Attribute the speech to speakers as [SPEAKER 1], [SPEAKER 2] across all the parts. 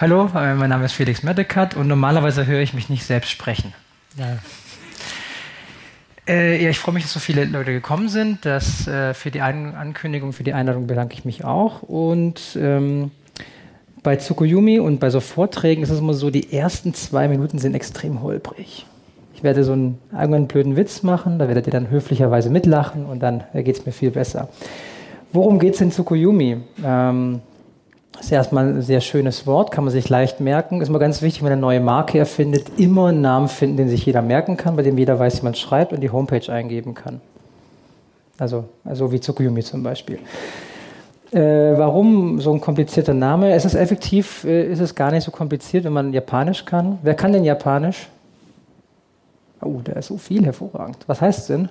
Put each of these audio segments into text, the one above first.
[SPEAKER 1] Hallo, äh, mein Name ist Felix Medekat und normalerweise höre ich mich nicht selbst sprechen. Ja. Äh, ja, ich freue mich, dass so viele Leute gekommen sind. Das, äh, für die Ein Ankündigung, für die Einladung bedanke ich mich auch. Und ähm, bei Tsukuyomi und bei so Vorträgen ist es immer so, die ersten zwei Minuten sind extrem holprig. Ich werde so einen irgendeinen blöden Witz machen, da werdet ihr dann höflicherweise mitlachen und dann äh, geht es mir viel besser. Worum geht es in Tsukuyomi? Ähm, das ist erstmal ein sehr schönes Wort, kann man sich leicht merken. Ist immer ganz wichtig, wenn man eine neue Marke erfindet, immer einen Namen finden, den sich jeder merken kann, bei dem jeder weiß, wie man schreibt und die Homepage eingeben kann. Also, also wie Tsukuyomi zum Beispiel. Äh, warum so ein komplizierter Name? Es ist effektiv, äh, ist es gar nicht so kompliziert, wenn man Japanisch kann. Wer kann denn Japanisch? Oh, da ist so viel hervorragend. Was heißt es denn? Ähm,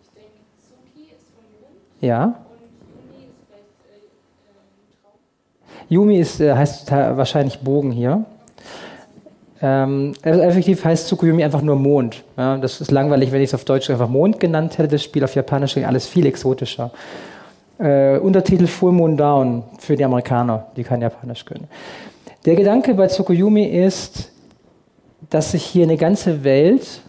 [SPEAKER 1] ich denke, Tsuki ist von Mond. Ja. Yumi ist, äh, heißt wahrscheinlich Bogen hier. Ähm, effektiv heißt Tsukuyomi einfach nur Mond. Ja, das ist langweilig, wenn ich es auf Deutsch einfach Mond genannt hätte. Das Spiel auf Japanisch wäre alles viel exotischer. Äh, Untertitel Full Moon Down für die Amerikaner, die kein Japanisch können. Der Gedanke bei Tsukuyomi ist, dass ich hier eine ganze Welt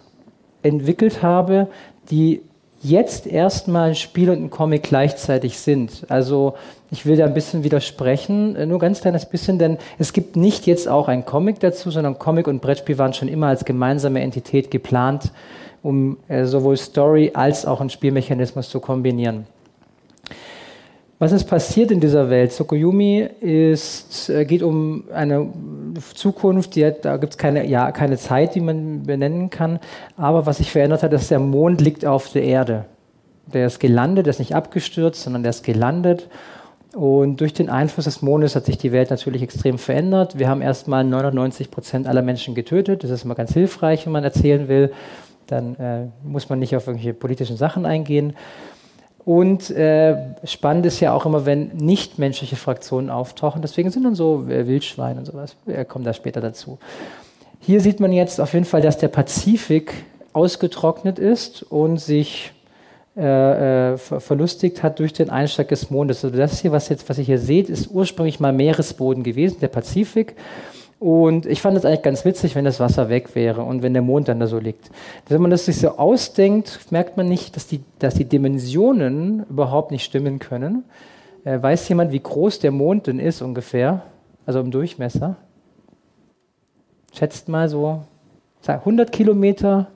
[SPEAKER 1] entwickelt habe, die jetzt erstmal ein Spiel und ein Comic gleichzeitig sind. Also ich will da ein bisschen widersprechen, äh, nur ganz kleines bisschen, denn es gibt nicht jetzt auch ein Comic dazu, sondern Comic und Brettspiel waren schon immer als gemeinsame Entität geplant, um äh, sowohl Story als auch einen Spielmechanismus zu kombinieren. Was ist passiert in dieser Welt? Tsukuyomi ist, äh, geht um eine Zukunft, die, da gibt es keine, ja, keine Zeit, die man benennen kann. Aber was sich verändert hat, ist, der Mond liegt auf der Erde. Der ist gelandet, der ist nicht abgestürzt, sondern der ist gelandet. Und durch den Einfluss des Mondes hat sich die Welt natürlich extrem verändert. Wir haben erstmal 99 Prozent aller Menschen getötet. Das ist immer ganz hilfreich, wenn man erzählen will. Dann äh, muss man nicht auf irgendwelche politischen Sachen eingehen. Und äh, spannend ist ja auch immer, wenn nichtmenschliche Fraktionen auftauchen. Deswegen sind dann so äh, Wildschweine und sowas. Wir kommen da später dazu. Hier sieht man jetzt auf jeden Fall, dass der Pazifik ausgetrocknet ist und sich äh, äh verlustigt hat durch den Einschlag des Mondes. Also das hier, was, jetzt, was ihr hier seht, ist ursprünglich mal Meeresboden gewesen, der Pazifik. Und ich fand es eigentlich ganz witzig, wenn das Wasser weg wäre und wenn der Mond dann da so liegt. Wenn man das sich so ausdenkt, merkt man nicht, dass die, dass die Dimensionen überhaupt nicht stimmen können. Äh, weiß jemand, wie groß der Mond denn ist ungefähr? Also im Durchmesser? Schätzt mal so 100 Kilometer.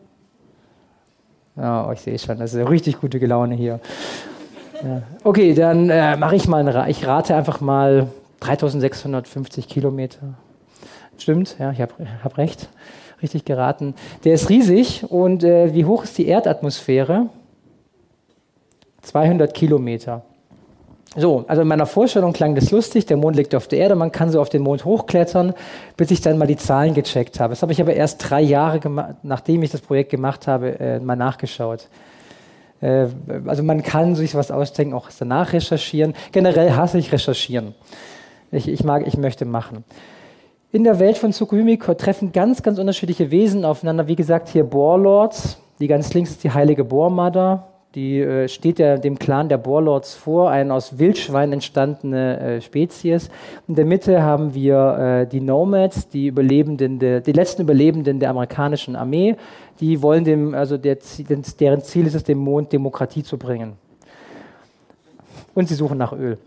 [SPEAKER 1] Oh, ich sehe schon, das ist eine richtig gute Laune hier. Ja. Okay, dann äh, mache ich mal, eine, ich rate einfach mal 3650 Kilometer. Stimmt, ja, ich habe hab recht, richtig geraten. Der ist riesig und äh, wie hoch ist die Erdatmosphäre? 200 Kilometer. So, also in meiner Vorstellung klang das lustig, der Mond liegt auf der Erde, man kann so auf den Mond hochklettern, bis ich dann mal die Zahlen gecheckt habe. Das habe ich aber erst drei Jahre, nachdem ich das Projekt gemacht habe, äh, mal nachgeschaut. Äh, also man kann sich was ausdenken, auch danach recherchieren. Generell hasse ich recherchieren. Ich, ich mag, ich möchte machen. In der Welt von Tsukuyomi treffen ganz, ganz unterschiedliche Wesen aufeinander. Wie gesagt, hier Boarlords. Die ganz links ist die heilige Bohrmother. Die äh, steht ja dem Clan der Boarlords vor, eine aus Wildschwein entstandene äh, Spezies. In der Mitte haben wir äh, die Nomads, die Überlebenden, der, die letzten Überlebenden der amerikanischen Armee. Die wollen dem, also der, deren Ziel ist es, dem Mond Demokratie zu bringen. Und sie suchen nach Öl.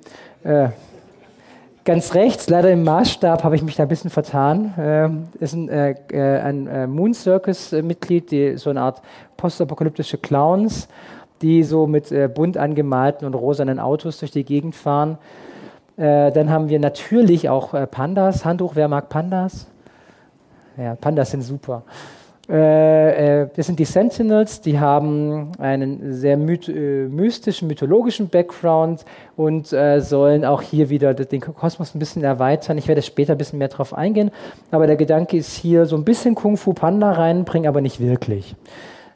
[SPEAKER 1] Äh, Ganz rechts, leider im Maßstab habe ich mich da ein bisschen vertan, äh, ist ein, äh, äh ein äh, Moon Circus-Mitglied, die so eine Art postapokalyptische Clowns, die so mit äh, bunt angemalten und rosanen Autos durch die Gegend fahren. Äh, dann haben wir natürlich auch Pandas. Handtuch, wer mag Pandas? Ja, Pandas sind super. Äh, äh, das sind die Sentinels, die haben einen sehr äh, mystischen, mythologischen Background und äh, sollen auch hier wieder den Kosmos ein bisschen erweitern. Ich werde später ein bisschen mehr darauf eingehen, aber der Gedanke ist hier so ein bisschen Kung Fu Panda reinbringen, aber nicht wirklich.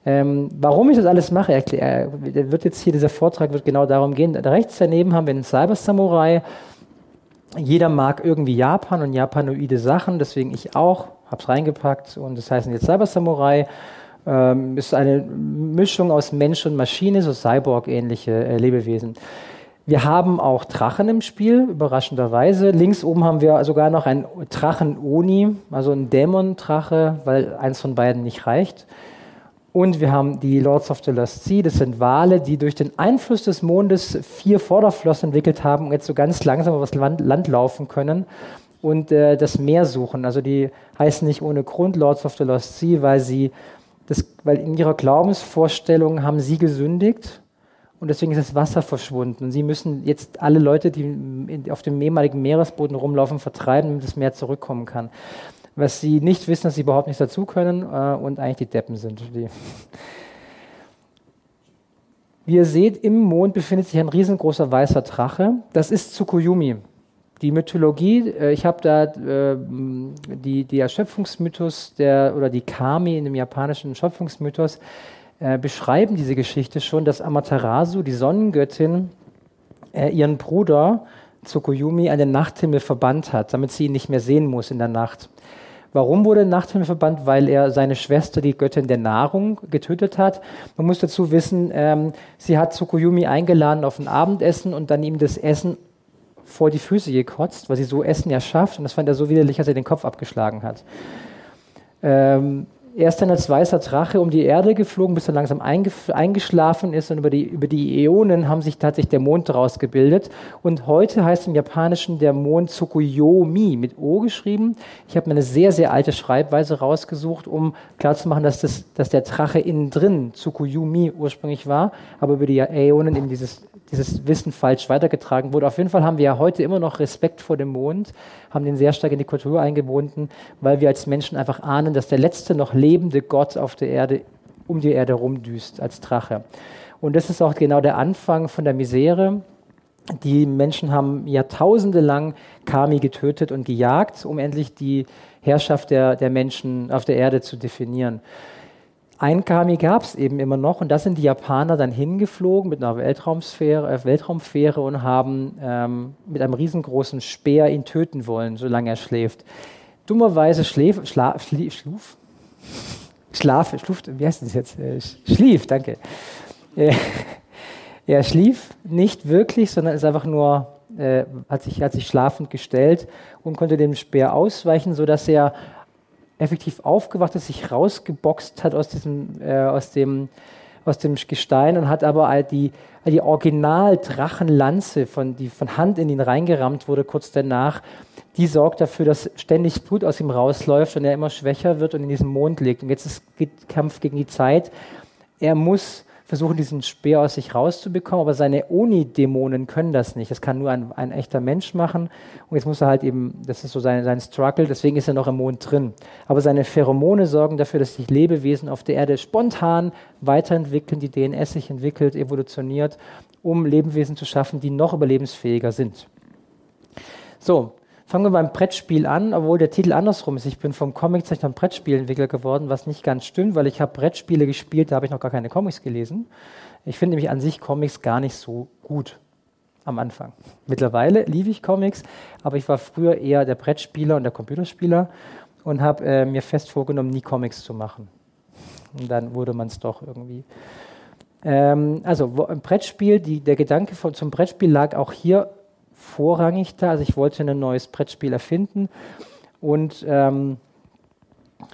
[SPEAKER 1] Ähm, warum ich das alles mache, erklär, wird jetzt hier dieser Vortrag wird genau darum gehen. Rechts daneben haben wir einen Cyber Samurai. Jeder mag irgendwie Japan und japanoide Sachen, deswegen ich auch habe es reingepackt und das heißt jetzt Cyber Samurai. Ähm, ist eine Mischung aus Mensch und Maschine, so Cyborg-ähnliche äh, Lebewesen. Wir haben auch Drachen im Spiel, überraschenderweise. Links oben haben wir sogar noch einen Drachen-Oni, also einen Dämon-Drache, weil eins von beiden nicht reicht. Und wir haben die Lords of the Lost Sea, das sind Wale, die durch den Einfluss des Mondes vier Vorderflossen entwickelt haben und jetzt so ganz langsam übers Land, Land laufen können und äh, das Meer suchen. Also die heißen nicht ohne Grund Lords of the Lost Sea, weil sie das, weil in ihrer Glaubensvorstellung haben sie gesündigt und deswegen ist das Wasser verschwunden. Und sie müssen jetzt alle Leute, die auf dem ehemaligen Meeresboden rumlaufen, vertreiben, damit das Meer zurückkommen kann. Was sie nicht wissen, dass sie überhaupt nichts dazu können äh, und eigentlich die Deppen sind. Die Wie ihr seht, im Mond befindet sich ein riesengroßer weißer Drache. Das ist Tsukuyomi. Die Mythologie, äh, ich habe da äh, die, die Erschöpfungsmythos der, oder die Kami in dem japanischen Schöpfungsmythos, äh, beschreiben diese Geschichte schon, dass Amaterasu, die Sonnengöttin, äh, ihren Bruder Tsukuyomi an den Nachthimmel verbannt hat, damit sie ihn nicht mehr sehen muss in der Nacht. Warum wurde Nachthimmel verbannt? Weil er seine Schwester, die Göttin der Nahrung, getötet hat. Man muss dazu wissen, ähm, sie hat Tsukuyomi eingeladen auf ein Abendessen und dann ihm das Essen vor die Füße gekotzt, weil sie so Essen ja schafft. Und das fand er so widerlich, dass er den Kopf abgeschlagen hat. Ähm, er ist dann als weißer Drache um die Erde geflogen, bis er langsam eingeschlafen ist und über die, über die Äonen haben sich tatsächlich der Mond daraus gebildet. Und heute heißt im Japanischen der Mond Tsukuyomi mit O geschrieben. Ich habe mir eine sehr, sehr alte Schreibweise rausgesucht, um klarzumachen, dass, das, dass der Drache innen drin Tsukuyomi ursprünglich war, aber über die Äonen eben dieses dieses Wissen falsch weitergetragen wurde. Auf jeden Fall haben wir ja heute immer noch Respekt vor dem Mond, haben den sehr stark in die Kultur eingebunden, weil wir als Menschen einfach ahnen, dass der letzte noch lebende Gott auf der Erde um die Erde rumdüst als Drache. Und das ist auch genau der Anfang von der Misere. Die Menschen haben Jahrtausende lang Kami getötet und gejagt, um endlich die Herrschaft der, der Menschen auf der Erde zu definieren. Ein Kami gab es eben immer noch und da sind die Japaner dann hingeflogen mit einer Weltraumsphäre, äh, Weltraumfähre und haben ähm, mit einem riesengroßen Speer ihn töten wollen, solange er schläft. Dummerweise schläf, schla, schlie, schluf, schlaf, schluft, wie heißt das jetzt? Äh, schlief, danke. Äh, er schlief nicht wirklich, sondern ist einfach nur, äh, hat, sich, hat sich schlafend gestellt und konnte dem Speer ausweichen, sodass er effektiv aufgewacht ist, sich rausgeboxt hat aus, diesem, äh, aus, dem, aus dem Gestein und hat aber die, die Original-Drachenlanze, von, die von Hand in ihn reingerammt wurde kurz danach, die sorgt dafür, dass ständig Blut aus ihm rausläuft und er immer schwächer wird und in diesem Mond liegt. Und jetzt ist Kampf gegen die Zeit. Er muss versuchen, diesen Speer aus sich rauszubekommen, aber seine Oni-Dämonen können das nicht. Das kann nur ein, ein, echter Mensch machen. Und jetzt muss er halt eben, das ist so sein, sein Struggle, deswegen ist er noch im Mond drin. Aber seine Pheromone sorgen dafür, dass sich Lebewesen auf der Erde spontan weiterentwickeln, die DNS sich entwickelt, evolutioniert, um Lebewesen zu schaffen, die noch überlebensfähiger sind. So, Fangen wir beim Brettspiel an, obwohl der Titel andersrum ist. Ich bin vom Comiczeichner ein Brettspielentwickler geworden, was nicht ganz stimmt, weil ich habe Brettspiele gespielt, da habe ich noch gar keine Comics gelesen. Ich finde nämlich an sich Comics gar nicht so gut am Anfang. Mittlerweile liebe ich Comics, aber ich war früher eher der Brettspieler und der Computerspieler und habe äh, mir fest vorgenommen, nie Comics zu machen. Und dann wurde man es doch irgendwie. Ähm, also wo, Brettspiel, die, der Gedanke von, zum Brettspiel lag auch hier vorrangig da. Also ich wollte ein neues Brettspiel erfinden und ähm,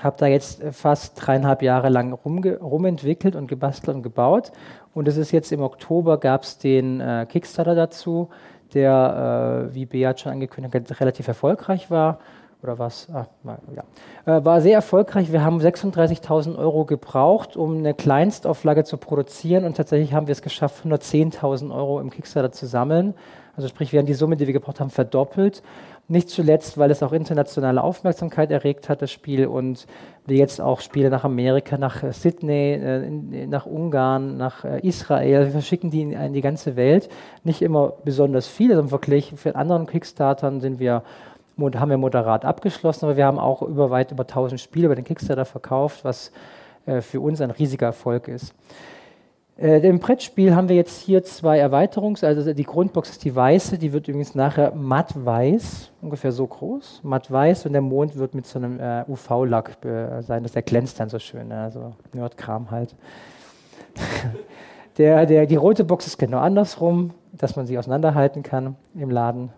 [SPEAKER 1] habe da jetzt fast dreieinhalb Jahre lang rumentwickelt und gebastelt und gebaut. Und es ist jetzt im Oktober gab es den äh, Kickstarter dazu, der, äh, wie Beat schon angekündigt hat, relativ erfolgreich war. Oder was? Ah, ja. Äh, war sehr erfolgreich. Wir haben 36.000 Euro gebraucht, um eine Kleinstauflage zu produzieren. Und tatsächlich haben wir es geschafft, 110.000 Euro im Kickstarter zu sammeln. Also sprich, wir haben die Summe, die wir gebraucht haben, verdoppelt. Nicht zuletzt, weil es auch internationale Aufmerksamkeit erregt hat, das Spiel, und wir jetzt auch Spiele nach Amerika, nach äh, Sydney, äh, nach Ungarn, nach äh, Israel, wir verschicken die in, die ganze Welt. Nicht immer besonders viele, also im Vergleich mit anderen Kickstartern sind wir haben wir moderat abgeschlossen, aber wir haben auch über weit über 1000 Spiele über den Kickstarter verkauft, was für uns ein riesiger Erfolg ist. Äh, Im Brettspiel haben wir jetzt hier zwei Erweiterungs-, also die Grundbox ist die weiße, die wird übrigens nachher matt weiß, ungefähr so groß, matt weiß und der Mond wird mit so einem äh, UV-Lack äh, sein, das der glänzt dann so schön, also Nerdkram halt. der, der, die rote Box ist genau andersrum, dass man sie auseinanderhalten kann im Laden.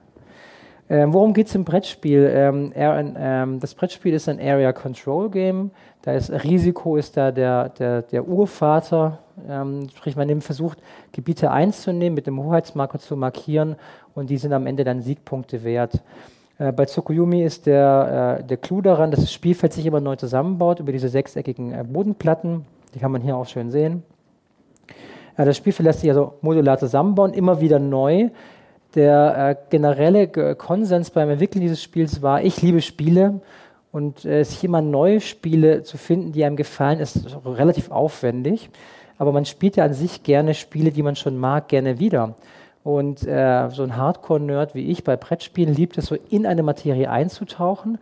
[SPEAKER 1] Ähm, worum geht es im Brettspiel? Ähm, er, ähm, das Brettspiel ist ein Area Control Game. Da ist Risiko ist da der, der, der Urvater. Ähm, sprich, man nimmt, versucht, Gebiete einzunehmen, mit dem Hoheitsmarker zu markieren und die sind am Ende dann Siegpunkte wert. Äh, bei Tsukuyomi ist der, äh, der Clou daran, dass das Spielfeld sich immer neu zusammenbaut über diese sechseckigen äh, Bodenplatten. Die kann man hier auch schön sehen. Äh, das Spielfeld lässt sich also modular zusammenbauen, immer wieder neu der äh, generelle Konsens beim Entwickeln dieses Spiels war, ich liebe Spiele und äh, sich immer neue Spiele zu finden, die einem gefallen, ist relativ aufwendig. Aber man spielt ja an sich gerne Spiele, die man schon mag, gerne wieder. Und äh, so ein Hardcore-Nerd wie ich bei Brettspielen liebt es so, in eine Materie einzutauchen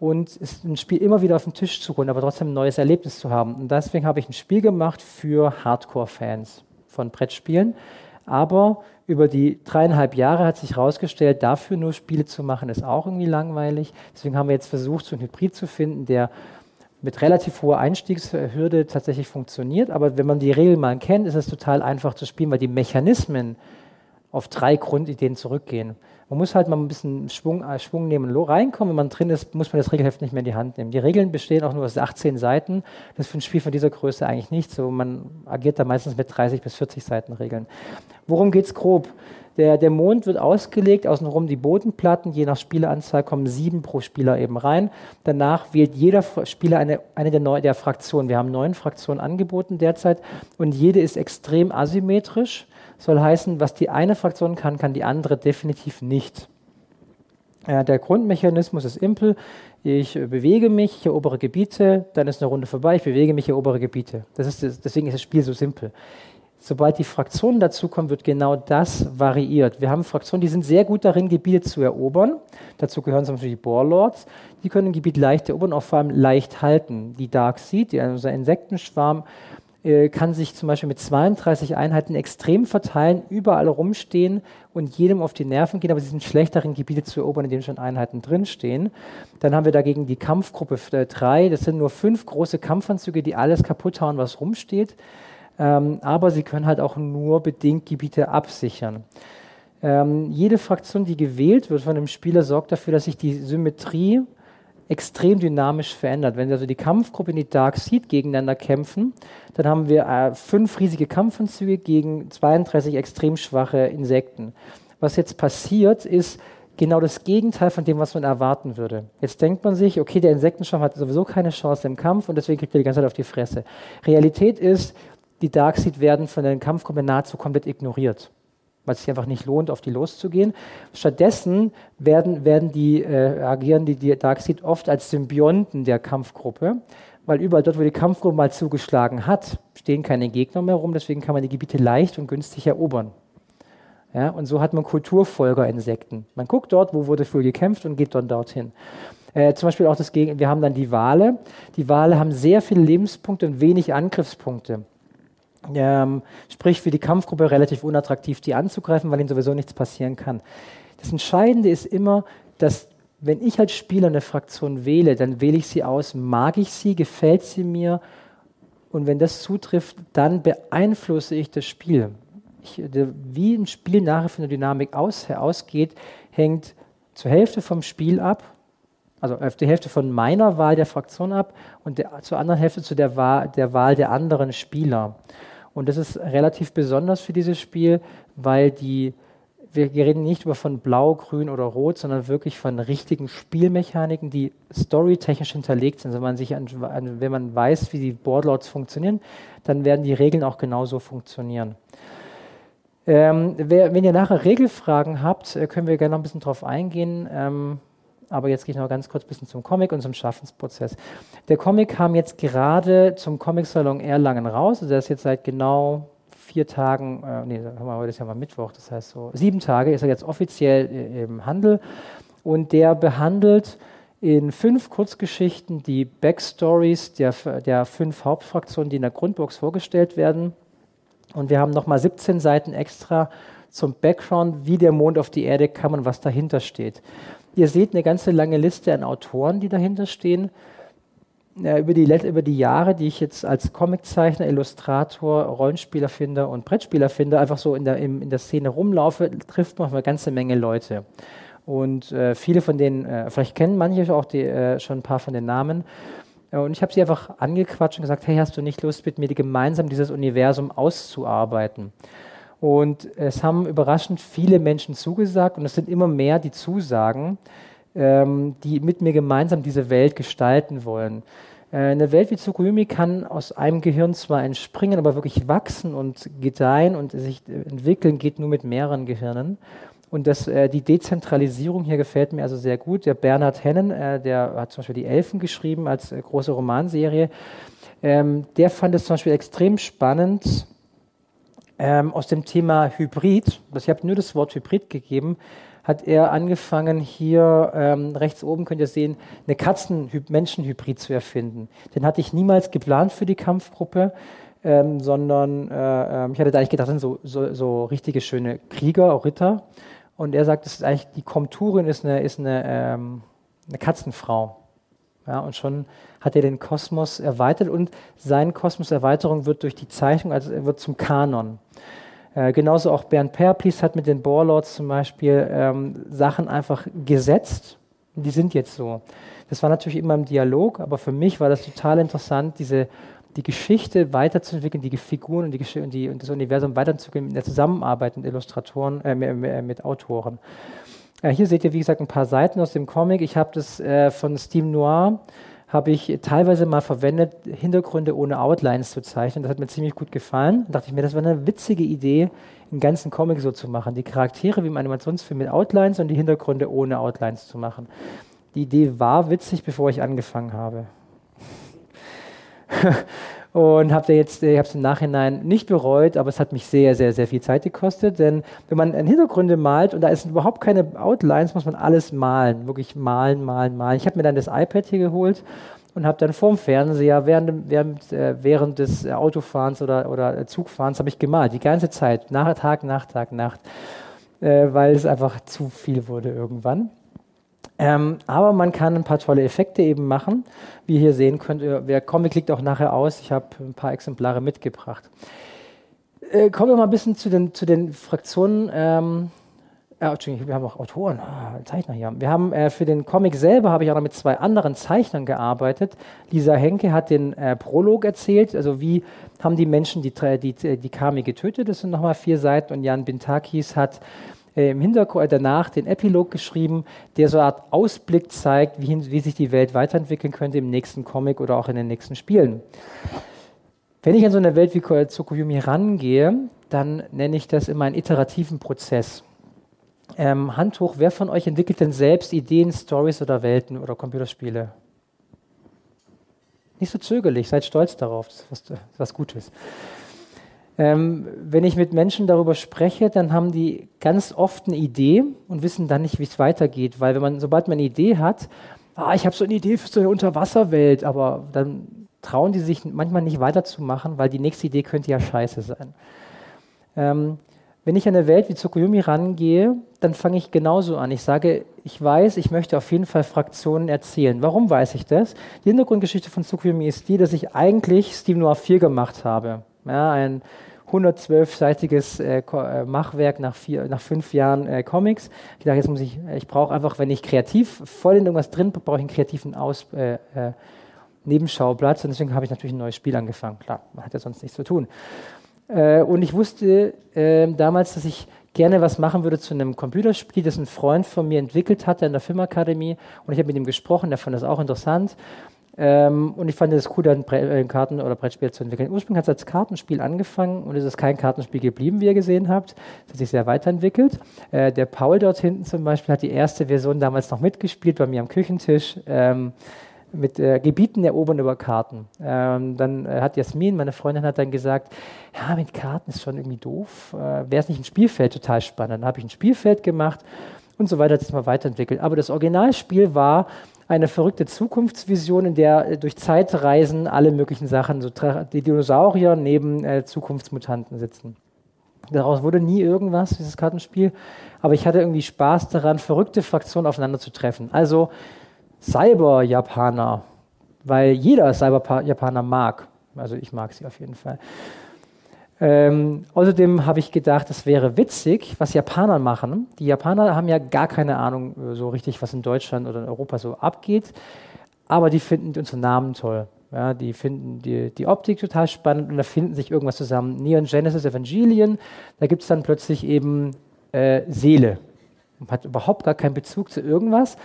[SPEAKER 1] und ein Spiel immer wieder auf den Tisch zu holen, aber trotzdem ein neues Erlebnis zu haben. Und deswegen habe ich ein Spiel gemacht für Hardcore-Fans von Brettspielen. Aber über die dreieinhalb Jahre hat sich herausgestellt, dafür nur Spiele zu machen, ist auch irgendwie langweilig. Deswegen haben wir jetzt versucht, so einen Hybrid zu finden, der mit relativ hoher Einstiegshürde tatsächlich funktioniert. Aber wenn man die Regeln mal kennt, ist es total einfach zu spielen, weil die Mechanismen auf drei Grundideen zurückgehen. Man muss halt mal ein bisschen Schwung, äh, Schwung nehmen und reinkommen. Wenn man drin ist, muss man das Regelheft nicht mehr in die Hand nehmen. Die Regeln bestehen auch nur aus 18 Seiten. Das ist für ein Spiel von dieser Größe eigentlich nicht so. Man agiert da meistens mit 30 bis 40 Seiten Regeln. Worum geht es grob? Der, der Mond wird ausgelegt, außenrum die Bodenplatten, je nach Spieleranzahl kommen sieben pro Spieler eben rein. Danach wählt jeder Spieler eine, eine der, Neu der Fraktionen. Wir haben neun Fraktionen angeboten derzeit und jede ist extrem asymmetrisch soll heißen, was die eine Fraktion kann, kann die andere definitiv nicht. Äh, der Grundmechanismus ist Impel. Ich bewege mich, ich erobere Gebiete, dann ist eine Runde vorbei, ich bewege mich, ich erobere Gebiete. Das ist deswegen ist das Spiel so simpel. Sobald die Fraktionen dazukommen, wird genau das variiert. Wir haben Fraktionen, die sind sehr gut darin, Gebiete zu erobern. Dazu gehören zum Beispiel die Boarlords. Die können ein Gebiet leicht erobern, auch vor allem leicht halten. Die Dark Seed, die, also Insektenschwarm, äh, kann sich zum Beispiel mit 32 Einheiten extrem verteilen, überall rumstehen und jedem auf die Nerven gehen, aber sie sind schlechteren Gebiete zu erobern, in denen schon Einheiten drinstehen. Dann haben wir dagegen die Kampfgruppe 3. Äh, das sind nur fünf große Kampfanzüge, die alles kaputt hauen, was rumsteht. Ähm, aber sie können halt auch nur bedingt Gebiete absichern. Ähm, jede Fraktion, die gewählt wird von dem Spieler, sorgt dafür, dass sich die Symmetrie extrem dynamisch verändert. Wenn also die Kampfgruppe in die Dark Seed gegeneinander kämpfen, dann haben wir äh, fünf riesige Kampfanzüge gegen 32 extrem schwache Insekten. Was jetzt passiert, ist genau das Gegenteil von dem, was man erwarten würde. Jetzt denkt man sich, okay, der Insektenschwarm hat sowieso keine Chance im Kampf und deswegen kriegt er die ganze Zeit auf die Fresse. Realität ist, die Dark Seed werden von den Kampfgruppen nahezu komplett ignoriert weil es sich einfach nicht lohnt, auf die loszugehen. Stattdessen werden, werden die, äh, agieren die, die Darkseid oft als Symbionten der Kampfgruppe, weil überall dort, wo die Kampfgruppe mal zugeschlagen hat, stehen keine Gegner mehr rum, deswegen kann man die Gebiete leicht und günstig erobern. Ja, und so hat man Kulturfolgerinsekten. Man guckt dort, wo wurde früher gekämpft und geht dann dorthin. Äh, zum Beispiel auch das Gegen wir haben dann die Wale. Die Wale haben sehr viele Lebenspunkte und wenig Angriffspunkte. Ähm, sprich für die Kampfgruppe relativ unattraktiv, die anzugreifen, weil ihnen sowieso nichts passieren kann. Das Entscheidende ist immer, dass wenn ich als Spieler eine Fraktion wähle, dann wähle ich sie aus, mag ich sie, gefällt sie mir und wenn das zutrifft, dann beeinflusse ich das Spiel. Ich, wie ein Spiel nachher von der Dynamik aus, ausgeht, hängt zur Hälfte vom Spiel ab, also auf die Hälfte von meiner Wahl der Fraktion ab und der, zur anderen Hälfte zu der Wahl, der Wahl der anderen Spieler. Und das ist relativ besonders für dieses Spiel, weil die, wir reden nicht über von Blau, Grün oder Rot, sondern wirklich von richtigen Spielmechaniken, die storytechnisch hinterlegt sind. Also wenn man, sich an, wenn man weiß, wie die Boardlords funktionieren, dann werden die Regeln auch genauso funktionieren. Ähm, wer, wenn ihr nachher Regelfragen habt, äh, können wir gerne noch ein bisschen drauf eingehen. Ähm, aber jetzt gehe ich noch ganz kurz ein bisschen zum Comic und zum Schaffensprozess. Der Comic kam jetzt gerade zum Comic-Salon Erlangen raus. Also der ist jetzt seit genau vier Tagen, äh, nee, heute ist ja mal Mittwoch, das heißt so sieben Tage ist er jetzt offiziell äh, im Handel. Und der behandelt in fünf Kurzgeschichten die Backstories der, der fünf Hauptfraktionen, die in der Grundbox vorgestellt werden. Und wir haben nochmal 17 Seiten extra zum Background, wie der Mond auf die Erde kam und was dahinter steht. Ihr seht eine ganze lange Liste an Autoren, die dahinter stehen. über, die, über die Jahre, die ich jetzt als Comiczeichner, Illustrator, Rollenspieler finde und Brettspieler finde, einfach so in der, in, in der Szene rumlaufe, trifft man eine ganze Menge Leute. Und äh, viele von denen, äh, vielleicht kennen manche auch die, äh, schon ein paar von den Namen. Äh, und ich habe sie einfach angequatscht und gesagt, hey, hast du nicht Lust, mit mir gemeinsam dieses Universum auszuarbeiten? Und es haben überraschend viele Menschen zugesagt und es sind immer mehr, die zusagen, ähm, die mit mir gemeinsam diese Welt gestalten wollen. Äh, eine Welt wie Tsukuyomi kann aus einem Gehirn zwar entspringen, aber wirklich wachsen und gedeihen und sich entwickeln geht nur mit mehreren Gehirnen. Und das, äh, die Dezentralisierung hier gefällt mir also sehr gut. Der Bernhard Hennen, äh, der hat zum Beispiel die Elfen geschrieben als äh, große Romanserie. Ähm, der fand es zum Beispiel extrem spannend ähm, aus dem Thema Hybrid. Ich habe nur das Wort Hybrid gegeben. Hat er angefangen, hier ähm, rechts oben könnt ihr sehen, eine Katzen-Menschen-Hybrid zu erfinden. Den hatte ich niemals geplant für die Kampfgruppe. Ähm, sondern äh, ähm, ich hatte da eigentlich gedacht, das sind so, so, so richtige schöne Krieger, auch Ritter. Und er sagt, das ist eigentlich, die Komturin ist eine, ist eine, ähm, eine Katzenfrau. Ja, und schon hat er den Kosmos erweitert und seine Kosmoserweiterung wird durch die Zeichnung, also er wird zum Kanon. Äh, genauso auch Bernd Perplis hat mit den Borlords zum Beispiel ähm, Sachen einfach gesetzt. Die sind jetzt so. Das war natürlich immer im Dialog, aber für mich war das total interessant, diese die Geschichte weiterzuentwickeln, die Figuren und, die, und, die, und das Universum weiterzuentwickeln in der Zusammenarbeit mit Illustratoren, äh, mit, mit, Autoren. Äh, hier seht ihr, wie gesagt, ein paar Seiten aus dem Comic. Ich habe das äh, von Steam Noir habe ich teilweise mal verwendet, Hintergründe ohne Outlines zu zeichnen. Das hat mir ziemlich gut gefallen. Da dachte ich mir, das war eine witzige Idee, einen ganzen Comic so zu machen. Die Charaktere wie im Animationsfilm mit Outlines und die Hintergründe ohne Outlines zu machen. Die Idee war witzig, bevor ich angefangen habe. und habe ich habe es im Nachhinein nicht bereut, aber es hat mich sehr, sehr, sehr viel Zeit gekostet, denn wenn man Hintergründe malt und da ist überhaupt keine Outlines, muss man alles malen, wirklich malen, malen, malen. Ich habe mir dann das iPad hier geholt und habe dann vorm Fernseher während, während, äh, während des Autofahrens oder, oder Zugfahrens habe ich gemalt, die ganze Zeit, nach Tag, Nacht, Tag, Nacht, äh, weil es einfach zu viel wurde irgendwann. Ähm, aber man kann ein paar tolle Effekte eben machen. Wie ihr hier sehen könnt, wer Comic liegt auch nachher aus. Ich habe ein paar Exemplare mitgebracht. Äh, kommen wir mal ein bisschen zu den, zu den Fraktionen. Ähm, äh, wir haben auch Autoren, ah, Zeichner hier. Wir haben äh, für den Comic selber habe ich auch noch mit zwei anderen Zeichnern gearbeitet. Lisa Henke hat den äh, Prolog erzählt, also wie haben die Menschen die, die, die Kami getötet. Das sind nochmal vier Seiten und Jan Bintakis hat äh, im Hintergrund äh, danach den Epilog geschrieben, der so eine Art Ausblick zeigt, wie, wie sich die Welt weiterentwickeln könnte im nächsten Comic oder auch in den nächsten Spielen. Wenn ich an so eine Welt wie Tsukuyomi rangehe, dann nenne ich das immer einen iterativen Prozess. Ähm, hoch, wer von euch entwickelt denn selbst Ideen, Stories oder Welten oder Computerspiele? Nicht so zögerlich, seid stolz darauf, das ist was, was Gutes. Ähm, wenn ich mit Menschen darüber spreche, dann haben die ganz oft eine Idee und wissen dann nicht, wie es weitergeht. Weil wenn man, sobald man eine Idee hat, ah, ich habe so eine Idee für so eine Unterwasserwelt, aber dann trauen die sich manchmal nicht weiterzumachen, weil die nächste Idee könnte ja scheiße sein. Ähm, wenn ich an eine Welt wie Tsukuyomi rangehe, dann fange ich genauso an. Ich sage, ich weiß, ich möchte auf jeden Fall Fraktionen erzählen. Warum weiß ich das? Die Hintergrundgeschichte von Tsukuyomi ist die, dass ich eigentlich Steam Noir 4 gemacht habe. Ja, ein 112-seitiges äh, äh, Machwerk nach, vier, nach fünf Jahren äh, Comics. Ich dachte, jetzt muss ich, ich brauche einfach, wenn ich kreativ voll in irgendwas drin bin, brauche ich einen kreativen Aus, äh, äh, Nebenschauplatz. Und deswegen habe ich natürlich ein neues Spiel angefangen. Klar, man hat ja sonst nichts zu tun. Äh, und ich wusste ähm, damals, dass ich gerne was machen würde zu einem Computerspiel, das ein Freund von mir entwickelt hatte in der Filmakademie. Und ich habe mit ihm gesprochen, der fand das auch interessant. Ähm, und ich fand es cool, dann ein äh, Karten- oder Brettspiel zu entwickeln. Ursprünglich hat es als Kartenspiel angefangen und es ist kein Kartenspiel geblieben, wie ihr gesehen habt. Es hat sich sehr weiterentwickelt. Äh, der Paul dort hinten zum Beispiel hat die erste Version damals noch mitgespielt bei mir am Küchentisch. Ähm, mit äh, Gebieten erobern über Karten. Ähm, dann äh, hat Jasmin, meine Freundin, hat dann gesagt, ja, mit Karten ist schon irgendwie doof. Äh, Wäre es nicht ein Spielfeld total spannend? Dann habe ich ein Spielfeld gemacht und so weiter, hat sich mal weiterentwickelt. Aber das Originalspiel war eine verrückte Zukunftsvision, in der äh, durch Zeitreisen alle möglichen Sachen, so die Dinosaurier neben äh, Zukunftsmutanten sitzen. Daraus wurde nie irgendwas, dieses Kartenspiel, aber ich hatte irgendwie Spaß daran, verrückte Fraktionen aufeinander zu treffen. Also Cyber-Japaner weil jeder Cyber-Japaner mag. Also ich mag sie auf jeden Fall. Ähm, außerdem habe ich gedacht, es wäre witzig, was Japaner machen. Die Japaner haben ja gar keine Ahnung äh, so richtig, was in Deutschland oder in Europa so abgeht, aber die finden unsere Namen toll. Ja, die finden die, die Optik total spannend und da finden sich irgendwas zusammen. Neon Genesis Evangelion, da gibt es dann plötzlich eben äh, Seele. Hat überhaupt gar keinen Bezug zu irgendwas.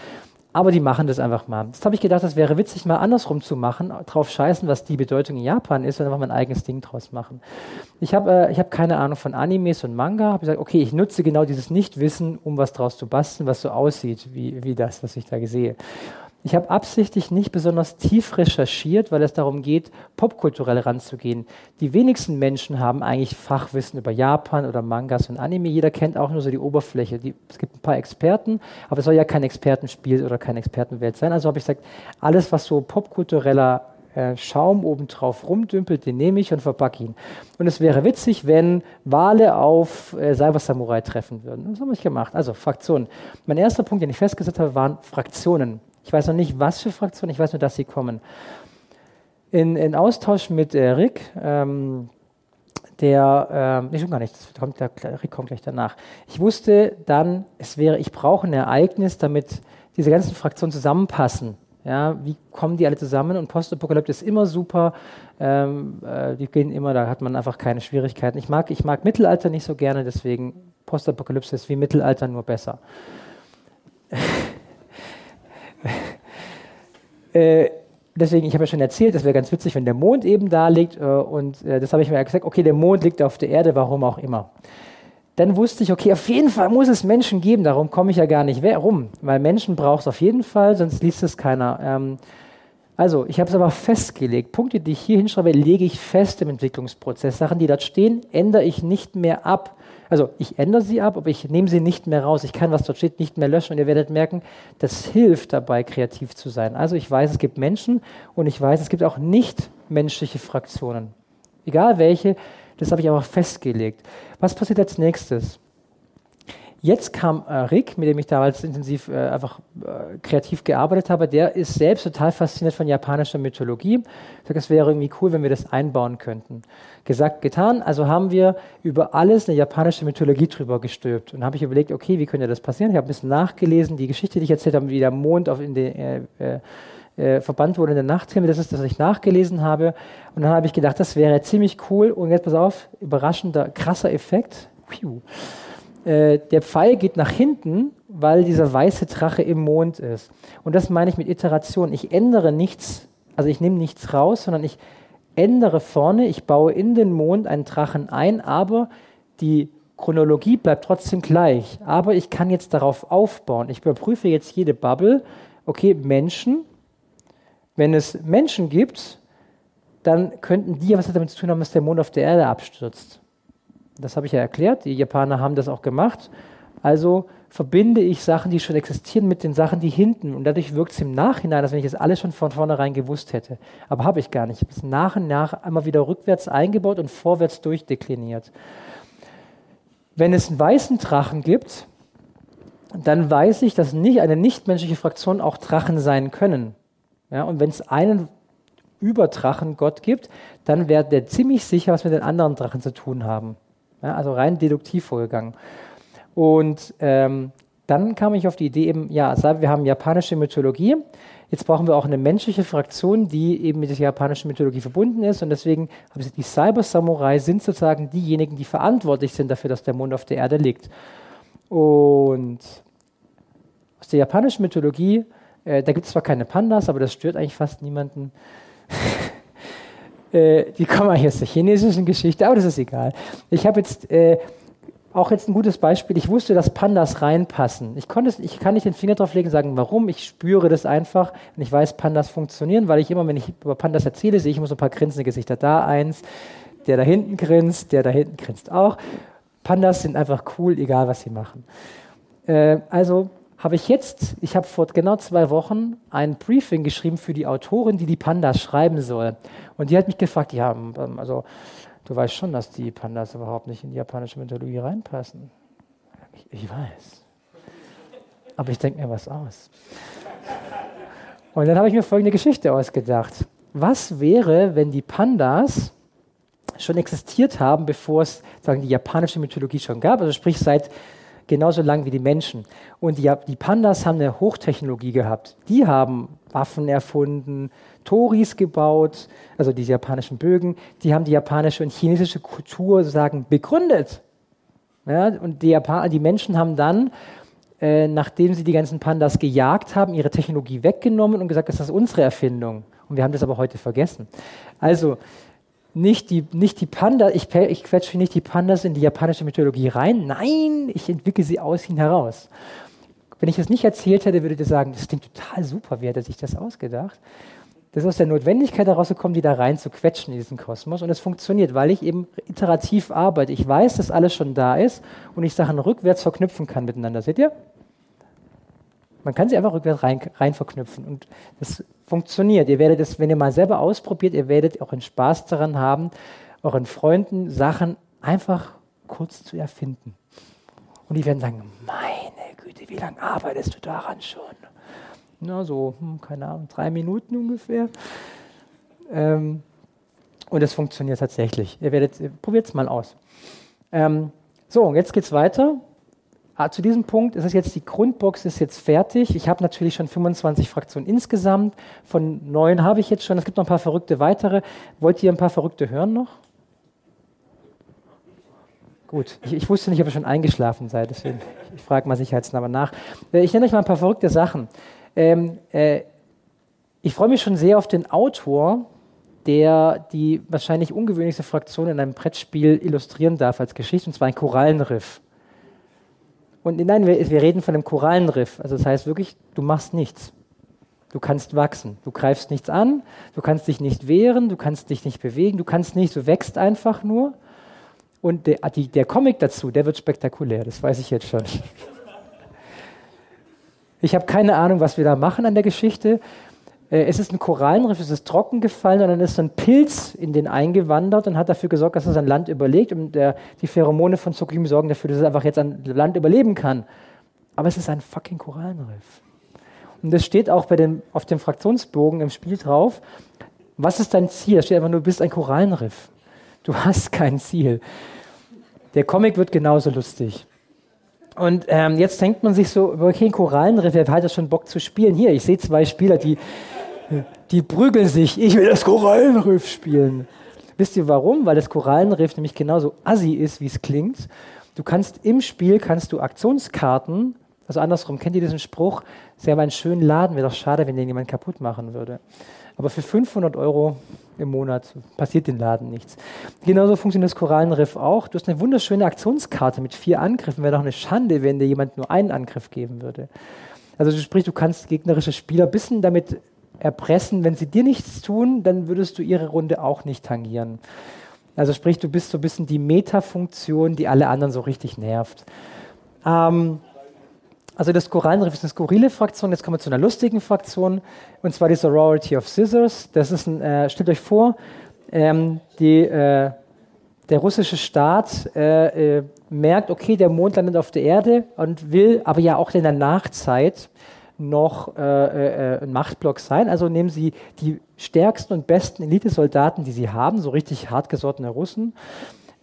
[SPEAKER 1] Aber die machen das einfach mal. Jetzt habe ich gedacht, das wäre witzig, mal andersrum zu machen, drauf scheißen, was die Bedeutung in Japan ist und einfach mein eigenes Ding draus machen. Ich habe äh, hab keine Ahnung von Animes und Manga, habe gesagt, okay, ich nutze genau dieses Nichtwissen, um was draus zu basteln, was so aussieht, wie, wie das, was ich da sehe. Ich habe absichtlich nicht besonders tief recherchiert, weil es darum geht, popkulturell ranzugehen. Die wenigsten Menschen haben eigentlich Fachwissen über Japan oder Mangas und Anime. Jeder kennt auch nur so die Oberfläche. Die, es gibt ein paar Experten, aber es soll ja kein Expertenspiel oder keine Expertenwelt sein. Also habe ich gesagt, alles, was so popkultureller äh, Schaum obendrauf rumdümpelt, den nehme ich und verpacke ihn. Und es wäre witzig, wenn Wale auf äh, Cyber Samurai treffen würden. Das habe ich gemacht. Also Fraktionen. Mein erster Punkt, den ich festgesetzt habe, waren Fraktionen. Ich weiß noch nicht, was für Fraktionen, ich weiß nur, dass sie kommen. In, in Austausch mit äh, Rick, ähm, der, ähm, nee, schon gar nicht, kommt, der, Rick kommt gleich danach. Ich wusste dann, es wäre, ich brauche ein Ereignis, damit diese ganzen Fraktionen zusammenpassen. Ja, wie kommen die alle zusammen? Und Postapokalypse ist immer super. Ähm, äh, die gehen immer, da hat man einfach keine Schwierigkeiten. Ich mag, ich mag Mittelalter nicht so gerne, deswegen Postapokalypse ist wie Mittelalter nur besser. äh, deswegen, ich habe ja schon erzählt, das wäre ganz witzig, wenn der Mond eben da liegt. Äh, und äh, das habe ich mir ja gesagt, okay, der Mond liegt auf der Erde, warum auch immer. Dann wusste ich, okay, auf jeden Fall muss es Menschen geben, darum komme ich ja gar nicht rum, weil Menschen braucht es auf jeden Fall, sonst liest es keiner. Ähm, also, ich habe es aber festgelegt. Punkte, die ich hier hinschreibe, lege ich fest im Entwicklungsprozess. Sachen, die dort stehen, ändere ich nicht mehr ab. Also ich ändere sie ab, aber ich nehme sie nicht mehr raus. Ich kann, was dort steht, nicht mehr löschen und ihr werdet merken, das hilft dabei, kreativ zu sein. Also ich weiß, es gibt Menschen und ich weiß, es gibt auch nicht menschliche Fraktionen. Egal welche, das habe ich aber festgelegt. Was passiert als nächstes? Jetzt kam äh, Rick, mit dem ich damals intensiv äh, einfach äh, kreativ gearbeitet habe, der ist selbst total fasziniert von japanischer Mythologie. Ich sage, es wäre irgendwie cool, wenn wir das einbauen könnten. Gesagt, getan. Also haben wir über alles eine japanische Mythologie drüber gestülpt. Und habe ich überlegt, okay, wie könnte das passieren? Ich habe ein bisschen nachgelesen, die Geschichte, die ich erzählt habe, wie der Mond auf in den äh, äh, äh, verbannt wurde in der Nachthimmel. Das ist das, was ich nachgelesen habe. Und dann habe ich gedacht, das wäre ziemlich cool. Und jetzt pass auf, überraschender, krasser Effekt. Piu. Äh, der Pfeil geht nach hinten, weil dieser weiße Drache im Mond ist. Und das meine ich mit Iteration. Ich ändere nichts, also ich nehme nichts raus, sondern ich ändere vorne, ich baue in den Mond einen Drachen ein, aber die Chronologie bleibt trotzdem gleich. Aber ich kann jetzt darauf aufbauen. Ich überprüfe jetzt jede Bubble. Okay, Menschen. Wenn es Menschen gibt, dann könnten die was damit zu tun haben, dass der Mond auf der Erde abstürzt. Das habe ich ja erklärt. Die Japaner haben das auch gemacht. Also verbinde ich Sachen, die schon existieren, mit den Sachen, die hinten. Und dadurch wirkt es im Nachhinein, als wenn ich das alles schon von vornherein gewusst hätte. Aber habe ich gar nicht. Ich habe es nach und nach einmal wieder rückwärts eingebaut und vorwärts durchdekliniert. Wenn es einen weißen Drachen gibt, dann weiß ich, dass nicht eine nichtmenschliche Fraktion auch Drachen sein können. Ja, und wenn es einen Überdrachen Gott gibt, dann wäre der ziemlich sicher, was mit den anderen Drachen zu tun haben. Ja, also rein deduktiv vorgegangen. Und ähm, dann kam ich auf die Idee eben, ja, wir haben japanische Mythologie, jetzt brauchen wir auch eine menschliche Fraktion, die eben mit der japanischen Mythologie verbunden ist und deswegen habe ich gesagt, die Cyber-Samurai sind sozusagen diejenigen, die verantwortlich sind dafür, dass der Mond auf der Erde liegt. Und aus der japanischen Mythologie, äh, da gibt es zwar keine Pandas, aber das stört eigentlich fast niemanden. Äh, die kommen eigentlich aus der chinesischen Geschichte, aber das ist egal. Ich habe jetzt äh, auch jetzt ein gutes Beispiel. Ich wusste, dass Pandas reinpassen. Ich, konnte, ich kann nicht den Finger drauf legen und sagen, warum. Ich spüre das einfach und ich weiß, Pandas funktionieren, weil ich immer, wenn ich über Pandas erzähle, sehe ich immer so ein paar grinsende Gesichter. Da eins, der da hinten grinst, der da hinten grinst auch. Pandas sind einfach cool, egal was sie machen. Äh, also habe ich jetzt, ich habe vor genau zwei Wochen ein Briefing geschrieben für die Autorin, die die Pandas schreiben soll. Und die hat mich gefragt, ja, ähm, also du weißt schon, dass die Pandas überhaupt nicht in die japanische Mythologie reinpassen. Ich, ich weiß. Aber ich denke mir was aus. Und dann habe ich mir folgende Geschichte ausgedacht. Was wäre, wenn die Pandas schon existiert haben, bevor es sagen, die japanische Mythologie schon gab, also sprich seit genauso lang wie die Menschen. Und die, die Pandas haben eine Hochtechnologie gehabt. Die haben Waffen erfunden, Toris gebaut, also diese japanischen Bögen. Die haben die japanische und chinesische Kultur sozusagen begründet. Ja, und die, Japan die Menschen haben dann, äh, nachdem sie die ganzen Pandas gejagt haben, ihre Technologie weggenommen und gesagt, das ist unsere Erfindung. Und wir haben das aber heute vergessen. Also, nicht die, nicht die Panda, ich, ich quetsche nicht die Pandas in die japanische Mythologie rein. Nein, ich entwickle sie aus ihnen heraus. Wenn ich das nicht erzählt hätte, würdet ihr sagen, das klingt total super, wie hat sich das ausgedacht? Das ist aus der Notwendigkeit heraus gekommen, die da rein zu quetschen in diesen Kosmos. Und es funktioniert, weil ich eben iterativ arbeite. Ich weiß, dass alles schon da ist und ich Sachen rückwärts verknüpfen kann miteinander. Seht ihr? Man kann sie einfach rückwärts rein, rein verknüpfen. Und das funktioniert. Ihr werdet es, wenn ihr mal selber ausprobiert, ihr werdet auch einen Spaß daran haben, euren Freunden Sachen einfach kurz zu erfinden. Und die werden sagen, meine Güte, wie lange arbeitest du daran schon? Na, so, hm, keine Ahnung, drei Minuten ungefähr. Ähm, und es funktioniert tatsächlich. Ihr werdet, probiert es mal aus. Ähm, so, und jetzt geht es weiter. Ah, zu diesem Punkt ist es jetzt, die Grundbox ist jetzt fertig. Ich habe natürlich schon 25 Fraktionen insgesamt. Von neun habe ich jetzt schon. Es gibt noch ein paar verrückte weitere. Wollt ihr ein paar verrückte hören noch? Gut, ich, ich wusste nicht, ob ihr schon eingeschlafen seid, deswegen ich frage mal sicherheitsnahme nach. Äh, ich nenne euch mal ein paar verrückte Sachen. Ähm, äh, ich freue mich schon sehr auf den Autor, der die wahrscheinlich ungewöhnlichste Fraktion in einem Brettspiel illustrieren darf als Geschichte, und zwar ein Korallenriff. Und nein, wir, wir reden von einem Korallenriff. Also das heißt wirklich, du machst nichts. Du kannst wachsen. Du greifst nichts an, du kannst dich nicht wehren, du kannst dich nicht bewegen, du kannst nicht, du wächst einfach nur. Und der, die, der Comic dazu, der wird spektakulär, das weiß ich jetzt schon. Ich habe keine Ahnung, was wir da machen an der Geschichte. Äh, es ist ein Korallenriff, es ist trocken gefallen und dann ist ein Pilz in den eingewandert und hat dafür gesorgt, dass es an Land überlebt. Und der, die Pheromone von Tsukuyomi sorgen dafür, dass es einfach jetzt an Land überleben kann. Aber es ist ein fucking Korallenriff. Und das steht auch bei dem, auf dem Fraktionsbogen im Spiel drauf. Was ist dein Ziel? Da steht einfach nur, du bist ein Korallenriff. Du hast kein Ziel. Der Comic wird genauso lustig. Und ähm, jetzt denkt man sich so, okay, Korallenriff, wer hat ja schon Bock zu spielen? Hier, ich sehe zwei Spieler, die die prügeln sich, ich will das Korallenriff spielen. Wisst ihr warum? Weil das Korallenriff nämlich genauso assi ist, wie es klingt. Du kannst im Spiel kannst du Aktionskarten, also andersrum, kennt ihr diesen Spruch? Sie haben einen schönen Laden, wäre doch schade, wenn den jemand kaputt machen würde. Aber für 500 Euro im Monat passiert den Laden nichts. Genauso funktioniert das Korallenriff auch. Du hast eine wunderschöne Aktionskarte mit vier Angriffen. Wäre doch eine Schande, wenn dir jemand nur einen Angriff geben würde. Also sprich, du kannst gegnerische Spieler ein bisschen damit erpressen, wenn sie dir nichts tun, dann würdest du ihre Runde auch nicht tangieren. Also sprich, du bist so ein bisschen die Meta-Funktion, die alle anderen so richtig nervt. Ähm, also das Korallenriff ist eine skurrile Fraktion. Jetzt kommen wir zu einer lustigen Fraktion, und zwar die Sorority of Scissors. Das ist ein, äh, stellt euch vor, ähm, die, äh, der russische Staat äh, äh merkt, okay, der Mond landet auf der Erde und will aber ja auch in der Nachzeit noch äh, äh, ein Machtblock sein. Also nehmen Sie die stärksten und besten Elitesoldaten, die Sie haben, so richtig hartgesottene Russen.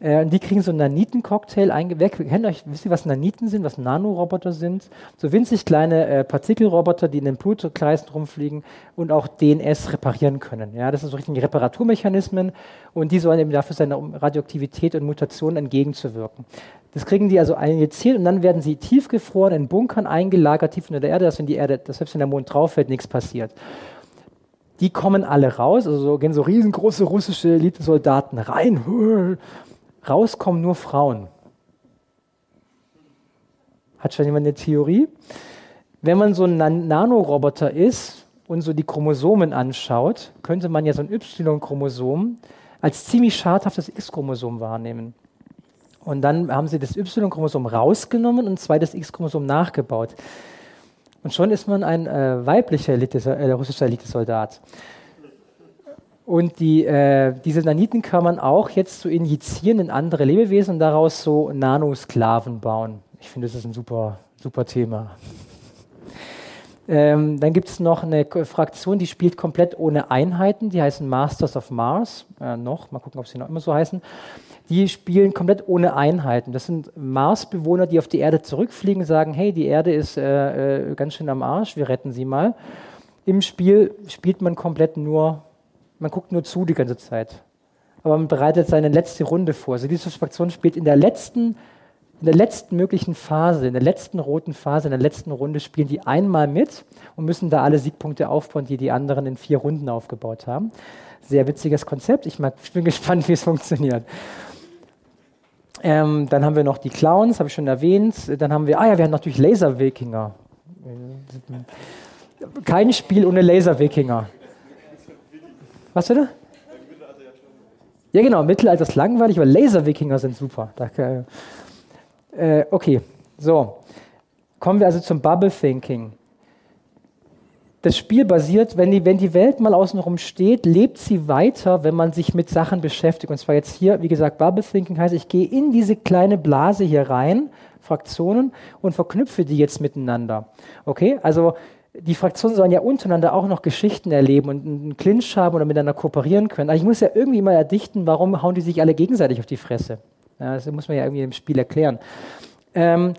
[SPEAKER 1] Äh, die kriegen so einen Naniten-Cocktail eingeweckt. Kennt euch, wisst ihr, was Naniten sind, was Nanoroboter sind? So winzig kleine äh, Partikelroboter, die in den Blutkreisen rumfliegen und auch DNS reparieren können. Ja, das sind so richtige Reparaturmechanismen und die sollen eben dafür sein, um Radioaktivität und Mutationen entgegenzuwirken. Das kriegen die also injiziert und dann werden sie tiefgefroren in Bunkern eingelagert, tief unter der Erde, dass wenn die Erde, dass selbst wenn der Mond drauf fällt, nichts passiert. Die kommen alle raus, also so, gehen so riesengroße russische Elitesoldaten rein. Raus kommen nur Frauen. Hat schon jemand eine Theorie? Wenn man so ein Nanoroboter ist und so die Chromosomen anschaut, könnte man ja so ein Y-Chromosom als ziemlich schadhaftes X-Chromosom wahrnehmen. Und dann haben sie das Y-Chromosom rausgenommen und zwei das X-Chromosom nachgebaut. Und schon ist man ein äh, weiblicher Elite, äh, russischer Elitesoldat. Und die, äh, diese Naniten kann man auch jetzt so injizieren in andere Lebewesen und daraus so Nanosklaven bauen. Ich finde, das ist ein super, super Thema. Ähm, dann gibt es noch eine Fraktion, die spielt komplett ohne Einheiten, die heißen Masters of Mars, äh, noch, mal gucken, ob sie noch immer so heißen. Die spielen komplett ohne Einheiten. Das sind Marsbewohner, die auf die Erde zurückfliegen, sagen, hey, die Erde ist äh, äh, ganz schön am Arsch, wir retten sie mal. Im Spiel spielt man komplett nur, man guckt nur zu die ganze Zeit. Aber man bereitet seine letzte Runde vor. Also diese Fraktion spielt in der letzten in der letzten möglichen Phase, in der letzten roten Phase, in der letzten Runde spielen die einmal mit und müssen da alle Siegpunkte aufbauen, die die anderen in vier Runden aufgebaut haben. Sehr witziges Konzept. Ich, mag, ich bin gespannt, wie es funktioniert. Ähm, dann haben wir noch die Clowns, habe ich schon erwähnt. Dann haben wir, ah ja, wir haben natürlich Laser-Wikinger. Kein Spiel ohne Laser-Wikinger. Was bitte? Ja, genau, Mittelalter ist langweilig, aber Laser-Wikinger sind super. Da, äh, okay, so. Kommen wir also zum Bubble Thinking. Das Spiel basiert, wenn die, wenn die Welt mal außenrum steht, lebt sie weiter, wenn man sich mit Sachen beschäftigt. Und zwar jetzt hier, wie gesagt, Bubble Thinking heißt, ich gehe in diese kleine Blase hier rein, Fraktionen, und verknüpfe die jetzt miteinander. Okay, also die Fraktionen sollen ja untereinander auch noch Geschichten erleben und einen Clinch haben oder miteinander kooperieren können. Also ich muss ja irgendwie mal erdichten, warum hauen die sich alle gegenseitig auf die Fresse. Ja, das muss man ja irgendwie im Spiel erklären. Ähm,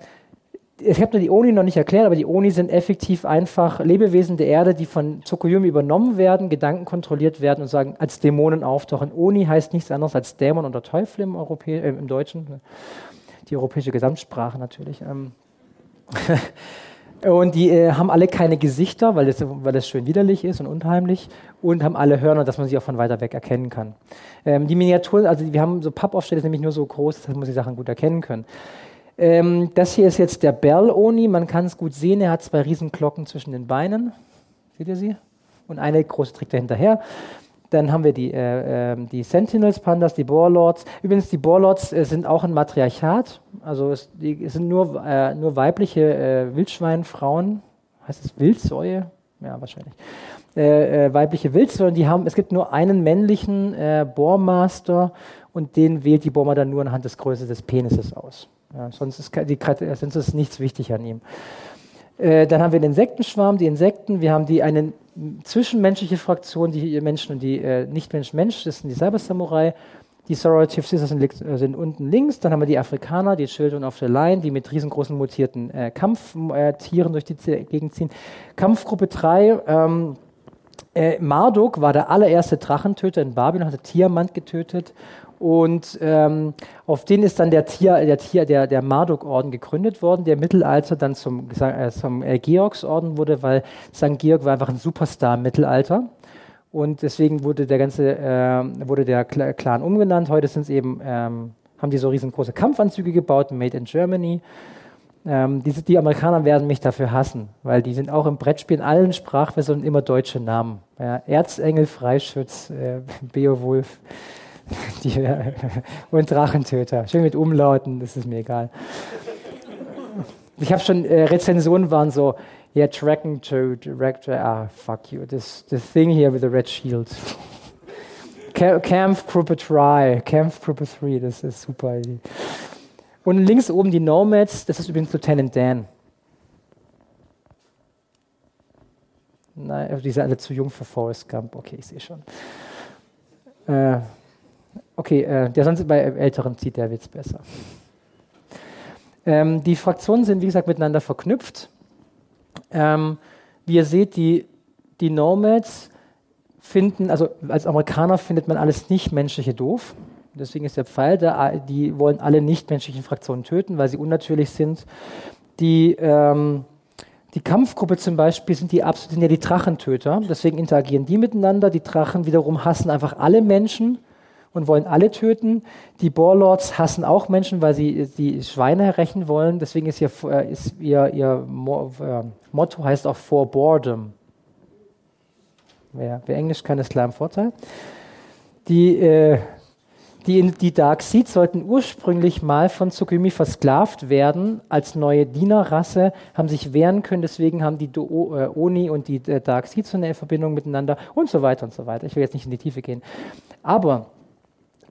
[SPEAKER 1] ich habe die Oni noch nicht erklärt, aber die Oni sind effektiv einfach Lebewesen der Erde, die von Tsukuyomi übernommen werden, Gedanken kontrolliert werden und sagen, als Dämonen auftauchen. Oni heißt nichts anderes als Dämon oder Teufel im, Europä äh, im Deutschen. Die europäische Gesamtsprache natürlich. Ähm Und die äh, haben alle keine Gesichter, weil das, weil das schön widerlich ist und unheimlich. Und haben alle Hörner, dass man sie auch von weiter weg erkennen kann. Ähm, die Miniaturen, also wir haben so Pappaufsteller, nämlich nur so groß, dass man die Sachen gut erkennen können. Ähm, das hier ist jetzt der Bell-Oni. Man kann es gut sehen. Er hat zwei Riesenglocken zwischen den Beinen. Seht ihr sie? Und eine große trägt er hinterher. Dann haben wir die, äh, äh, die Sentinels, Pandas, die Boarlords. Übrigens, die Boarlords äh, sind auch ein Matriarchat. Also es, die, sind nur, äh, nur weibliche äh, Wildschweinfrauen. Heißt es Wildsäue? Ja, wahrscheinlich. Äh, weibliche Wildsäue. Die haben, es gibt nur einen männlichen Bohrmaster und den wählt die dann nur anhand des Größe des Penises aus. Ja, sonst, ist die, sonst ist nichts wichtig an ihm. dann haben wir den Insektenschwarm, die Insekten. Wir haben die einen zwischenmenschliche Fraktion, die Menschen und die äh, Nicht-Mensch-Mensch, das sind die Cyber-Samurai. Die Sorrowative Sisters sind, äh, sind, unten links. Dann haben wir die Afrikaner, die Children of the Line, die mit riesengroßen mutierten äh, Kampftieren durch die Gegend ziehen. Kampfgruppe 3, ähm, äh, Marduk war der allererste Drachentöter in Babylon, hatte Tiamant getötet und ähm, auf den ist dann der Tier, der Tier, der, der Marduk-Orden gegründet worden, der im Mittelalter dann zum, äh, zum äh, Georgsorden wurde, weil St. Georg war einfach ein Superstar im Mittelalter. Und deswegen wurde der ganze, äh, wurde der Clan umgenannt. Heute sind es eben, ähm, haben die so riesengroße Kampfanzüge gebaut, made in Germany. Ähm, die, die, Amerikaner werden mich dafür hassen, weil die sind auch im Brettspiel in allen Sprachversionen immer deutsche Namen. Ja, Erzengel, Freischütz, äh, Beowulf. Die, und Drachentöter. Schön mit Umlauten, das ist mir egal. Ich habe schon, äh, Rezensionen waren so, yeah, Dragon Toad, ah, fuck you, this, the thing here with the red shield. Camp Group Try, Camp Group 3, das ist super. Und links oben die Nomads, das ist übrigens Lieutenant Dan. Nein, die sind alle zu jung für Forrest Gump. Okay, ich sehe schon. Äh, Okay, äh, der sonst bei Älteren zieht der Witz besser. Ähm, die Fraktionen sind, wie gesagt, miteinander verknüpft. Ähm, wie ihr seht, die, die Nomads finden, also als Amerikaner findet man alles Nicht-Menschliche doof. Deswegen ist der Pfeil da, die wollen alle nichtmenschlichen Fraktionen töten, weil sie unnatürlich sind. Die, ähm, die Kampfgruppe zum Beispiel sind, die, sind ja die Drachentöter, deswegen interagieren die miteinander. Die Drachen wiederum hassen einfach alle Menschen und wollen alle töten. Die Boarlords hassen auch Menschen, weil sie die Schweine rächen wollen. Deswegen ist ihr, äh, ist ihr, ihr äh, Motto heißt auch For Boredom. Wer, wer Englisch kann, ist klar im Vorteil. Die, äh, die, die Dark Seed sollten ursprünglich mal von Tsukumi versklavt werden als neue Dienerrasse, haben sich wehren können, deswegen haben die Do äh, Oni und die äh, Dark Seed so eine Verbindung miteinander und so weiter und so weiter. Ich will jetzt nicht in die Tiefe gehen. Aber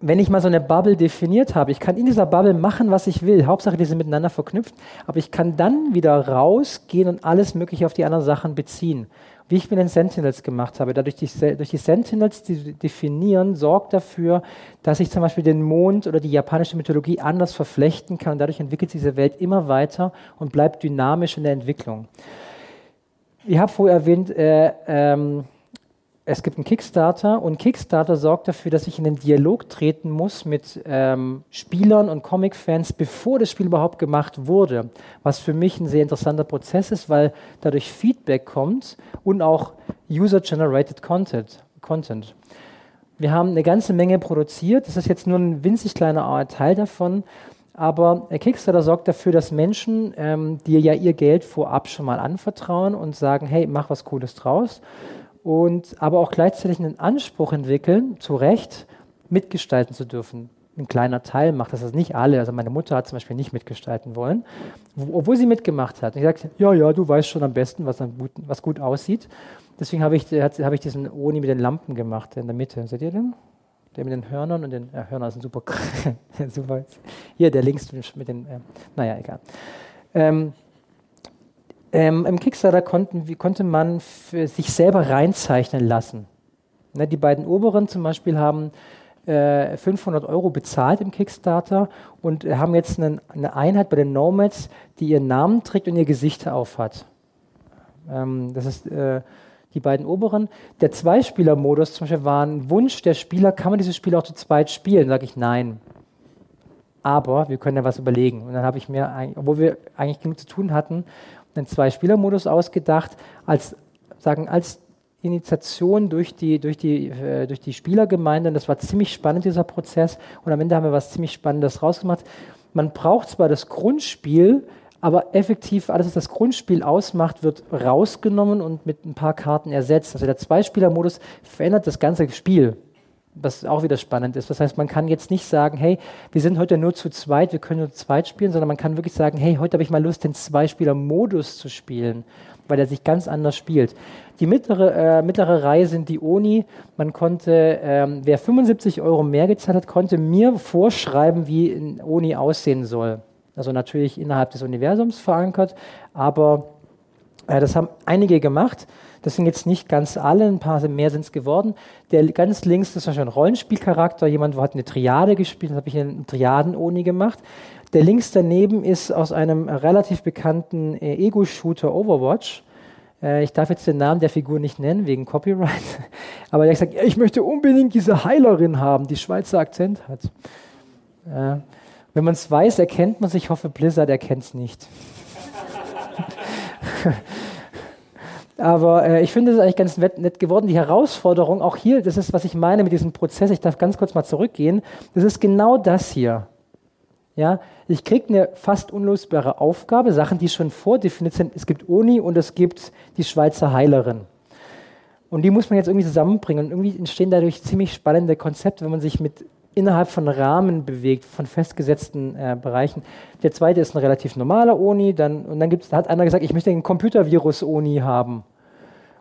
[SPEAKER 1] wenn ich mal so eine Bubble definiert habe, ich kann in dieser Bubble machen, was ich will. Hauptsache, die sind miteinander verknüpft. Aber ich kann dann wieder rausgehen und alles Mögliche auf die anderen Sachen beziehen. Wie ich mit den Sentinels gemacht habe. Dadurch die, durch die Sentinels die definieren, sorgt dafür, dass ich zum Beispiel den Mond oder die japanische Mythologie anders verflechten kann. Dadurch entwickelt sich diese Welt immer weiter und bleibt dynamisch in der Entwicklung. Ich habe vorher erwähnt, äh, ähm, es gibt einen Kickstarter und Kickstarter sorgt dafür, dass ich in den Dialog treten muss mit ähm, Spielern und Comic-Fans, bevor das Spiel überhaupt gemacht wurde. Was für mich ein sehr interessanter Prozess ist, weil dadurch Feedback kommt und auch User-Generated Content. Content. Wir haben eine ganze Menge produziert. Das ist jetzt nur ein winzig kleiner Teil davon. Aber Kickstarter sorgt dafür, dass Menschen ähm, dir ja ihr Geld vorab schon mal anvertrauen und sagen, hey, mach was Cooles draus und aber auch gleichzeitig einen Anspruch entwickeln, zu Recht mitgestalten zu dürfen. Ein kleiner Teil macht das, also nicht alle. Also meine Mutter hat zum Beispiel nicht mitgestalten wollen, wo, obwohl sie mitgemacht hat. Und ich sagte, ja, ja, du weißt schon am besten, was, gut, was gut aussieht. Deswegen habe ich, hab ich diesen Oni mit den Lampen gemacht in der Mitte. Seht ihr den? Der mit den Hörnern und den ja, Hörner sind super. super. Hier, der links mit den, äh, naja, egal. Ähm, ähm, Im Kickstarter konnten, konnte man sich selber reinzeichnen lassen. Ne, die beiden oberen zum Beispiel haben äh, 500 Euro bezahlt im Kickstarter und haben jetzt einen, eine Einheit bei den Nomads, die ihren Namen trägt und ihr Gesicht aufhat. Ähm, das ist äh, die beiden oberen. Der Zweispieler-Modus zum Beispiel war ein Wunsch der Spieler, kann man dieses Spiel auch zu zweit spielen? Sage ich nein. Aber wir können ja was überlegen. Und dann habe ich mir, obwohl wir eigentlich genug zu tun hatten, einen Zwei-Spieler-Modus ausgedacht, als, sagen, als Initiation durch die, durch, die, äh, durch die Spielergemeinde. Und das war ziemlich spannend, dieser Prozess. Und am Ende haben wir was ziemlich Spannendes rausgemacht. Man braucht zwar das Grundspiel, aber effektiv alles, was das Grundspiel ausmacht, wird rausgenommen und mit ein paar Karten ersetzt. Also der Zwei-Spieler-Modus verändert das ganze Spiel was auch wieder spannend ist. Das heißt, man kann jetzt nicht sagen, hey, wir sind heute nur zu zweit, wir können nur zu zweit spielen, sondern man kann wirklich sagen, hey, heute habe ich mal Lust, den Zweispieler-Modus zu spielen, weil er sich ganz anders spielt. Die mittlere, äh, mittlere Reihe sind die Oni. Man konnte, ähm, wer 75 Euro mehr gezahlt hat, konnte mir vorschreiben, wie ein Oni aussehen soll. Also natürlich innerhalb des Universums verankert, aber äh, das haben einige gemacht. Das sind jetzt nicht ganz alle, ein paar mehr sind es geworden. Der ganz links ist ein Rollenspielcharakter, jemand hat eine Triade gespielt, das habe ich einen Triaden-Oni gemacht. Der links daneben ist aus einem relativ bekannten äh, Ego-Shooter Overwatch. Äh, ich darf jetzt den Namen der Figur nicht nennen, wegen Copyright. Aber er hat gesagt, ich möchte unbedingt diese Heilerin haben, die Schweizer Akzent hat. Äh, wenn man es weiß, erkennt man sich. Ich hoffe, Blizzard erkennt es nicht. Aber äh, ich finde es eigentlich ganz nett geworden. Die Herausforderung, auch hier, das ist, was ich meine mit diesem Prozess, ich darf ganz kurz mal zurückgehen, das ist genau das hier. Ja, ich kriege eine fast unlösbare Aufgabe, Sachen, die schon vordefiniert sind. Es gibt Uni und es gibt die Schweizer Heilerin. Und die muss man jetzt irgendwie zusammenbringen. Und irgendwie entstehen dadurch ziemlich spannende Konzepte, wenn man sich mit innerhalb von Rahmen bewegt, von festgesetzten äh, Bereichen. Der zweite ist ein relativ normaler Oni, dann, und dann gibt's, hat einer gesagt, ich möchte einen Computervirus-Oni haben.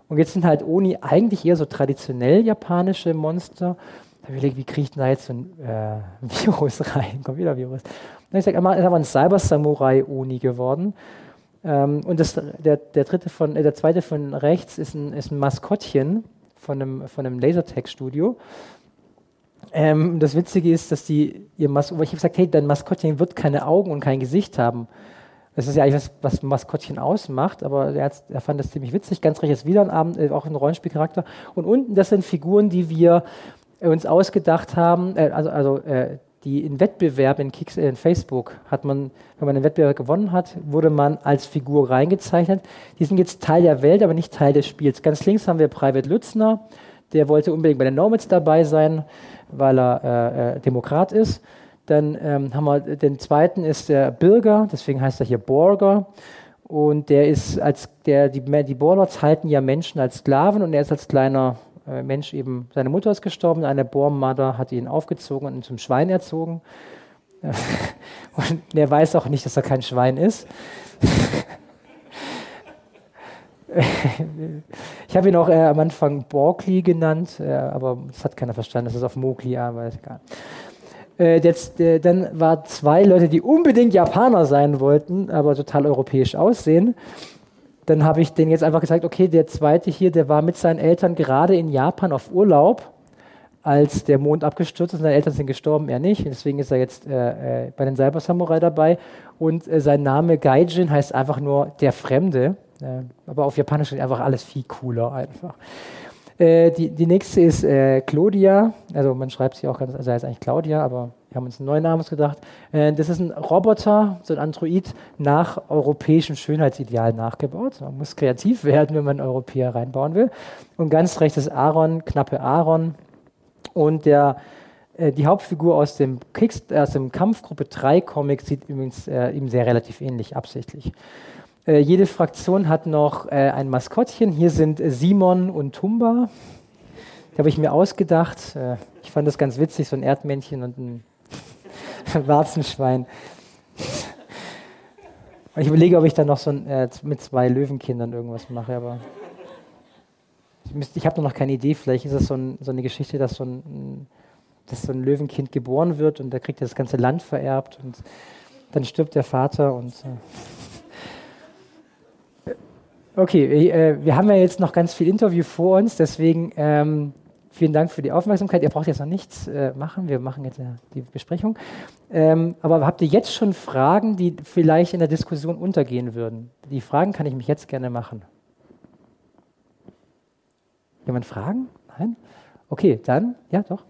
[SPEAKER 1] Und jetzt sind halt Oni eigentlich eher so traditionell japanische Monster. Da habe ich überlegt, wie kriege ich denn da jetzt so ein äh, Virus rein, Computervirus. Dann habe ich gesagt, ist aber ein Cyber-Samurai-Oni geworden. Ähm, und das, der, der, dritte von, äh, der zweite von rechts ist ein, ist ein Maskottchen von einem, von einem Lasertech-Studio. Ähm, das Witzige ist, dass die ihr Mas ich habe gesagt, hey, dein Maskottchen wird keine Augen und kein Gesicht haben. Das ist ja eigentlich was, was Maskottchen ausmacht, aber er, er, fand das ziemlich witzig. Ganz recht ist wieder ein Abend, äh, auch ein Rollenspielcharakter. Und unten, das sind Figuren, die wir äh, uns ausgedacht haben, äh, also, also äh, die in Wettbewerben in, Kicks, in Facebook hat man, wenn man einen Wettbewerb gewonnen hat, wurde man als Figur reingezeichnet. Die sind jetzt Teil der Welt, aber nicht Teil des Spiels. Ganz links haben wir Private Lützner, der wollte unbedingt bei den Nomads dabei sein weil er äh, äh, Demokrat ist. Dann ähm, haben wir den zweiten ist der Bürger, deswegen heißt er hier Borger. Und der ist als der, die, die Borlords halten ja Menschen als Sklaven und er ist als kleiner äh, Mensch eben, seine Mutter ist gestorben, eine Bormother hat ihn aufgezogen und ihn zum Schwein erzogen. und er weiß auch nicht, dass er kein Schwein ist. ich habe ihn auch äh, am Anfang Borgli genannt, äh, aber das hat keiner verstanden, das ist auf ist egal. Äh, jetzt, äh, dann war zwei Leute, die unbedingt Japaner sein wollten, aber total europäisch aussehen. Dann habe ich denen jetzt einfach gesagt, okay, der zweite hier, der war mit seinen Eltern gerade in Japan auf Urlaub, als der Mond abgestürzt ist. Seine Eltern sind gestorben, er nicht. Deswegen ist er jetzt äh, äh bei den Cyber Samurai dabei. Und äh, sein Name Gaijin heißt einfach nur der Fremde. Äh, aber auf Japanisch ist einfach alles viel cooler einfach. Äh, die, die nächste ist äh, Claudia, also man schreibt sie auch ganz, also heißt eigentlich Claudia, aber wir haben uns einen neuen Namen gedacht. Äh, das ist ein Roboter, so ein Android, nach europäischem Schönheitsideal nachgebaut. Man muss kreativ werden, wenn man Europäer reinbauen will. Und ganz rechts ist Aaron, knappe Aaron. Und der, äh, die Hauptfigur aus dem, Kicks, aus dem Kampfgruppe 3 Comic sieht übrigens äh, ihm sehr relativ ähnlich, absichtlich. Äh, jede Fraktion hat noch äh, ein Maskottchen. Hier sind Simon und Tumba. Die habe ich mir ausgedacht. Äh, ich fand das ganz witzig, so ein Erdmännchen und ein Warzenschwein. ich überlege, ob ich dann noch so ein, äh, mit zwei Löwenkindern irgendwas mache, aber ich, ich habe noch keine Idee. Vielleicht ist es so, ein, so, eine Geschichte, dass so ein, dass so ein Löwenkind geboren wird und der kriegt das ganze Land vererbt und dann stirbt der Vater und äh, Okay, äh, wir haben ja jetzt noch ganz viel Interview vor uns, deswegen ähm, vielen Dank für die Aufmerksamkeit. Ihr braucht jetzt noch nichts äh, machen, wir machen jetzt ja die Besprechung. Ähm, aber habt ihr jetzt schon Fragen, die vielleicht in der Diskussion untergehen würden? Die Fragen kann ich mich jetzt gerne machen. Jemand Fragen? Nein? Okay, dann, ja doch.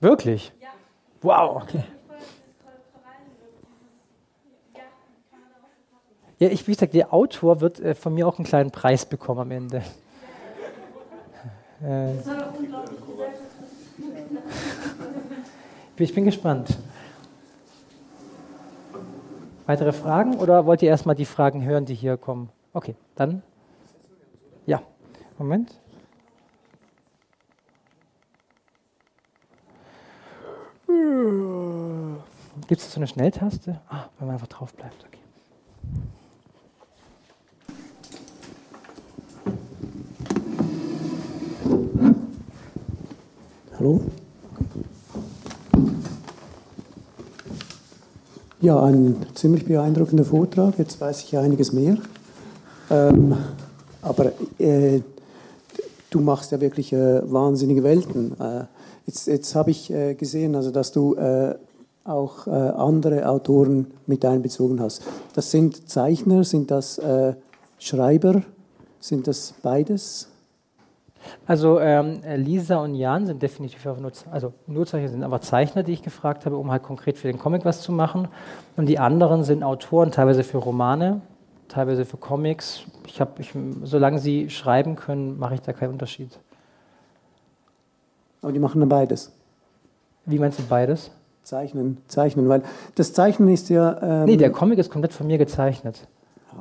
[SPEAKER 1] Wirklich? Ja. Wow, okay. Ja, ich, wie gesagt, der Autor wird äh, von mir auch einen kleinen Preis bekommen am Ende. Äh, ich bin gespannt. Weitere Fragen oder wollt ihr erstmal die Fragen hören, die hier kommen? Okay, dann. Ja, Moment. Gibt es so eine Schnelltaste? Ah, wenn man einfach drauf bleibt. Okay.
[SPEAKER 2] Hallo? Ja, ein ziemlich beeindruckender Vortrag. Jetzt weiß ich einiges mehr. Ähm, aber äh, du machst ja wirklich äh, wahnsinnige Welten. Äh, Jetzt, jetzt habe ich äh, gesehen, also dass du äh, auch äh, andere Autoren mit einbezogen hast. Das sind Zeichner, sind das Schreiber, sind das beides?
[SPEAKER 1] Also ähm, Lisa und Jan sind definitiv auch nur, also nur Zeichner, sind aber Zeichner, die ich gefragt habe, um halt konkret für den Comic was zu machen. Und die anderen sind Autoren, teilweise für Romane, teilweise für Comics. Ich habe, solange sie schreiben können, mache ich da keinen Unterschied.
[SPEAKER 2] Aber die machen dann beides.
[SPEAKER 1] Wie meinst du beides?
[SPEAKER 2] Zeichnen, zeichnen, weil das Zeichnen ist ja.
[SPEAKER 1] Ähm nee, der Comic ist komplett von mir gezeichnet.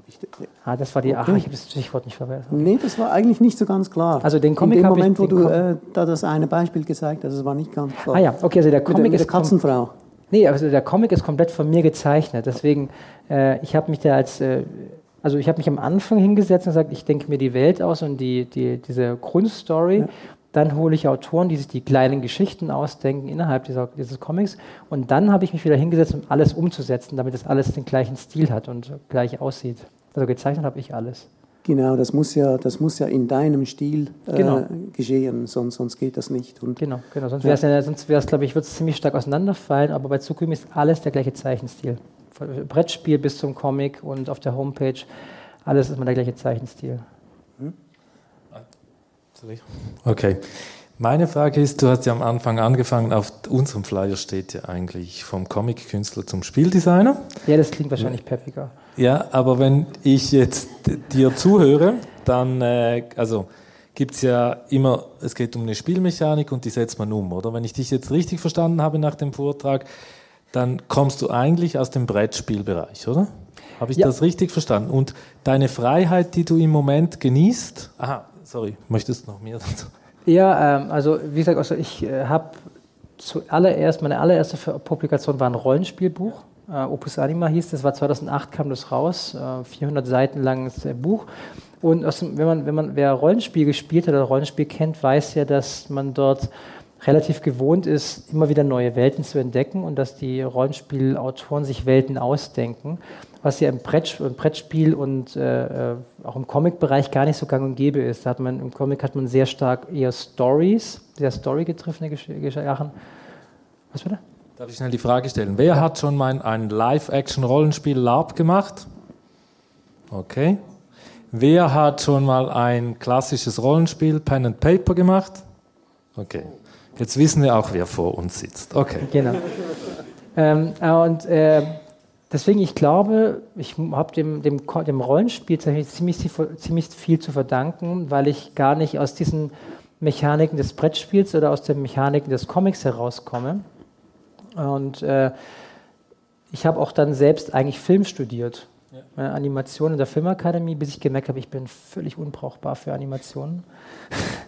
[SPEAKER 1] Ich, ah, das war die. Ach, ich habe das Stichwort nicht verwendet.
[SPEAKER 2] Okay. Nee, das war eigentlich nicht so ganz klar.
[SPEAKER 1] Also den Comic In
[SPEAKER 2] dem Moment, ich, wo du äh, da das eine Beispiel gezeigt hast, das war nicht ganz klar.
[SPEAKER 1] Ah ja, okay, also der Comic mit
[SPEAKER 2] mit ist
[SPEAKER 1] der
[SPEAKER 2] Katzenfrau.
[SPEAKER 1] Nee, also der Comic ist komplett von mir gezeichnet. Deswegen, äh, ich habe mich da als, äh, also ich habe mich am Anfang hingesetzt und gesagt, ich denke mir die Welt aus und die, die, diese Grundstory. Ja. Dann hole ich Autoren, die sich die kleinen Geschichten ausdenken innerhalb dieser, dieses Comics. Und dann habe ich mich wieder hingesetzt, um alles umzusetzen, damit es alles den gleichen Stil hat und gleich aussieht. Also gezeichnet habe ich alles.
[SPEAKER 2] Genau, das muss ja, das muss ja in deinem Stil äh, genau. geschehen, sonst, sonst geht das nicht.
[SPEAKER 1] Und genau, genau. Sonst wäre es, ja, sonst wär's, glaube ich, wird es ziemlich stark auseinanderfallen, aber bei Tsukumi ist alles der gleiche Zeichenstil. Von Brettspiel bis zum Comic und auf der Homepage, alles ist immer der gleiche Zeichenstil.
[SPEAKER 3] Okay. Meine Frage ist, du hast ja am Anfang angefangen, auf unserem Flyer steht ja eigentlich vom Comic-Künstler zum Spieldesigner.
[SPEAKER 1] Ja, das klingt wahrscheinlich peppiger.
[SPEAKER 3] Ja, aber wenn ich jetzt dir zuhöre, dann, äh, also gibt es ja immer, es geht um eine Spielmechanik und die setzt man um, oder? Wenn ich dich jetzt richtig verstanden habe nach dem Vortrag, dann kommst du eigentlich aus dem Brettspielbereich, oder? Habe ich ja. das richtig verstanden? Und deine Freiheit, die du im Moment genießt, aha, sorry, möchtest du noch mehr dazu?
[SPEAKER 1] Ja, ähm, also wie gesagt, also ich äh, habe zuallererst, meine allererste Publikation war ein Rollenspielbuch. Äh, Opus Anima hieß das, war 2008 kam das raus, äh, 400 Seiten langes äh, Buch. Und dem, wenn man, wenn man, wer Rollenspiel gespielt hat oder Rollenspiel kennt, weiß ja, dass man dort relativ gewohnt ist, immer wieder neue Welten zu entdecken und dass die Rollenspielautoren sich Welten ausdenken, was ja im, Brett, im Brettspiel und äh, äh, auch im Comic-Bereich gar nicht so gang und gäbe ist. Da hat man, Im Comic hat man sehr stark eher Stories, sehr storygetriffene Sachen.
[SPEAKER 3] Was bitte? Darf ich schnell die Frage stellen? Wer ja. hat schon mal ein Live-Action-Rollenspiel LARP gemacht? Okay. Wer hat schon mal ein klassisches Rollenspiel Pen and Paper gemacht? Okay. Jetzt wissen wir auch, wer vor uns sitzt. Okay.
[SPEAKER 1] Genau. ähm, äh, und äh, deswegen, ich glaube, ich habe dem, dem, dem Rollenspiel ziemlich, ziemlich viel zu verdanken, weil ich gar nicht aus diesen Mechaniken des Brettspiels oder aus den Mechaniken des Comics herauskomme. Und äh, ich habe auch dann selbst eigentlich Film studiert. Ja. Äh, Animation in der Filmakademie, bis ich gemerkt habe, ich bin völlig unbrauchbar für Animationen.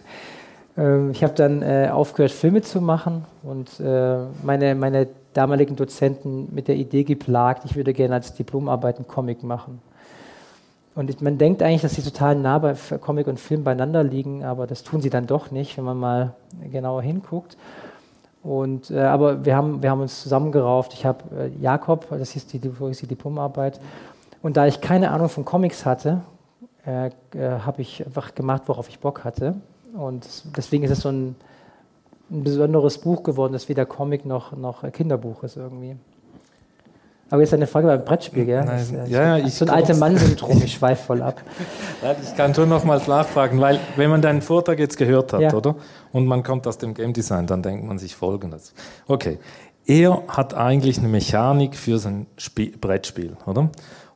[SPEAKER 1] Ähm, ich habe dann äh, aufgehört, Filme zu machen und äh, meine, meine damaligen Dozenten mit der Idee geplagt, ich würde gerne als Diplomarbeit einen Comic machen. Und man denkt eigentlich, dass sie total nah bei Comic und Film beieinander liegen, aber das tun sie dann doch nicht, wenn man mal genauer hinguckt. Und, äh, aber wir haben, wir haben uns zusammengerauft. Ich habe äh, Jakob, das ist die, die Diplomarbeit, und da ich keine Ahnung von Comics hatte, äh, äh habe ich einfach gemacht, worauf ich Bock hatte. Und deswegen ist es so ein, ein besonderes Buch geworden, das weder Comic noch, noch Kinderbuch ist irgendwie. Aber jetzt eine Frage beim Brettspiel, gell? Nein, das, äh, ja, ja, ich so ein alter Mann-Syndrom, ich schweife voll ab.
[SPEAKER 3] ich kann schon nochmals nachfragen, weil wenn man deinen Vortrag jetzt gehört hat, ja. oder? Und man kommt aus dem Game Design, dann denkt man sich folgendes. Okay, er hat eigentlich eine Mechanik für sein Spiel, Brettspiel, oder?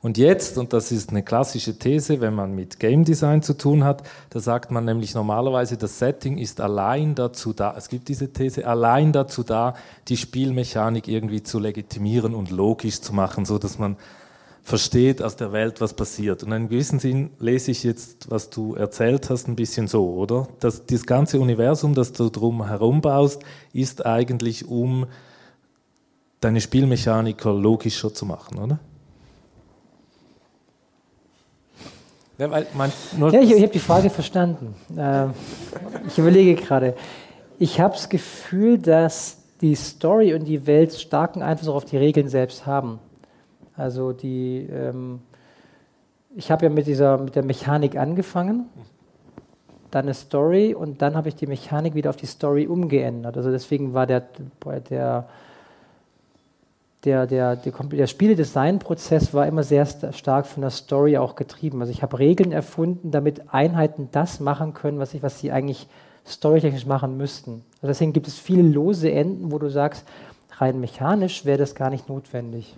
[SPEAKER 3] Und jetzt, und das ist eine klassische These, wenn man mit Game Design zu tun hat, da sagt man nämlich normalerweise, das Setting ist allein dazu da, es gibt diese These, allein dazu da, die Spielmechanik irgendwie zu legitimieren und logisch zu machen, so dass man versteht aus der Welt, was passiert. Und in einem gewissen Sinn lese ich jetzt, was du erzählt hast, ein bisschen so, oder? Dass das ganze Universum, das du drum herum baust, ist eigentlich, um deine Spielmechaniker logischer zu machen, oder?
[SPEAKER 1] Ja, ja ich, ich habe die Frage verstanden. Äh, ich überlege gerade. Ich habe das Gefühl, dass die Story und die Welt starken Einfluss auf die Regeln selbst haben. Also die, ähm, ich habe ja mit dieser mit der Mechanik angefangen, dann eine Story und dann habe ich die Mechanik wieder auf die Story umgeändert. Also deswegen war der, der der, der, der, der Spieledesign-Prozess war immer sehr stark von der Story auch getrieben. Also ich habe Regeln erfunden, damit Einheiten das machen können, was, ich, was sie eigentlich storytechnisch machen müssten. Also deswegen gibt es viele lose Enden, wo du sagst, rein mechanisch wäre das gar nicht notwendig.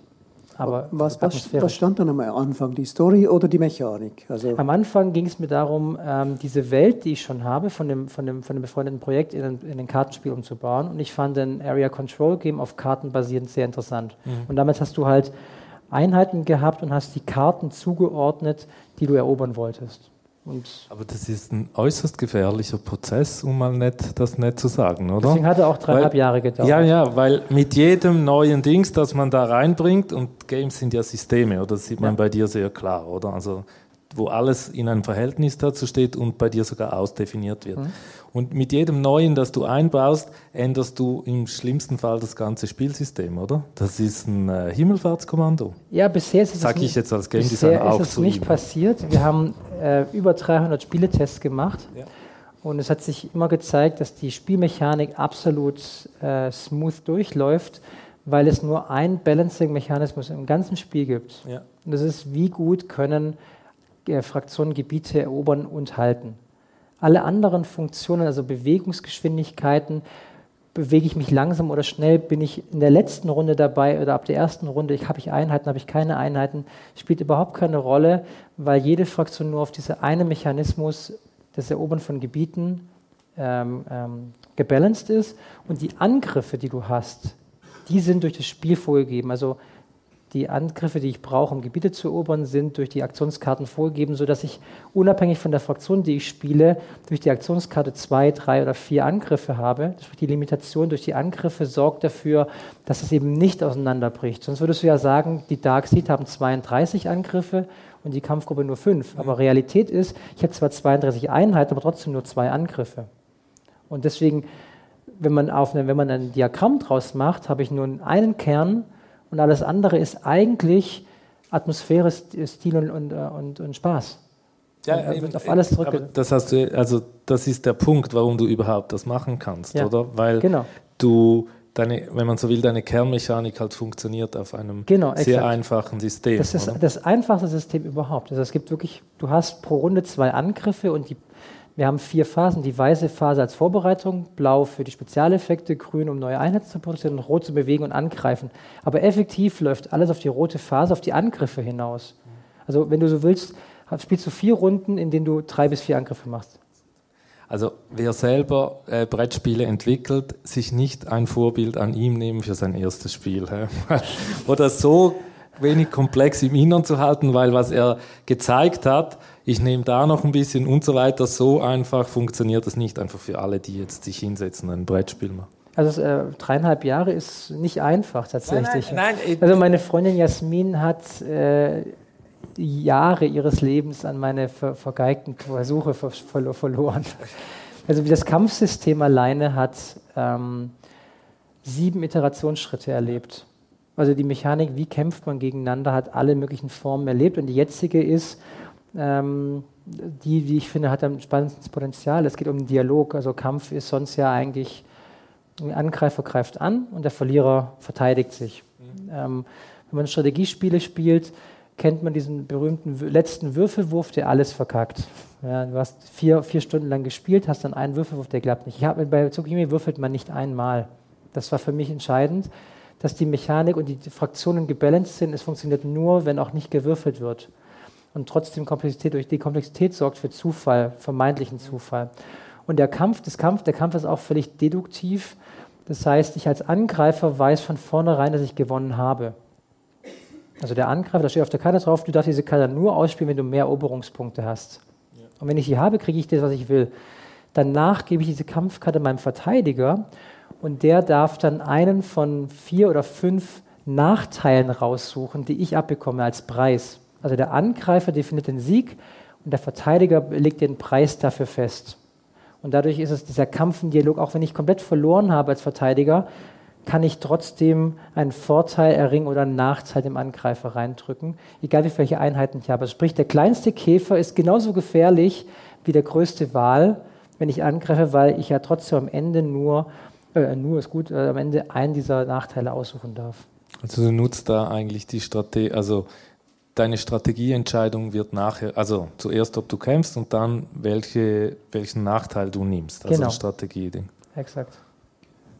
[SPEAKER 2] Aber was, was, was, stand dann am Anfang, die Story oder die Mechanik?
[SPEAKER 1] Also am Anfang ging es mir darum, ähm, diese Welt, die ich schon habe, von dem, von dem, von dem befreundeten Projekt in ein, in ein Kartenspiel umzubauen. Und ich fand ein Area Control Game auf Karten basierend sehr interessant. Mhm. Und damit hast du halt Einheiten gehabt und hast die Karten zugeordnet, die du erobern wolltest.
[SPEAKER 3] Und Aber das ist ein äußerst gefährlicher Prozess, um mal nicht, das nicht zu sagen, oder?
[SPEAKER 1] Deswegen hat er auch dreieinhalb weil, Jahre gedauert.
[SPEAKER 3] Ja, ja, weil mit jedem neuen Dings, das man da reinbringt, und Games sind ja Systeme, oder? Das sieht man ja. bei dir sehr klar, oder? Also wo alles in einem Verhältnis dazu steht und bei dir sogar ausdefiniert wird. Mhm. Und mit jedem neuen, das du einbaust, änderst du im schlimmsten Fall das ganze Spielsystem, oder? Das ist ein äh, Himmelfahrtskommando.
[SPEAKER 1] Ja, bisher ist es
[SPEAKER 3] Sag ich jetzt als Game Designer
[SPEAKER 1] auch ist es nicht ihm. passiert. Wir haben äh, über 300 Spieletests gemacht. Ja. Und es hat sich immer gezeigt, dass die Spielmechanik absolut äh, smooth durchläuft, weil es nur einen Balancing-Mechanismus im ganzen Spiel gibt. Ja. Und das ist, wie gut können äh, Fraktionen Gebiete erobern und halten. Alle anderen Funktionen, also Bewegungsgeschwindigkeiten, bewege ich mich langsam oder schnell, bin ich in der letzten Runde dabei oder ab der ersten Runde, ich, habe ich Einheiten, habe ich keine Einheiten, spielt überhaupt keine Rolle, weil jede Fraktion nur auf diese eine Mechanismus des Erobern von Gebieten ähm, ähm, gebalanced ist und die Angriffe, die du hast, die sind durch das Spiel vorgegeben. Also die Angriffe, die ich brauche, um Gebiete zu erobern, sind durch die Aktionskarten vorgegeben, sodass ich unabhängig von der Fraktion, die ich spiele, durch die Aktionskarte zwei, drei oder vier Angriffe habe. Die Limitation durch die Angriffe sorgt dafür, dass es eben nicht auseinanderbricht. Sonst würdest du ja sagen, die Dark Seed haben 32 Angriffe und die Kampfgruppe nur fünf. Aber Realität ist, ich habe zwar 32 Einheiten, aber trotzdem nur zwei Angriffe. Und deswegen, wenn man, auf eine, wenn man ein Diagramm draus macht, habe ich nur einen Kern und alles andere ist eigentlich Atmosphäre, Stil und, und, und, und Spaß.
[SPEAKER 3] Ja, eben, auf alles zurück. Das hast du, also das ist der Punkt, warum du überhaupt das machen kannst, ja, oder? Weil genau. du deine, wenn man so will, deine Kernmechanik halt funktioniert auf einem genau, sehr einfachen System.
[SPEAKER 1] Das ist oder? das einfachste System überhaupt. Also es gibt wirklich, du hast pro Runde zwei Angriffe und die wir haben vier Phasen. Die weiße Phase als Vorbereitung, blau für die Spezialeffekte, grün, um neue Einheiten zu produzieren und rot zu bewegen und angreifen. Aber effektiv läuft alles auf die rote Phase, auf die Angriffe hinaus. Also wenn du so willst, spielst du vier Runden, in denen du drei bis vier Angriffe machst.
[SPEAKER 3] Also wer selber äh, Brettspiele entwickelt, sich nicht ein Vorbild an ihm nehmen für sein erstes Spiel. Oder so wenig komplex im Innern zu halten, weil was er gezeigt hat, ich nehme da noch ein bisschen und so weiter, so einfach funktioniert das nicht einfach für alle, die jetzt sich hinsetzen und ein Brettspiel machen.
[SPEAKER 1] Also äh, dreieinhalb Jahre ist nicht einfach tatsächlich. Nein, nein, nein, also meine Freundin Jasmin hat äh, Jahre ihres Lebens an meine ver vergeigten Versuche ver ver verloren. Also wie das Kampfsystem alleine hat ähm, sieben Iterationsschritte erlebt. Also die Mechanik, wie kämpft man gegeneinander, hat alle möglichen Formen erlebt. Und die jetzige ist, ähm, die, die ich finde, hat am spannendsten Potenzial. Es geht um den Dialog. Also Kampf ist sonst ja eigentlich, ein Angreifer greift an und der Verlierer verteidigt sich. Mhm. Ähm, wenn man Strategiespiele spielt, kennt man diesen berühmten letzten Würfelwurf, der alles verkackt. Ja, du hast vier, vier Stunden lang gespielt, hast dann einen Würfelwurf, der klappt nicht. Ich hab, bei Tsukimi würfelt man nicht einmal. Das war für mich entscheidend dass die Mechanik und die Fraktionen gebalanced sind. Es funktioniert nur, wenn auch nicht gewürfelt wird. Und trotzdem Komplexität, durch die Komplexität sorgt für Zufall, vermeintlichen Zufall. Und der Kampf, das Kampf, der Kampf ist auch völlig deduktiv. Das heißt, ich als Angreifer weiß von vornherein, dass ich gewonnen habe. Also der Angreifer, da steht auf der Karte drauf, du darfst diese Karte nur ausspielen, wenn du mehr Eroberungspunkte hast. Ja. Und wenn ich sie habe, kriege ich das, was ich will. Danach gebe ich diese Kampfkarte meinem Verteidiger und der darf dann einen von vier oder fünf Nachteilen raussuchen, die ich abbekomme als Preis. Also der Angreifer definiert den Sieg und der Verteidiger legt den Preis dafür fest. Und dadurch ist es dieser Kampfendialog, auch wenn ich komplett verloren habe als Verteidiger, kann ich trotzdem einen Vorteil erringen oder einen Nachteil dem Angreifer reindrücken, egal wie viele Einheiten ich habe. Sprich, der kleinste Käfer ist genauso gefährlich wie der größte Wal, wenn ich angreife, weil ich ja trotzdem am Ende nur äh, nur ist gut, äh, am Ende einen dieser Nachteile aussuchen darf.
[SPEAKER 3] Also du nutzt da eigentlich die Strategie, also deine Strategieentscheidung wird nachher, also zuerst, ob du kämpfst und dann welche, welchen Nachteil du nimmst. Also genau. Strategie-Ding.
[SPEAKER 1] Exakt.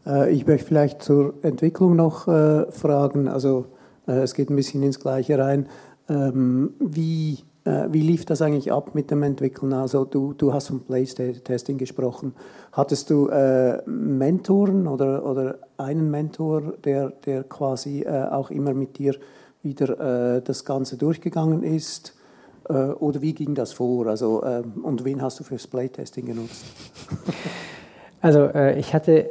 [SPEAKER 2] Äh, ich möchte vielleicht zur Entwicklung noch äh, fragen. Also äh, es geht ein bisschen ins Gleiche rein. Ähm, wie äh, wie lief das eigentlich ab mit dem Entwickeln? Also du, du hast vom Playtesting gesprochen. Hattest du äh, Mentoren oder, oder einen Mentor, der, der quasi äh, auch immer mit dir wieder äh, das Ganze durchgegangen ist? Äh, oder wie ging das vor? Also, ähm, und wen hast du fürs Playtesting genutzt?
[SPEAKER 1] also äh, ich hatte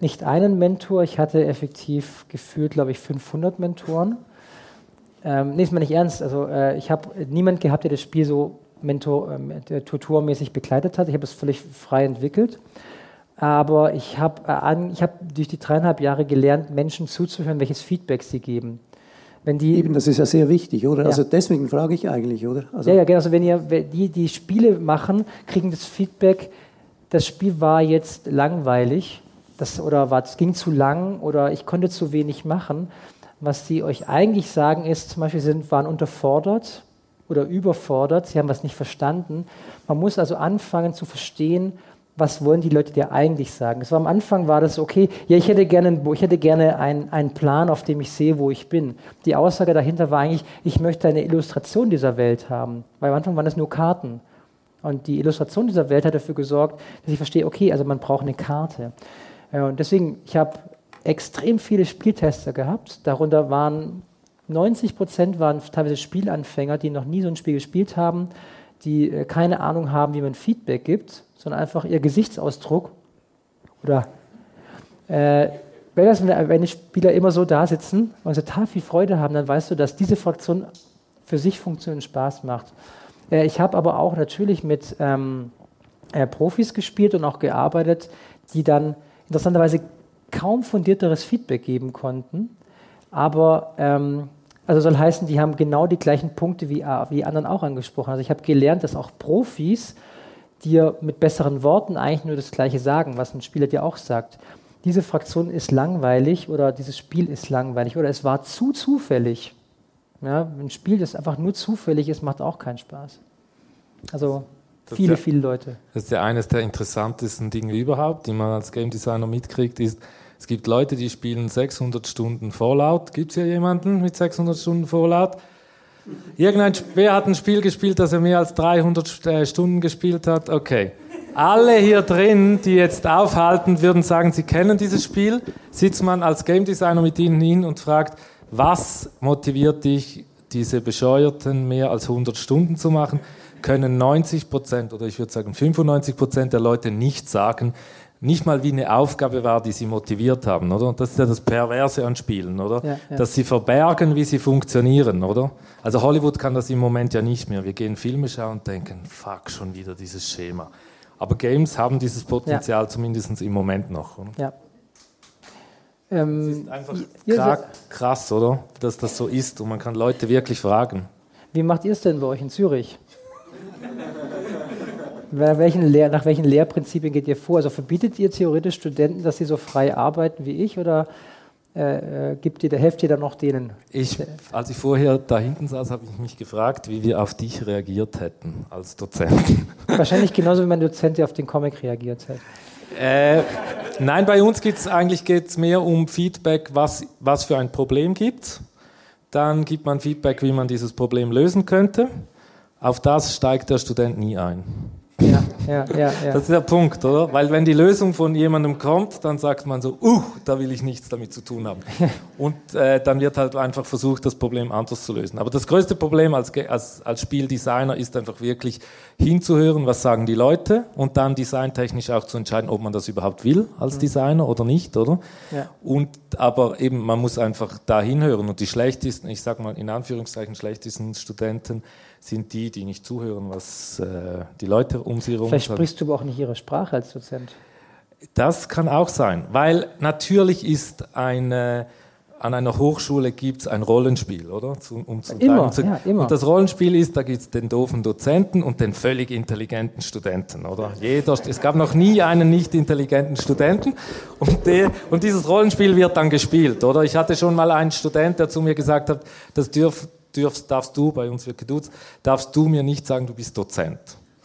[SPEAKER 1] nicht einen Mentor, ich hatte effektiv gefühlt, glaube ich, 500 Mentoren. Ähm, nee, ist mal nicht ernst. Also ich habe niemand gehabt, der das Spiel so Mentor, äh, tutormäßig begleitet hat. Ich habe es völlig frei entwickelt. Aber ich habe äh, hab durch die dreieinhalb Jahre gelernt, Menschen zuzuhören, welches Feedback sie geben.
[SPEAKER 2] Wenn die, Eben, das ist ja sehr wichtig, oder? Ja. Also deswegen frage ich eigentlich, oder?
[SPEAKER 1] Also ja, ja, genau. Also wenn ihr die, die Spiele machen, kriegen das Feedback, das Spiel war jetzt langweilig das, oder war, es ging zu lang oder ich konnte zu wenig machen. Was sie euch eigentlich sagen ist, zum Beispiel sind, waren unterfordert oder überfordert, sie haben was nicht verstanden. Man muss also anfangen zu verstehen, was wollen die Leute dir eigentlich sagen. Das war am Anfang war das okay, ja, ich hätte gerne, ich hätte gerne einen, einen Plan, auf dem ich sehe, wo ich bin. Die Aussage dahinter war eigentlich, ich möchte eine Illustration dieser Welt haben. Weil am Anfang waren das nur Karten. Und die Illustration dieser Welt hat dafür gesorgt, dass ich verstehe, okay, also man braucht eine Karte. Und deswegen, ich habe extrem viele Spieltester gehabt. Darunter waren 90 Prozent waren teilweise Spielanfänger, die noch nie so ein Spiel gespielt haben, die äh, keine Ahnung haben, wie man Feedback gibt, sondern einfach ihr Gesichtsausdruck oder äh, wenn, das, wenn die Spieler immer so da sitzen und total viel Freude haben, dann weißt du, dass diese Fraktion für sich funktioniert und Spaß macht. Äh, ich habe aber auch natürlich mit ähm, äh, Profis gespielt und auch gearbeitet, die dann interessanterweise kaum fundierteres Feedback geben konnten. Aber ähm, also soll heißen, die haben genau die gleichen Punkte wie, äh, wie anderen auch angesprochen. Also ich habe gelernt, dass auch Profis dir mit besseren Worten eigentlich nur das Gleiche sagen, was ein Spieler dir auch sagt diese Fraktion ist langweilig oder dieses Spiel ist langweilig oder es war zu zufällig. Ja, ein Spiel, das einfach nur zufällig ist, macht auch keinen Spaß. Also das viele,
[SPEAKER 3] ja,
[SPEAKER 1] viele Leute.
[SPEAKER 3] Das ist ja eines der interessantesten Dinge überhaupt, die man als Game Designer mitkriegt, ist, es gibt Leute, die spielen 600 Stunden Fallout. Gibt es hier jemanden mit 600 Stunden Fallout? Irgendein, wer hat ein Spiel gespielt, das er mehr als 300 äh, Stunden gespielt hat? Okay alle hier drin, die jetzt aufhalten, würden sagen, sie kennen dieses Spiel, sitzt man als Game Designer mit ihnen hin und fragt, was motiviert dich, diese bescheuerten mehr als 100 Stunden zu machen, können 90 Prozent oder ich würde sagen 95 Prozent der Leute nicht sagen, nicht mal wie eine Aufgabe war, die sie motiviert haben, oder? Das ist ja das Perverse an Spielen, oder? Ja, ja. Dass sie verbergen, wie sie funktionieren, oder? Also Hollywood kann das im Moment ja nicht mehr. Wir gehen Filme schauen und denken, fuck, schon wieder dieses Schema. Aber Games haben dieses Potenzial ja. zumindest im Moment noch. Oder?
[SPEAKER 1] Ja.
[SPEAKER 3] Ähm, es ist einfach ja, krass, oder? Dass das so ist und man kann Leute wirklich fragen.
[SPEAKER 1] Wie macht ihr es denn bei euch in Zürich? Welchen Lehr nach welchen Lehrprinzipien geht ihr vor? Also verbietet ihr theoretisch Studenten, dass sie so frei arbeiten wie ich oder äh, äh, gibt ihr, helft ihr dann noch denen?
[SPEAKER 3] Ich, als ich vorher da hinten saß, habe ich mich gefragt, wie wir auf dich reagiert hätten als Dozent.
[SPEAKER 1] Wahrscheinlich genauso wie mein Dozent, auf den Comic reagiert hat.
[SPEAKER 3] Äh, nein, bei uns geht es eigentlich geht's mehr um Feedback, was, was für ein Problem gibt. Dann gibt man Feedback, wie man dieses Problem lösen könnte. Auf das steigt der Student nie ein.
[SPEAKER 1] Ja, ja, ja, ja.
[SPEAKER 3] Das ist der Punkt, oder? Weil wenn die Lösung von jemandem kommt, dann sagt man so, uh, da will ich nichts damit zu tun haben. Und äh, dann wird halt einfach versucht, das Problem anders zu lösen. Aber das größte Problem als, als, als Spieldesigner ist einfach wirklich hinzuhören, was sagen die Leute und dann designtechnisch auch zu entscheiden, ob man das überhaupt will als mhm. Designer oder nicht, oder? Ja. Und aber eben, man muss einfach da hinhören. Und die schlechtesten, ich sag mal in Anführungszeichen schlechtesten Studenten, sind die, die nicht zuhören, was äh, die Leute um sie herum
[SPEAKER 1] Vielleicht sprichst du aber auch nicht ihre Sprache als Dozent.
[SPEAKER 3] Das kann auch sein, weil natürlich ist eine an einer Hochschule gibt es ein Rollenspiel, oder? Zu, um
[SPEAKER 1] zum immer, zu, ja, immer.
[SPEAKER 3] Und das Rollenspiel ist, da gibt es den doofen Dozenten und den völlig intelligenten Studenten, oder? Jeder, es gab noch nie einen nicht intelligenten Studenten und, der, und dieses Rollenspiel wird dann gespielt, oder? Ich hatte schon mal einen Student, der zu mir gesagt hat, das dürf, dürfst, darfst du, bei uns wird geduzt, darfst du mir nicht sagen, du bist Dozent.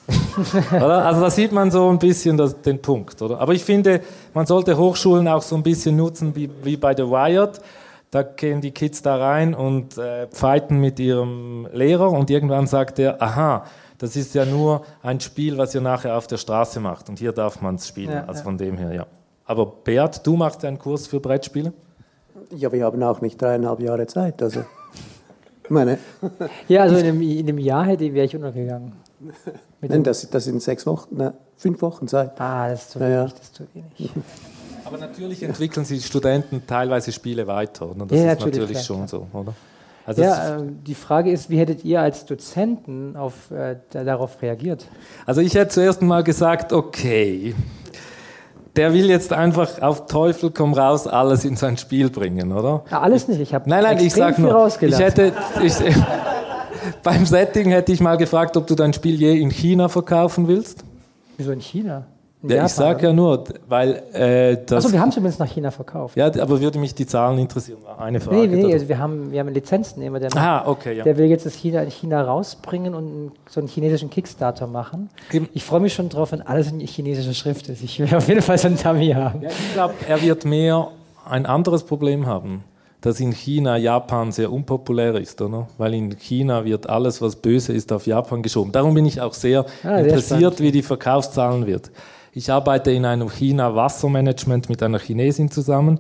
[SPEAKER 3] oder? Also da sieht man so ein bisschen das, den Punkt. Oder? Aber ich finde, man sollte Hochschulen auch so ein bisschen nutzen wie, wie bei The Wired. Da gehen die Kids da rein und äh, fighten mit ihrem Lehrer und irgendwann sagt er, aha, das ist ja nur ein Spiel, was ihr nachher auf der Straße macht und hier darf man es spielen. Ja, also ja. von dem her, ja. Aber Bert, du machst einen Kurs für Brettspiele?
[SPEAKER 2] Ja, wir haben auch nicht dreieinhalb Jahre Zeit. Also meine.
[SPEAKER 1] Ja, also in einem, in einem Jahr hätte wäre ich untergegangen.
[SPEAKER 2] Nein, das, das sind sechs Wochen, ne, fünf Wochen Zeit.
[SPEAKER 1] Ah, das ist zu wenig. Ja, Das ist zu wenig.
[SPEAKER 3] Aber natürlich entwickeln sich Studenten teilweise Spiele weiter. Oder? Das ja, ist natürlich, natürlich schon so, oder?
[SPEAKER 1] Also ja, äh, die Frage ist, wie hättet ihr als Dozenten auf, äh, darauf reagiert?
[SPEAKER 3] Also ich hätte zuerst mal gesagt, okay, der will jetzt einfach auf Teufel komm raus alles in sein Spiel bringen, oder?
[SPEAKER 1] Ja, alles nicht. Ich habe
[SPEAKER 3] nein, nein, ich sag nur, ich hätte, ich, beim Setting hätte ich mal gefragt, ob du dein Spiel je in China verkaufen willst.
[SPEAKER 1] Wieso in China?
[SPEAKER 3] Ja, ich sage ja nur, weil äh,
[SPEAKER 1] das. Achso, wir haben es übrigens nach China verkauft.
[SPEAKER 3] Ja, aber würde mich die Zahlen interessieren. Eine Frage.
[SPEAKER 1] Nee, nee, also wir haben, wir haben einen Lizenznehmer, der,
[SPEAKER 3] ah, okay, ja.
[SPEAKER 1] der will jetzt das China in China rausbringen und so einen chinesischen Kickstarter machen. Ich freue mich schon drauf, wenn alles in chinesischer Schrift ist. Ich will auf jeden Fall so einen Dummy haben.
[SPEAKER 3] Ja, ich glaube, er wird mehr ein anderes Problem haben dass in China Japan sehr unpopulär ist, oder? Weil in China wird alles, was böse ist, auf Japan geschoben. Darum bin ich auch sehr ah, interessiert, wie die Verkaufszahlen wird. Ich arbeite in einem China-Wassermanagement mit einer Chinesin zusammen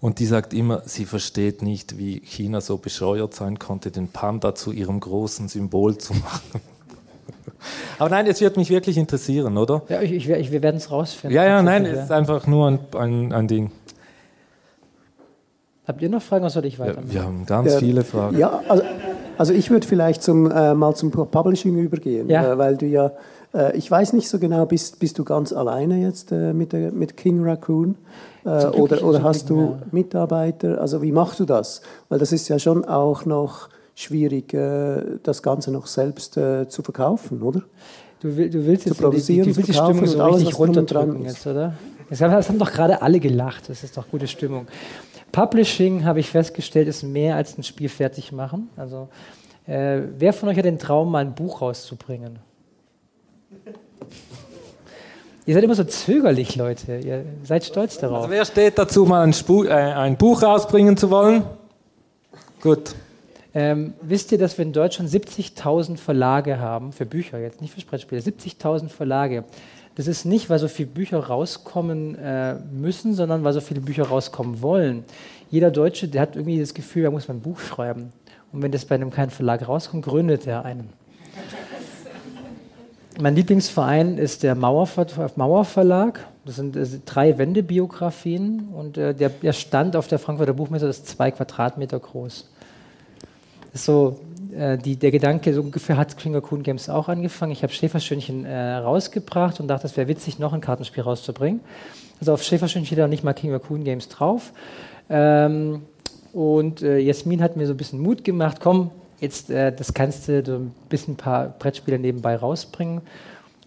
[SPEAKER 3] Und die sagt immer, sie versteht nicht, wie China so bescheuert sein konnte, den Panda zu ihrem großen Symbol zu machen. Aber nein, es wird mich wirklich interessieren, oder?
[SPEAKER 1] Ja, ich, ich, wir werden es rausfinden.
[SPEAKER 3] Ja, ja, nein, es ist einfach nur ein, ein, ein Ding.
[SPEAKER 1] Habt ihr noch Fragen oder soll ich weiter?
[SPEAKER 3] Ja, wir haben ganz ja, viele Fragen.
[SPEAKER 2] Ja, also, also ich würde vielleicht zum, äh, mal zum Publishing übergehen, ja. äh, weil du ja, äh, ich weiß nicht so genau, bist, bist du ganz alleine jetzt äh, mit, der, mit King Raccoon äh, oder, oder hast du. Mitarbeiter? Also wie machst du das? Weil das ist ja schon auch noch schwierig, äh, das Ganze noch selbst zu verkaufen, oder?
[SPEAKER 1] Du, du willst
[SPEAKER 2] jetzt die, die, die Stimmung
[SPEAKER 1] so alles, richtig runterdrücken jetzt, oder? Das haben doch gerade alle gelacht, das ist doch gute Stimmung. Publishing, habe ich festgestellt, ist mehr als ein Spiel fertig machen. Also, äh, wer von euch hat den Traum, mal ein Buch rauszubringen? Ihr seid immer so zögerlich, Leute. Ihr seid stolz darauf.
[SPEAKER 3] Also wer steht dazu, mal ein, Spu äh, ein Buch rausbringen zu wollen? Gut.
[SPEAKER 1] Ähm, wisst ihr, dass wir in Deutschland 70.000 Verlage haben, für Bücher jetzt, nicht für Sprettspiele, 70.000 Verlage. Das ist nicht, weil so viele Bücher rauskommen äh, müssen, sondern weil so viele Bücher rauskommen wollen. Jeder Deutsche, der hat irgendwie das Gefühl, er muss mal ein Buch schreiben. Und wenn das bei einem kleinen Verlag rauskommt, gründet er einen. Mein Lieblingsverein ist der Mauerver Mauerverlag. Das sind äh, drei Wendebiografien und äh, der, Stand auf der Frankfurter Buchmesse ist zwei Quadratmeter groß. Das ist so äh, die, der Gedanke, so ungefähr hat Klinger Kuhn Games auch angefangen. Ich habe Schäferstündchen äh, rausgebracht und dachte, es wäre witzig, noch ein Kartenspiel rauszubringen. Also auf Schäferstündchen steht da nicht mal King Kuhn Games drauf. Ähm, und äh, Jasmin hat mir so ein bisschen Mut gemacht, komm, jetzt äh, das kannst du so ein bisschen ein paar Brettspiele nebenbei rausbringen.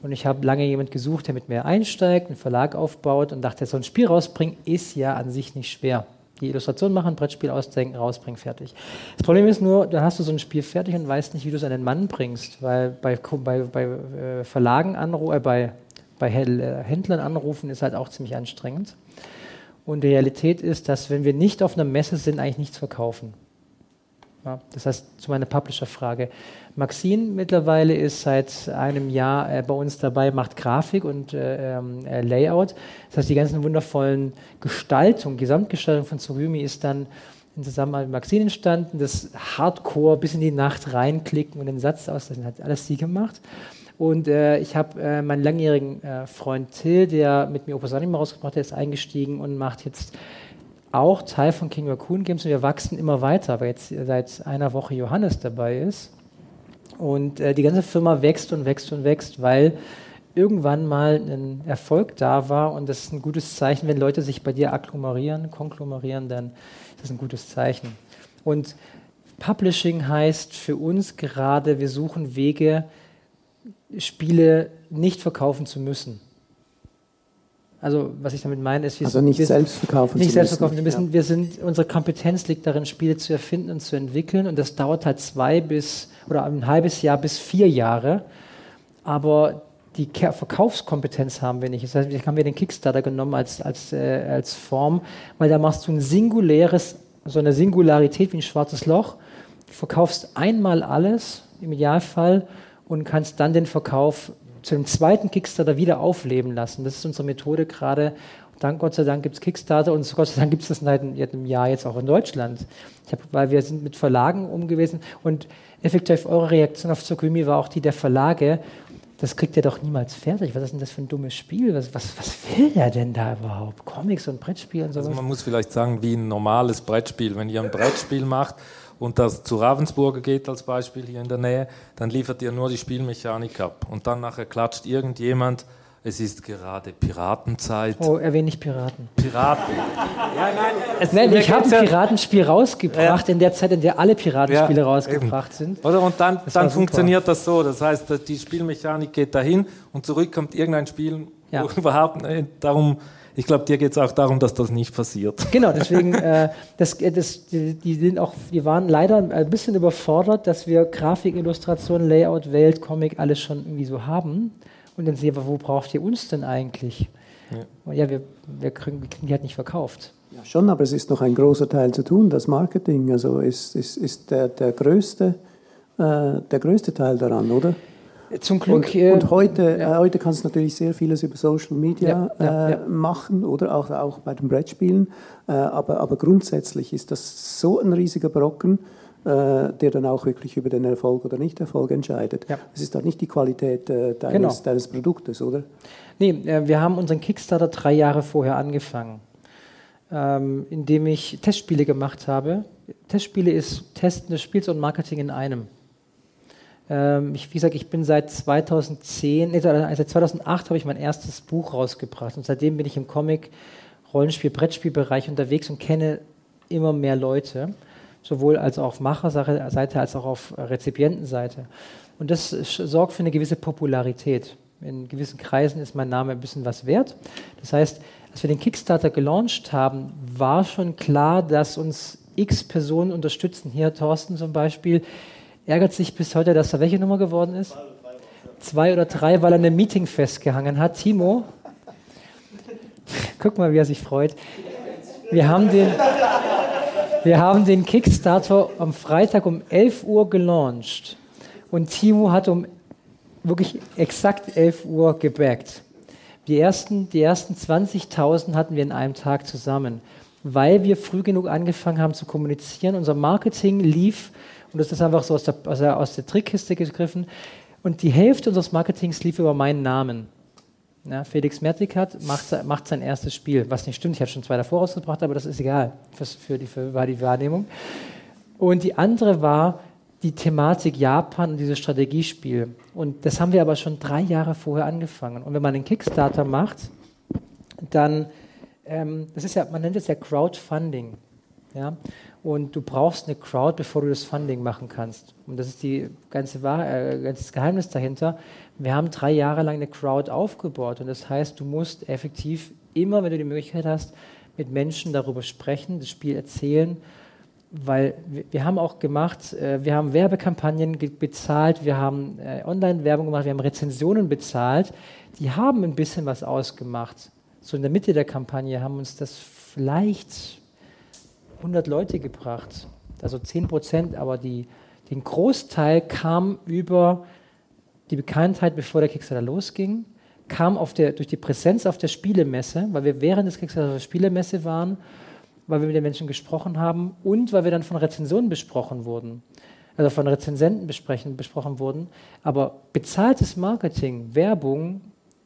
[SPEAKER 1] Und ich habe lange jemand gesucht, der mit mir einsteigt, einen Verlag aufbaut und dachte, so ein Spiel rausbringen ist ja an sich nicht schwer die Illustration machen, Brettspiel ausdenken, rausbringen, fertig. Das Problem ist nur, dann hast du so ein Spiel fertig und weißt nicht, wie du es an den Mann bringst, weil bei, bei, bei äh, Verlagen anrufen, äh, bei, bei äh, Händlern anrufen ist halt auch ziemlich anstrengend. Und die Realität ist, dass wenn wir nicht auf einer Messe sind, eigentlich nichts verkaufen. Das heißt, zu meiner Publisher-Frage. Maxine mittlerweile ist seit einem Jahr äh, bei uns dabei, macht Grafik und äh, ähm, äh, Layout. Das heißt, die ganzen wundervollen Gestaltung, Gesamtgestaltung von Tsurumi ist dann in Zusammenarbeit mit Maxine entstanden. Das Hardcore bis in die Nacht reinklicken und den Satz auslassen, hat alles sie gemacht. Und äh, ich habe äh, meinen langjährigen äh, Freund Till, der mit mir Opus Anima rausgebracht hat, ist eingestiegen und macht jetzt auch Teil von King Raccoon Games und wir wachsen immer weiter, weil jetzt seit einer Woche Johannes dabei ist. Und äh, die ganze Firma wächst und wächst und wächst, weil irgendwann mal ein Erfolg da war und das ist ein gutes Zeichen, wenn Leute sich bei dir agglomerieren, konglomerieren, dann ist das ein gutes Zeichen. Und Publishing heißt für uns gerade, wir suchen Wege, Spiele nicht verkaufen zu müssen. Also was ich damit meine, ist,
[SPEAKER 2] wir also nicht wir selbst verkaufen.
[SPEAKER 1] Nicht selbst verkaufen. Wir, müssen, ja. wir sind, unsere Kompetenz liegt darin, Spiele zu erfinden und zu entwickeln. Und das dauert halt zwei bis oder ein halbes Jahr bis vier Jahre. Aber die Verkaufskompetenz haben wir nicht. Das heißt, haben wir den Kickstarter genommen als, als, äh, als Form, weil da machst du ein singuläres, so eine Singularität wie ein schwarzes Loch. Du verkaufst einmal alles im Idealfall und kannst dann den Verkauf zu dem zweiten Kickstarter wieder aufleben lassen. Das ist unsere Methode gerade. Dank Gott sei Dank gibt es Kickstarter und Gott sei Dank gibt es das seit einem Jahr jetzt auch in Deutschland. Hab, weil wir sind mit Verlagen umgewesen und effektiv eure Reaktion auf Tsukumi war auch die der Verlage. Das kriegt ihr doch niemals fertig. Was ist denn das für ein dummes Spiel? Was, was, was will er denn da überhaupt? Comics und Brettspiele und so.
[SPEAKER 3] Also man muss vielleicht sagen, wie ein normales Brettspiel. Wenn ihr ein Brettspiel macht, und das zu Ravensburger geht als Beispiel hier in der Nähe, dann liefert ihr nur die Spielmechanik ab. Und dann nachher klatscht irgendjemand, es ist gerade Piratenzeit.
[SPEAKER 1] Oh, erwähne ich Piraten.
[SPEAKER 3] Piraten.
[SPEAKER 1] ja, nein, es, nein ich habe ein Piratenspiel rausgebracht ja. in der Zeit, in der alle Piratenspiele ja, rausgebracht eben. sind.
[SPEAKER 3] Oder und dann, dann funktioniert das so. Das heißt, die Spielmechanik geht dahin und zurück kommt irgendein Spiel, ja. überhaupt darum ich glaube, dir geht es auch darum, dass das nicht passiert.
[SPEAKER 1] Genau, deswegen, äh, das, äh, das, die, die, sind auch, die waren leider ein bisschen überfordert, dass wir Grafik, Illustration, Layout, Welt, Comic alles schon irgendwie so haben. Und dann sehen wir, wo braucht ihr uns denn eigentlich? Ja, ja wir, wir, kriegen, wir kriegen die halt nicht verkauft.
[SPEAKER 2] Ja, schon, aber es ist noch ein großer Teil zu tun, das Marketing. Also ist, ist, ist der, der, größte, äh, der größte Teil daran, oder?
[SPEAKER 1] Zum Glück.
[SPEAKER 2] Und, äh, und heute, ja. äh, heute kannst du natürlich sehr vieles über Social Media ja, ja, äh, machen oder auch, auch bei den Brettspielen. Äh, aber, aber grundsätzlich ist das so ein riesiger Brocken, äh, der dann auch wirklich über den Erfolg oder Nicht-Erfolg entscheidet. Es ist halt nicht die Qualität äh, deines, genau. deines Produktes, oder?
[SPEAKER 1] Nee, wir haben unseren Kickstarter drei Jahre vorher angefangen, ähm, indem ich Testspiele gemacht habe. Testspiele ist Testen des Spiels und Marketing in einem. Ähm, ich, wie gesagt, ich bin seit 2010, nee, seit 2008 habe ich mein erstes Buch rausgebracht und seitdem bin ich im Comic, Rollenspiel, Brettspielbereich unterwegs und kenne immer mehr Leute, sowohl als auf Macherseite als auch auf Rezipientenseite. Und das sorgt für eine gewisse Popularität. In gewissen Kreisen ist mein Name ein bisschen was wert. Das heißt, als wir den Kickstarter gelauncht haben, war schon klar, dass uns x Personen unterstützen. Hier Thorsten zum Beispiel, ärgert sich bis heute, dass er welche Nummer geworden ist? Zwei oder drei, weil er ein Meeting festgehangen hat. Timo, guck mal, wie er sich freut. Wir haben den, wir haben den Kickstarter am Freitag um 11 Uhr gelauncht und Timo hat um wirklich exakt 11 Uhr gebackt. Die ersten, die ersten 20.000 hatten wir in einem Tag zusammen, weil wir früh genug angefangen haben zu kommunizieren. Unser Marketing lief und das ist einfach so aus der, aus aus der Trickkiste gegriffen. Und die Hälfte unseres Marketings lief über meinen Namen. Ja, Felix Mertikat macht, macht sein erstes Spiel, was nicht stimmt. Ich habe schon zwei davor rausgebracht, aber das ist egal für, die, für die Wahrnehmung. Und die andere war die Thematik Japan und dieses Strategiespiel. Und das haben wir aber schon drei Jahre vorher angefangen. Und wenn man einen Kickstarter macht, dann, ähm, das ist ja, man nennt es ja Crowdfunding. Ja? Und du brauchst eine Crowd, bevor du das Funding machen kannst. Und das ist die ganze Wahr äh, ganzes Geheimnis dahinter. Wir haben drei Jahre lang eine Crowd aufgebaut. Und das heißt, du musst effektiv immer, wenn du die Möglichkeit hast, mit Menschen darüber sprechen, das Spiel erzählen. Weil wir, wir haben auch gemacht, äh, wir haben Werbekampagnen bezahlt, wir haben äh, Online-Werbung gemacht, wir haben Rezensionen bezahlt. Die haben ein bisschen was ausgemacht. So in der Mitte der Kampagne haben uns das vielleicht 100 Leute gebracht, also 10 Prozent, aber die, den Großteil kam über die Bekanntheit, bevor der Kickstarter losging, kam der, durch die Präsenz auf der Spielemesse, weil wir während des Kickstarter auf der Spielemesse waren, weil wir mit den Menschen gesprochen haben und weil wir dann von Rezensionen besprochen wurden, also von Rezensenten besprochen wurden. Aber bezahltes Marketing, Werbung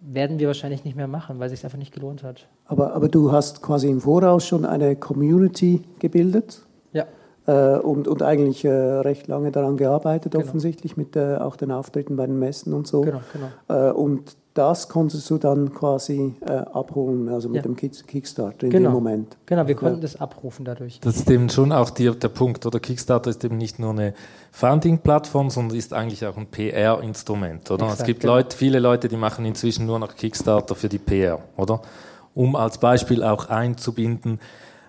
[SPEAKER 1] werden wir wahrscheinlich nicht mehr machen, weil es sich einfach nicht gelohnt hat.
[SPEAKER 2] Aber, aber du hast quasi im Voraus schon eine Community gebildet.
[SPEAKER 1] Ja.
[SPEAKER 2] Äh, und, und eigentlich äh, recht lange daran gearbeitet, genau. offensichtlich, mit äh, auch den Auftritten bei den Messen und so.
[SPEAKER 1] Genau, genau.
[SPEAKER 2] Äh, und das konntest du dann quasi äh, abholen, also mit ja. dem Kickstarter in
[SPEAKER 1] genau.
[SPEAKER 2] dem Moment.
[SPEAKER 1] Genau, wir konnten ja. das abrufen dadurch.
[SPEAKER 3] Das ist eben schon auch die, der Punkt, oder Kickstarter ist eben nicht nur eine Funding-Plattform, sondern ist eigentlich auch ein PR-Instrument, oder? Exakt, es gibt genau. Leute, viele Leute, die machen inzwischen nur noch Kickstarter für die PR, oder? Um als Beispiel auch einzubinden,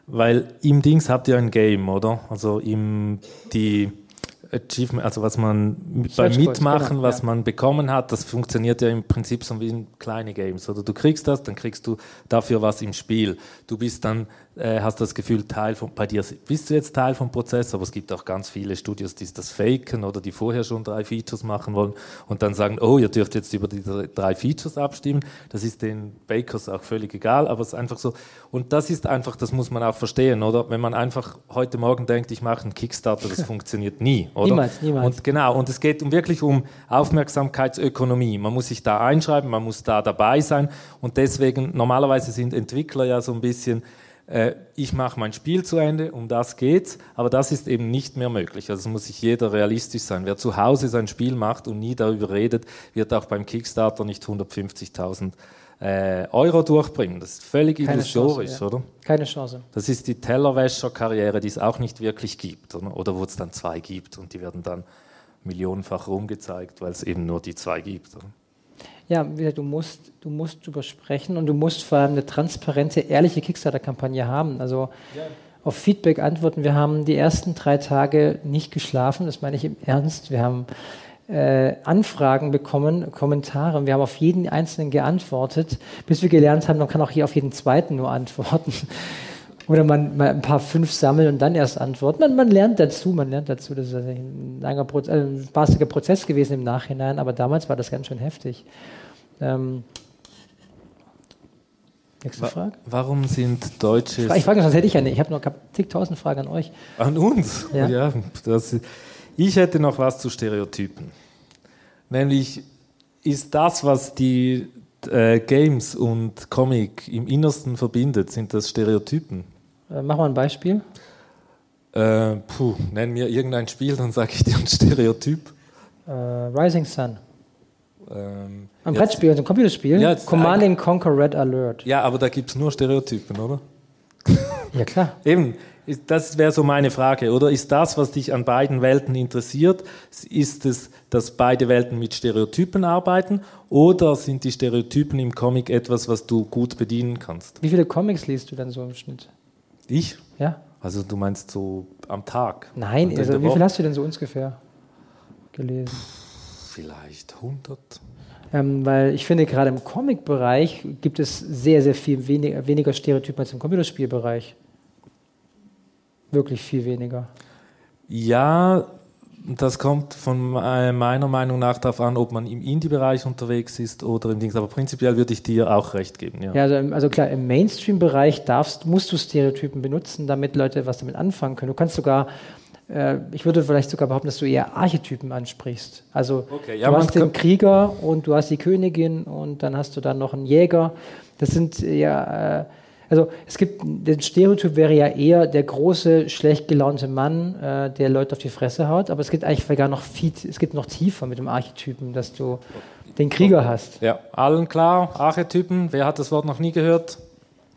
[SPEAKER 3] weil im Dings habt ihr ein Game, oder? Also im, die, Achievement, also was man beim Mitmachen, genau, was ja. man bekommen hat, das funktioniert ja im Prinzip so wie in kleine Games. Oder du kriegst das, dann kriegst du dafür was im Spiel. Du bist dann äh, hast das Gefühl, Teil von, bei dir bist du jetzt Teil vom Prozess, aber es gibt auch ganz viele Studios, die das faken oder die vorher schon drei Features machen wollen und dann sagen, oh, ihr dürft jetzt über diese drei Features abstimmen. Das ist den Bakers auch völlig egal, aber es ist einfach so. Und das ist einfach, das muss man auch verstehen, oder? Wenn man einfach heute Morgen denkt, ich mache einen Kickstarter, das funktioniert nie, oder?
[SPEAKER 1] Niemals, niemals.
[SPEAKER 3] Und genau, und es geht um wirklich um Aufmerksamkeitsökonomie. Man muss sich da einschreiben, man muss da dabei sein und deswegen, normalerweise sind Entwickler ja so ein bisschen, ich mache mein Spiel zu Ende, um das geht's, aber das ist eben nicht mehr möglich. Also muss sich jeder realistisch sein. Wer zu Hause sein Spiel macht und nie darüber redet, wird auch beim Kickstarter nicht 150.000 äh, Euro durchbringen. Das ist völlig Keine illusorisch, Chance, ja. oder?
[SPEAKER 1] Keine Chance.
[SPEAKER 3] Das ist die Tellerwäscher-Karriere, die es auch nicht wirklich gibt, oder, oder wo es dann zwei gibt und die werden dann millionenfach rumgezeigt, weil es eben nur die zwei gibt. Oder?
[SPEAKER 1] Ja, du musst, du musst drüber sprechen und du musst vor allem eine transparente, ehrliche Kickstarter-Kampagne haben. Also ja. auf Feedback antworten. Wir haben die ersten drei Tage nicht geschlafen, das meine ich im Ernst. Wir haben äh, Anfragen bekommen, Kommentare. Wir haben auf jeden einzelnen geantwortet, bis wir gelernt haben, man kann auch hier auf jeden zweiten nur antworten. Oder man, man ein paar fünf sammeln und dann erst antworten. Man, man lernt dazu, man lernt dazu. Das ist ein, langer Proz äh, spaßiger Prozess gewesen im Nachhinein, aber damals war das ganz schön heftig. Ähm, nächste
[SPEAKER 3] Wa
[SPEAKER 1] Frage.
[SPEAKER 3] Warum sind Deutsche.
[SPEAKER 1] Ich frage, sonst hätte ich ja nicht. Ich habe noch zigtausend Fragen an euch.
[SPEAKER 3] An uns?
[SPEAKER 1] Ja.
[SPEAKER 3] das, ich hätte noch was zu Stereotypen. Nämlich ist das, was die äh, Games und Comic im Innersten verbindet, sind das Stereotypen.
[SPEAKER 1] Äh, mach mal ein Beispiel.
[SPEAKER 3] Äh, puh, nenn mir irgendein Spiel, dann sage ich dir ein Stereotyp.
[SPEAKER 1] Äh, Rising Sun.
[SPEAKER 3] Ähm,
[SPEAKER 1] Ein
[SPEAKER 3] jetzt-
[SPEAKER 1] Brettspiel, also ein Computerspiel.
[SPEAKER 3] Ja, jetzt-
[SPEAKER 1] Command and Conquer Red Alert.
[SPEAKER 3] Ja, aber da gibt es nur Stereotypen, oder?
[SPEAKER 1] Ja, klar.
[SPEAKER 3] Eben, das wäre so meine Frage, oder? Ist das, was dich an beiden Welten interessiert, ist es, dass beide Welten mit Stereotypen arbeiten oder sind die Stereotypen im Comic etwas, was du gut bedienen kannst?
[SPEAKER 1] Wie viele Comics liest du denn so im Schnitt?
[SPEAKER 3] Ich?
[SPEAKER 1] Ja?
[SPEAKER 3] Also du meinst so am Tag?
[SPEAKER 1] Nein, also wie viel hast du denn so ungefähr gelesen?
[SPEAKER 3] Vielleicht 100.
[SPEAKER 1] Ähm, weil ich finde, gerade im Comic-Bereich gibt es sehr, sehr viel weniger, weniger Stereotypen als im Computerspielbereich. Wirklich viel weniger.
[SPEAKER 3] Ja, das kommt von äh, meiner Meinung nach darauf an, ob man im Indie-Bereich unterwegs ist oder im Dings. Aber prinzipiell würde ich dir auch recht geben. Ja.
[SPEAKER 1] Ja, also, im- also klar, im Mainstream-Bereich darfst, musst du Stereotypen benutzen, damit Leute was damit anfangen können. Du kannst sogar, äh, ich würde vielleicht sogar behaupten, dass du eher Archetypen ansprichst. Also
[SPEAKER 3] Okay, ja,
[SPEAKER 1] du hast den Krieger und du hast die Königin und dann hast du dann noch einen Jäger. Das sind ja, äh, also es gibt, der Stereotyp wäre ja eher der große, schlecht gelaunte Mann, äh, der Leute auf die Fresse haut, aber es geht eigentlich sogar noch viel, es geht noch tiefer mit dem Archetypen, dass du den Krieger hast.
[SPEAKER 3] Ja, allen klar, Archetypen. Wer hat das Wort noch nie gehört?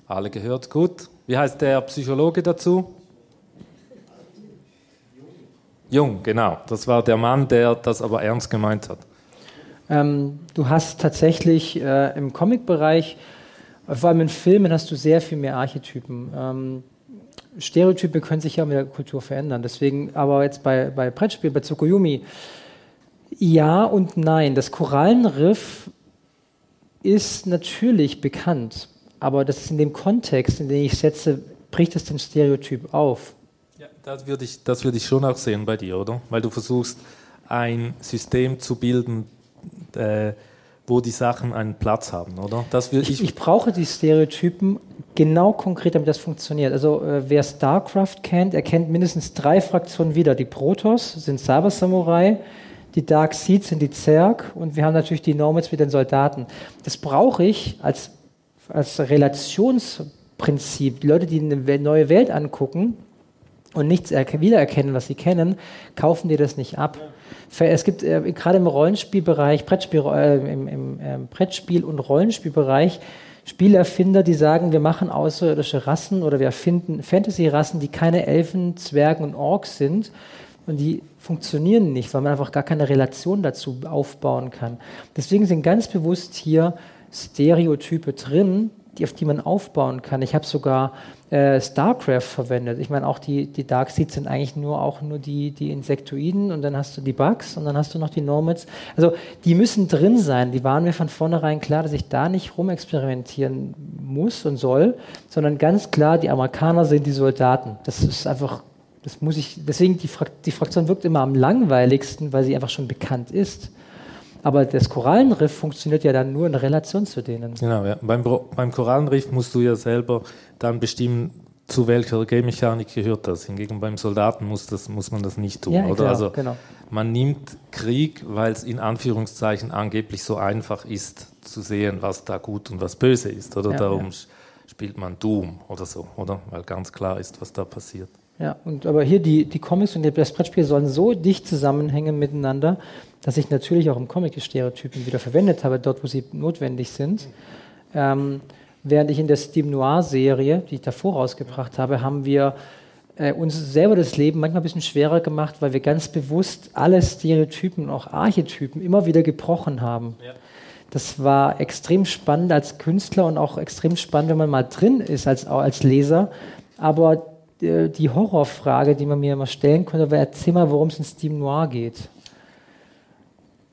[SPEAKER 3] Alle gehört, gut. Wie heißt der Psychologe dazu? Jung, genau. Das war der Mann, der das aber ernst gemeint hat.
[SPEAKER 1] Ähm, du hast tatsächlich äh, im Comic-Bereich, vor allem in Filmen, hast du sehr viel mehr Archetypen. Ähm, Stereotype können sich ja mit der Kultur verändern. Deswegen, aber jetzt bei, bei Brettspielen, bei Tsukuyomi, ja und nein. Das Korallenriff ist natürlich bekannt, aber das ist in dem Kontext, in den ich setze, bricht es den Stereotyp auf.
[SPEAKER 3] Ja, das würde ich, das würde ich schon auch sehen bei dir, oder? Weil du versuchst, ein System zu bilden, äh, wo die Sachen einen Platz haben, oder? Das würde
[SPEAKER 1] Ich, ich brauche die Stereotypen genau konkret, damit das funktioniert. Also äh, wer StarCraft kennt, erkennt mindestens drei Fraktionen wieder. Die Protoss sind Cyber Samurai, die Dark Seed sind die Zerg und wir haben natürlich die Nomads mit den Soldaten. Das brauche ich als, als Relationsprinzip. Die Leute, die eine neue Welt angucken, und nichts erke- wiedererkennen, was sie kennen, kaufen dir das nicht ab. Es gibt äh, gerade im Rollenspielbereich, Brettspiel, äh, im, im äh, Brettspiel- und Rollenspielbereich Spielerfinder, die sagen, wir machen außerirdische Rassen oder wir erfinden Fantasy-Rassen, die keine Elfen, Zwergen und Orks sind. Und die funktionieren nicht, weil man einfach gar keine Relation dazu aufbauen kann. Deswegen sind ganz bewusst hier Stereotype drin, die, auf die man aufbauen kann. Ich habe sogar äh, StarCraft verwendet. Ich meine, auch die, die Dark Seeds sind eigentlich nur auch nur die, die Insektoiden und dann hast du die Bugs und dann hast du noch die Nomads. Also die müssen drin sein. Die waren mir von vornherein klar, dass ich da nicht rumexperimentieren muss und soll, sondern ganz klar, die Amerikaner sind die Soldaten. Das ist einfach, das muss ich, deswegen die, Frak die Fraktion wirkt immer am langweiligsten, weil sie einfach schon bekannt ist. Aber das Korallenriff funktioniert ja dann nur in Relation zu denen.
[SPEAKER 3] Genau, ja. Beim, beim Korallenriff musst du ja selber dann bestimmen, zu welcher Game-Mechanik gehört das. Hingegen beim Soldaten muss, das, muss man das nicht tun,
[SPEAKER 1] Ja,
[SPEAKER 3] oder?
[SPEAKER 1] klar,
[SPEAKER 3] also
[SPEAKER 1] genau.
[SPEAKER 3] man nimmt Krieg, weil es in Anführungszeichen angeblich so einfach ist zu sehen, was da gut und was böse ist, oder?
[SPEAKER 1] Ja,
[SPEAKER 3] Darum
[SPEAKER 1] ja.
[SPEAKER 3] spielt man Doom oder so, oder? Weil ganz klar ist, was da passiert.
[SPEAKER 1] Ja, und aber hier die, die Comics und das Brettspiel sollen so dicht zusammenhängen miteinander, dass ich natürlich auch im Comic die Stereotypen wieder verwendet habe, dort wo sie notwendig sind. Ähm, während ich in der Steam Noir-Serie, die ich davor rausgebracht habe, haben wir äh, uns selber das Leben manchmal ein bisschen schwerer gemacht, weil wir ganz bewusst alle Stereotypen und auch Archetypen immer wieder gebrochen haben. Das war extrem spannend als Künstler und auch extrem spannend, wenn man mal drin ist als, als Leser. Aber die Horrorfrage, die man mir immer stellen konnte, war, erzähl mal, worum es in Steam Noir geht.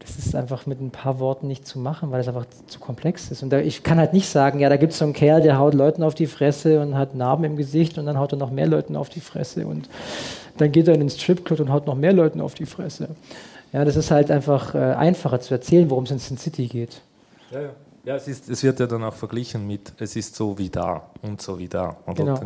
[SPEAKER 1] das ist einfach mit ein paar Worten nicht zu machen, weil es einfach zu komplex ist. Und da, ich kann halt nicht sagen, ja, da gibt es so einen Kerl, der haut Leuten auf die Fresse und hat Narben im Gesicht und dann haut er noch mehr Leuten auf die Fresse und dann geht er in den Stripclub und haut noch mehr Leuten auf die Fresse. Ja, das ist halt einfach äh, einfacher zu erzählen, worum es in Sin City geht.
[SPEAKER 3] Ja, ja. Ja, es, ist, es wird ja dann auch verglichen mit, es ist so wie da und so wie da.
[SPEAKER 1] Genau.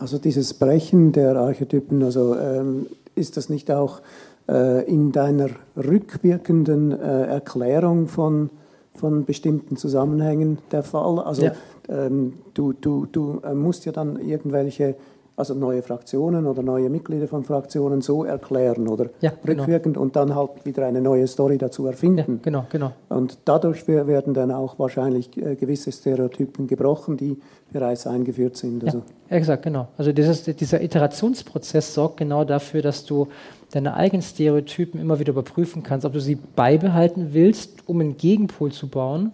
[SPEAKER 2] Also dieses Brechen der Archetypen, also ähm, ist das nicht auch äh, in deiner rückwirkenden äh, Erklärung von, von bestimmten Zusammenhängen der Fall? Also ja. ähm, du, du, du äh, musst ja dann irgendwelche also neue Fraktionen oder neue Mitglieder von Fraktionen so erklären oder
[SPEAKER 1] ja,
[SPEAKER 2] genau. rückwirkend und dann halt wieder eine neue Story dazu erfinden. Ja,
[SPEAKER 1] genau, genau.
[SPEAKER 2] Und dadurch werden dann auch wahrscheinlich äh, gewisse Stereotypen gebrochen, die bereits eingeführt sind.
[SPEAKER 1] Also. Ja, exakt, genau. Also dieses, dieser Iterationsprozess sorgt genau dafür, dass du deine eigenen Stereotypen immer wieder überprüfen kannst, ob du sie beibehalten willst, um einen Gegenpol zu bauen,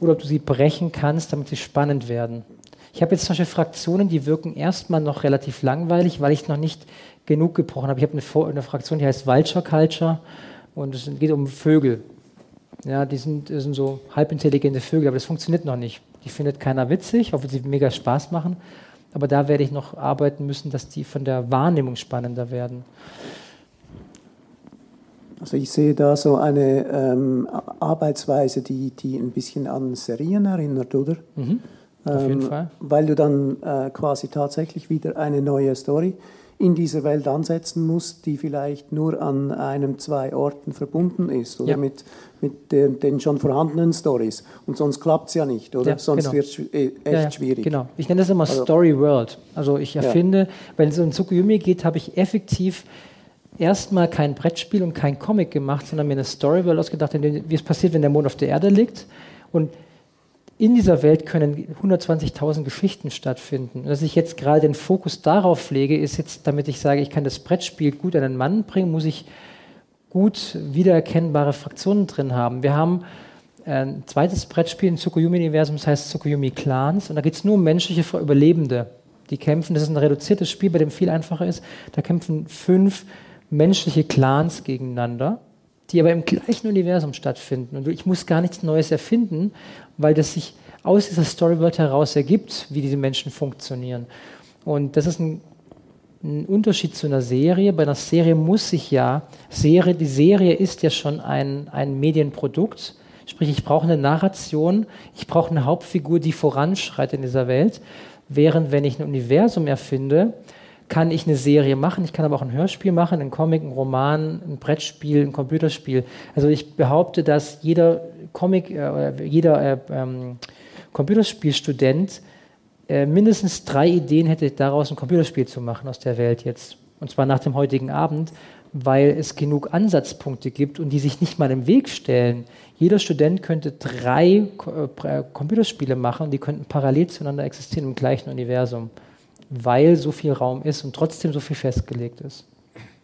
[SPEAKER 1] oder ob du sie brechen kannst, damit sie spannend werden. Ich habe jetzt zum Beispiel Fraktionen, die wirken erstmal noch relativ langweilig, weil ich noch nicht genug gebrochen habe. Ich habe eine, eine, Fraktion, die heißt Vulture Culture und es geht um Vögel. Ja, die sind, sind so halbintelligente Vögel, aber das funktioniert noch nicht. Die findet keiner witzig, obwohl sie mega Spaß machen. Aber da werde ich noch arbeiten müssen, dass die von der Wahrnehmung spannender werden.
[SPEAKER 2] Also ich sehe da so eine ähm, Arbeitsweise, die, die ein bisschen an Serien erinnert, oder?
[SPEAKER 1] Mhm. Auf jeden ähm, Fall.
[SPEAKER 2] Weil du dann äh, quasi tatsächlich wieder eine neue Story in dieser Welt ansetzen musst, die vielleicht nur an einem, zwei Orten verbunden ist oder ja. mit, mit den, den, schon vorhandenen Stories. Und sonst klappt es ja nicht, oder? Ja, sonst genau. wird es äh, echt ja, schwierig.
[SPEAKER 1] Genau. Ich nenne das immer also, Story World. Also ich erfinde, wenn es um Tsukuyomi geht, habe ich effektiv erstmal kein Brettspiel und kein Comic gemacht, sondern mir eine Story World ausgedacht, wie es passiert, wenn der Mond auf der Erde liegt. Und in dieser Welt können 120.000 Geschichten stattfinden. Und dass ich jetzt gerade den Fokus darauf lege, ist jetzt, damit ich sage, ich kann das Brettspiel gut an den Mann bringen, muss ich gut wiedererkennbare Fraktionen drin haben. Wir haben ein zweites Brettspiel im Tsukuyomi-Universum, das heißt Tsukuyomi Clans, und da geht es nur um menschliche Überlebende, die kämpfen. Das ist ein reduziertes Spiel, bei dem viel einfacher ist. Da kämpfen fünf menschliche Clans gegeneinander die aber im gleichen Universum stattfinden. Und ich muss gar nichts Neues erfinden, weil das sich aus dieser Storyworld heraus ergibt, wie diese Menschen funktionieren. Und das ist ein, ein Unterschied zu einer Serie. Bei einer Serie muss ich ja, Serie, die Serie ist ja schon ein, ein Medienprodukt. Sprich, ich brauche eine Narration, ich brauche eine Hauptfigur, die voranschreitet in dieser Welt. Während wenn ich ein Universum erfinde, kann ich eine Serie machen, ich kann aber auch ein Hörspiel machen, ein Comic, ein Roman, ein Brettspiel, ein Computerspiel. Also ich behaupte, dass jeder Comic, äh, jeder äh, ähm, Computerspielstudent äh, mindestens drei Ideen hätte, daraus ein Computerspiel zu machen aus der Welt jetzt. Und zwar nach dem heutigen Abend, weil es genug Ansatzpunkte gibt und die sich nicht mal im Weg stellen. Jeder Student könnte drei äh, Computerspiele machen, die könnten parallel zueinander existieren im gleichen Universum weil so viel Raum ist und trotzdem so viel festgelegt ist.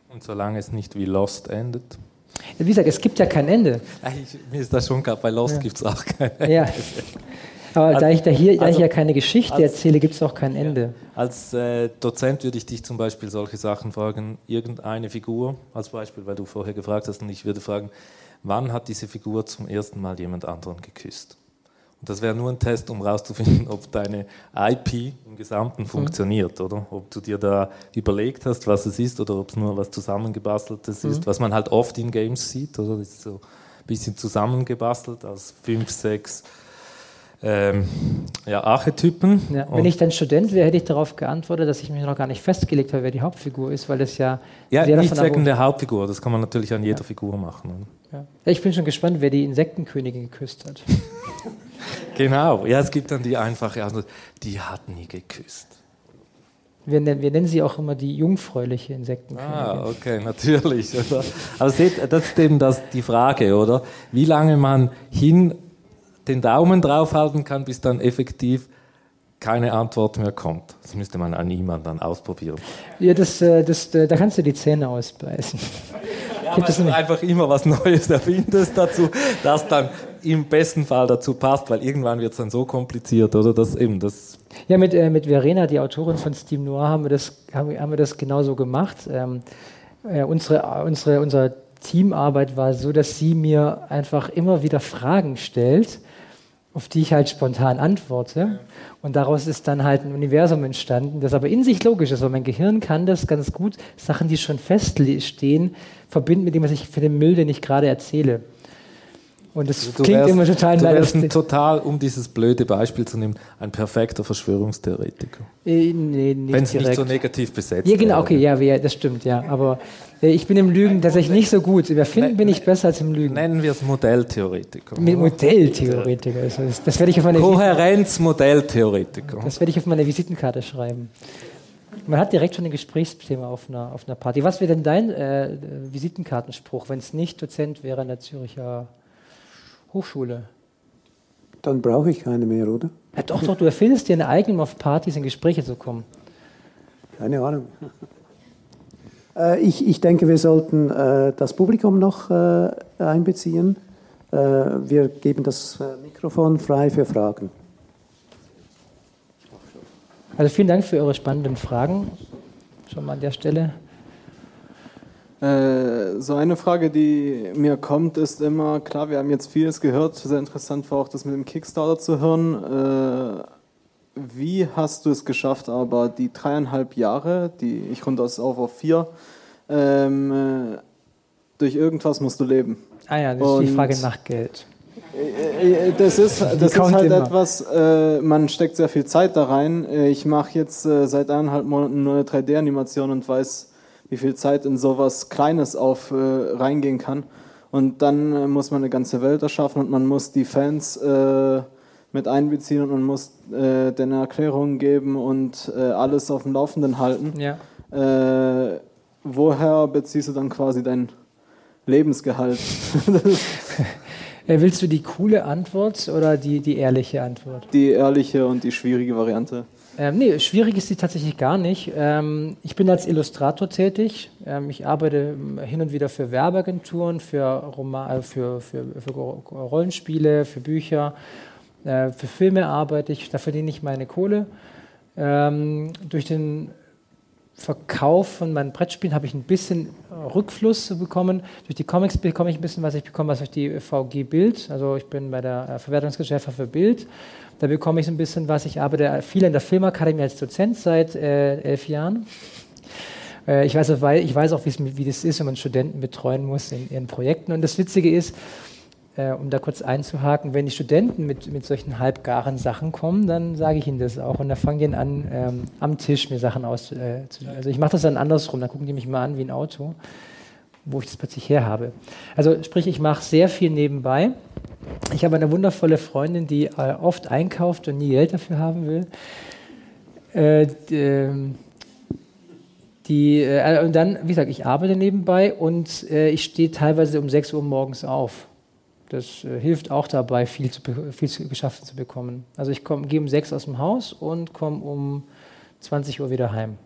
[SPEAKER 3] Und solange es nicht wie Lost endet?
[SPEAKER 1] Wie gesagt, es gibt ja kein Ende.
[SPEAKER 3] Ich, mir ist das schon klar, bei Lost ja. gibt es auch kein Ende.
[SPEAKER 1] Ja. Aber also, da, ich da, hier, da ich ja keine Geschichte als, erzähle, gibt es auch kein Ende. Ja.
[SPEAKER 3] Als äh, Dozent würde ich dich zum Beispiel solche Sachen fragen, irgendeine Figur als Beispiel, weil du vorher gefragt hast, und ich würde fragen, wann hat diese Figur zum ersten Mal jemand anderen geküsst? Und das wäre nur ein Test, um herauszufinden, ob deine IP im Gesamten mhm. funktioniert, mhm. oder? Ob du dir da überlegt hast, was es ist, oder ob es nur was Zusammengebasteltes mhm. ist, was man halt oft in Games sieht, oder? Das ist so ein bisschen zusammengebastelt aus fünf, sechs ähm, ja, Archetypen.
[SPEAKER 1] Ja, wenn ich dann Student wäre, hätte ich darauf geantwortet, dass ich mich noch gar nicht festgelegt habe, wer die Hauptfigur ist, weil das ja.
[SPEAKER 3] Ja, nicht wegen der Hauptfigur, das kann man natürlich an jeder ja. Figur machen.
[SPEAKER 1] Ja. Ich bin schon gespannt, wer die Insektenkönigin geküsst hat.
[SPEAKER 3] Genau, ja, es gibt dann die einfache Antwort, die hat nie geküsst.
[SPEAKER 1] Wir nennen, wir nennen, sie auch immer die jungfräuliche Insektenkönigin.
[SPEAKER 3] Ah, okay, natürlich. Aber seht, das ist eben das, die Frage, oder? Wie lange man hin den Daumen draufhalten kann, bis dann effektiv keine Antwort mehr kommt. Das müsste man an ihm dann ausprobieren.
[SPEAKER 1] Ja, das, äh, das, äh, da kannst du die Zähne ausbeißen.
[SPEAKER 3] Ja, weil du einfach immer was Neues erfindest dazu, das dann im besten Fall dazu passt, weil irgendwann wird es dann so kompliziert, oder? Das eben, das
[SPEAKER 1] ja, mit, äh, mit Verena, die Autorin von Steam Noir, haben wir das, haben, haben wir das genauso gemacht. Ähm, äh, unsere, unsere, unser Teamarbeit war so, dass sie mir einfach immer wieder Fragen stellt, auf die ich halt spontan antworte. Und daraus ist dann halt ein Universum entstanden, das aber in sich logisch ist, weil mein Gehirn kann das ganz gut, Sachen, die schon feststehen, verbinden mit dem, was ich für den Müll, den ich gerade erzähle. Und das
[SPEAKER 3] Also
[SPEAKER 1] klingt immer total
[SPEAKER 3] du wärst ein total, um dieses blöde Beispiel zu nehmen, ein perfekter Verschwörungstheoretiker.
[SPEAKER 1] Äh, nee, nicht
[SPEAKER 3] Wenn es nicht so negativ besetzt
[SPEAKER 1] Ja, genau, okay, ja, ja, das stimmt, ja. Aber äh, ich bin im Lügen tatsächlich nicht so gut. Im Erfinden bin ich besser als im Lügen.
[SPEAKER 3] Nennen wir es Modelltheoretiker.
[SPEAKER 1] Mit Modelltheoretiker. Also das, das werde ich auf meine
[SPEAKER 3] Kohärenz-Modelltheoretiker.
[SPEAKER 1] Das werde ich auf meine Visitenkarte schreiben. Man hat direkt schon ein Gesprächsthema auf einer, auf einer Party. Was wäre denn dein äh, Visitenkartenspruch, wenn es nicht Dozent wäre an der Züricher Hochschule?
[SPEAKER 2] Dann brauche ich keine mehr, oder?
[SPEAKER 1] Ja, doch, doch, du erfindest dir eine eigene, um auf Partys in Gespräche zu kommen.
[SPEAKER 2] Keine Ahnung. Äh, ich, ich denke, wir sollten äh, das Publikum noch äh, einbeziehen. Äh, wir geben das äh, Mikrofon frei für Fragen.
[SPEAKER 1] Also vielen Dank für eure spannenden Fragen. Schon mal an der Stelle.
[SPEAKER 4] Äh, so eine Frage, die mir kommt, ist immer, klar, wir haben jetzt vieles gehört, sehr interessant war auch das mit dem Kickstarter zu hören. Äh, wie hast du es geschafft, aber die dreieinhalb Jahre, die ich runde das auf auf vier, ähm, äh, durch irgendwas musst du leben.
[SPEAKER 1] Ah ja, das ist die
[SPEAKER 4] Und-
[SPEAKER 1] Frage nach Geld.
[SPEAKER 4] Das ist, das ist halt
[SPEAKER 1] immer.
[SPEAKER 4] etwas, äh, man steckt sehr viel Zeit da rein. Ich mache jetzt äh, seit eineinhalb Monaten nur eine 3D-Animation und weiß, wie viel Zeit in sowas Kleines auf äh, reingehen kann. Und dann äh, muss man eine ganze Welt erschaffen und man muss die Fans äh, mit einbeziehen und man muss äh, denen Erklärungen geben und äh, alles auf dem Laufenden halten.
[SPEAKER 1] Ja.
[SPEAKER 4] Äh, woher beziehst du dann quasi dein Lebensgehalt?
[SPEAKER 1] Äh, willst du die coole Antwort oder die, die ehrliche Antwort?
[SPEAKER 4] die ehrliche und die schwierige Variante.
[SPEAKER 1] Ähm, nee, schwierig ist sie tatsächlich gar nicht. Ähm, ich bin als Illustrator tätig. Ähm, ich arbeite ähm, hin und wieder für Werbeagenturen, für, Roma äh, für, für, für Ro- Rollenspiele, für Bücher, äh, für Filme arbeite ich. Da verdiene ich meine Kohle. Ähm, durch den Verkauf von meinen Brettspielen habe ich ein bisschen Rückfluss bekommen. Durch die Comics bekomme ich ein bisschen was. Ich bekomme was durch die VG Bild. Also ich bin bei der äh, Verwertungsgesellschaft für Bild. Da bekomme ich so ein bisschen was. Ich arbeite viel in der Filmakademie als Dozent seit äh, elf Jahren. Äh, ich, weiß auch, ich weiß auch, wie das ist, wenn man Studenten betreuen muss in ihren Projekten. Und das Witzige ist, äh, um da kurz einzuhaken, wenn die Studenten mit, mit solchen halbgaren Sachen kommen, dann sage ich ihnen das auch. Und dann fangen die an, ähm, am Tisch mir Sachen aus. Äh, also ich mache das dann andersrum, dann gucken die mich mal an wie ein Auto, wo ich das plötzlich her habe. Also sprich, ich mache sehr viel nebenbei. Ich habe eine wundervolle Freundin, die äh, oft einkauft und nie Geld dafür haben will. Äh, ähm, die, äh, und dann, wie gesagt, ich arbeite nebenbei und äh, ich stehe teilweise um 6 Uhr morgens auf. Das äh, hilft auch dabei, viel, zu, viel zu, geschafft zu bekommen. Also ich gehe um 6 aus dem Haus und komme um 20 Uhr wieder heim.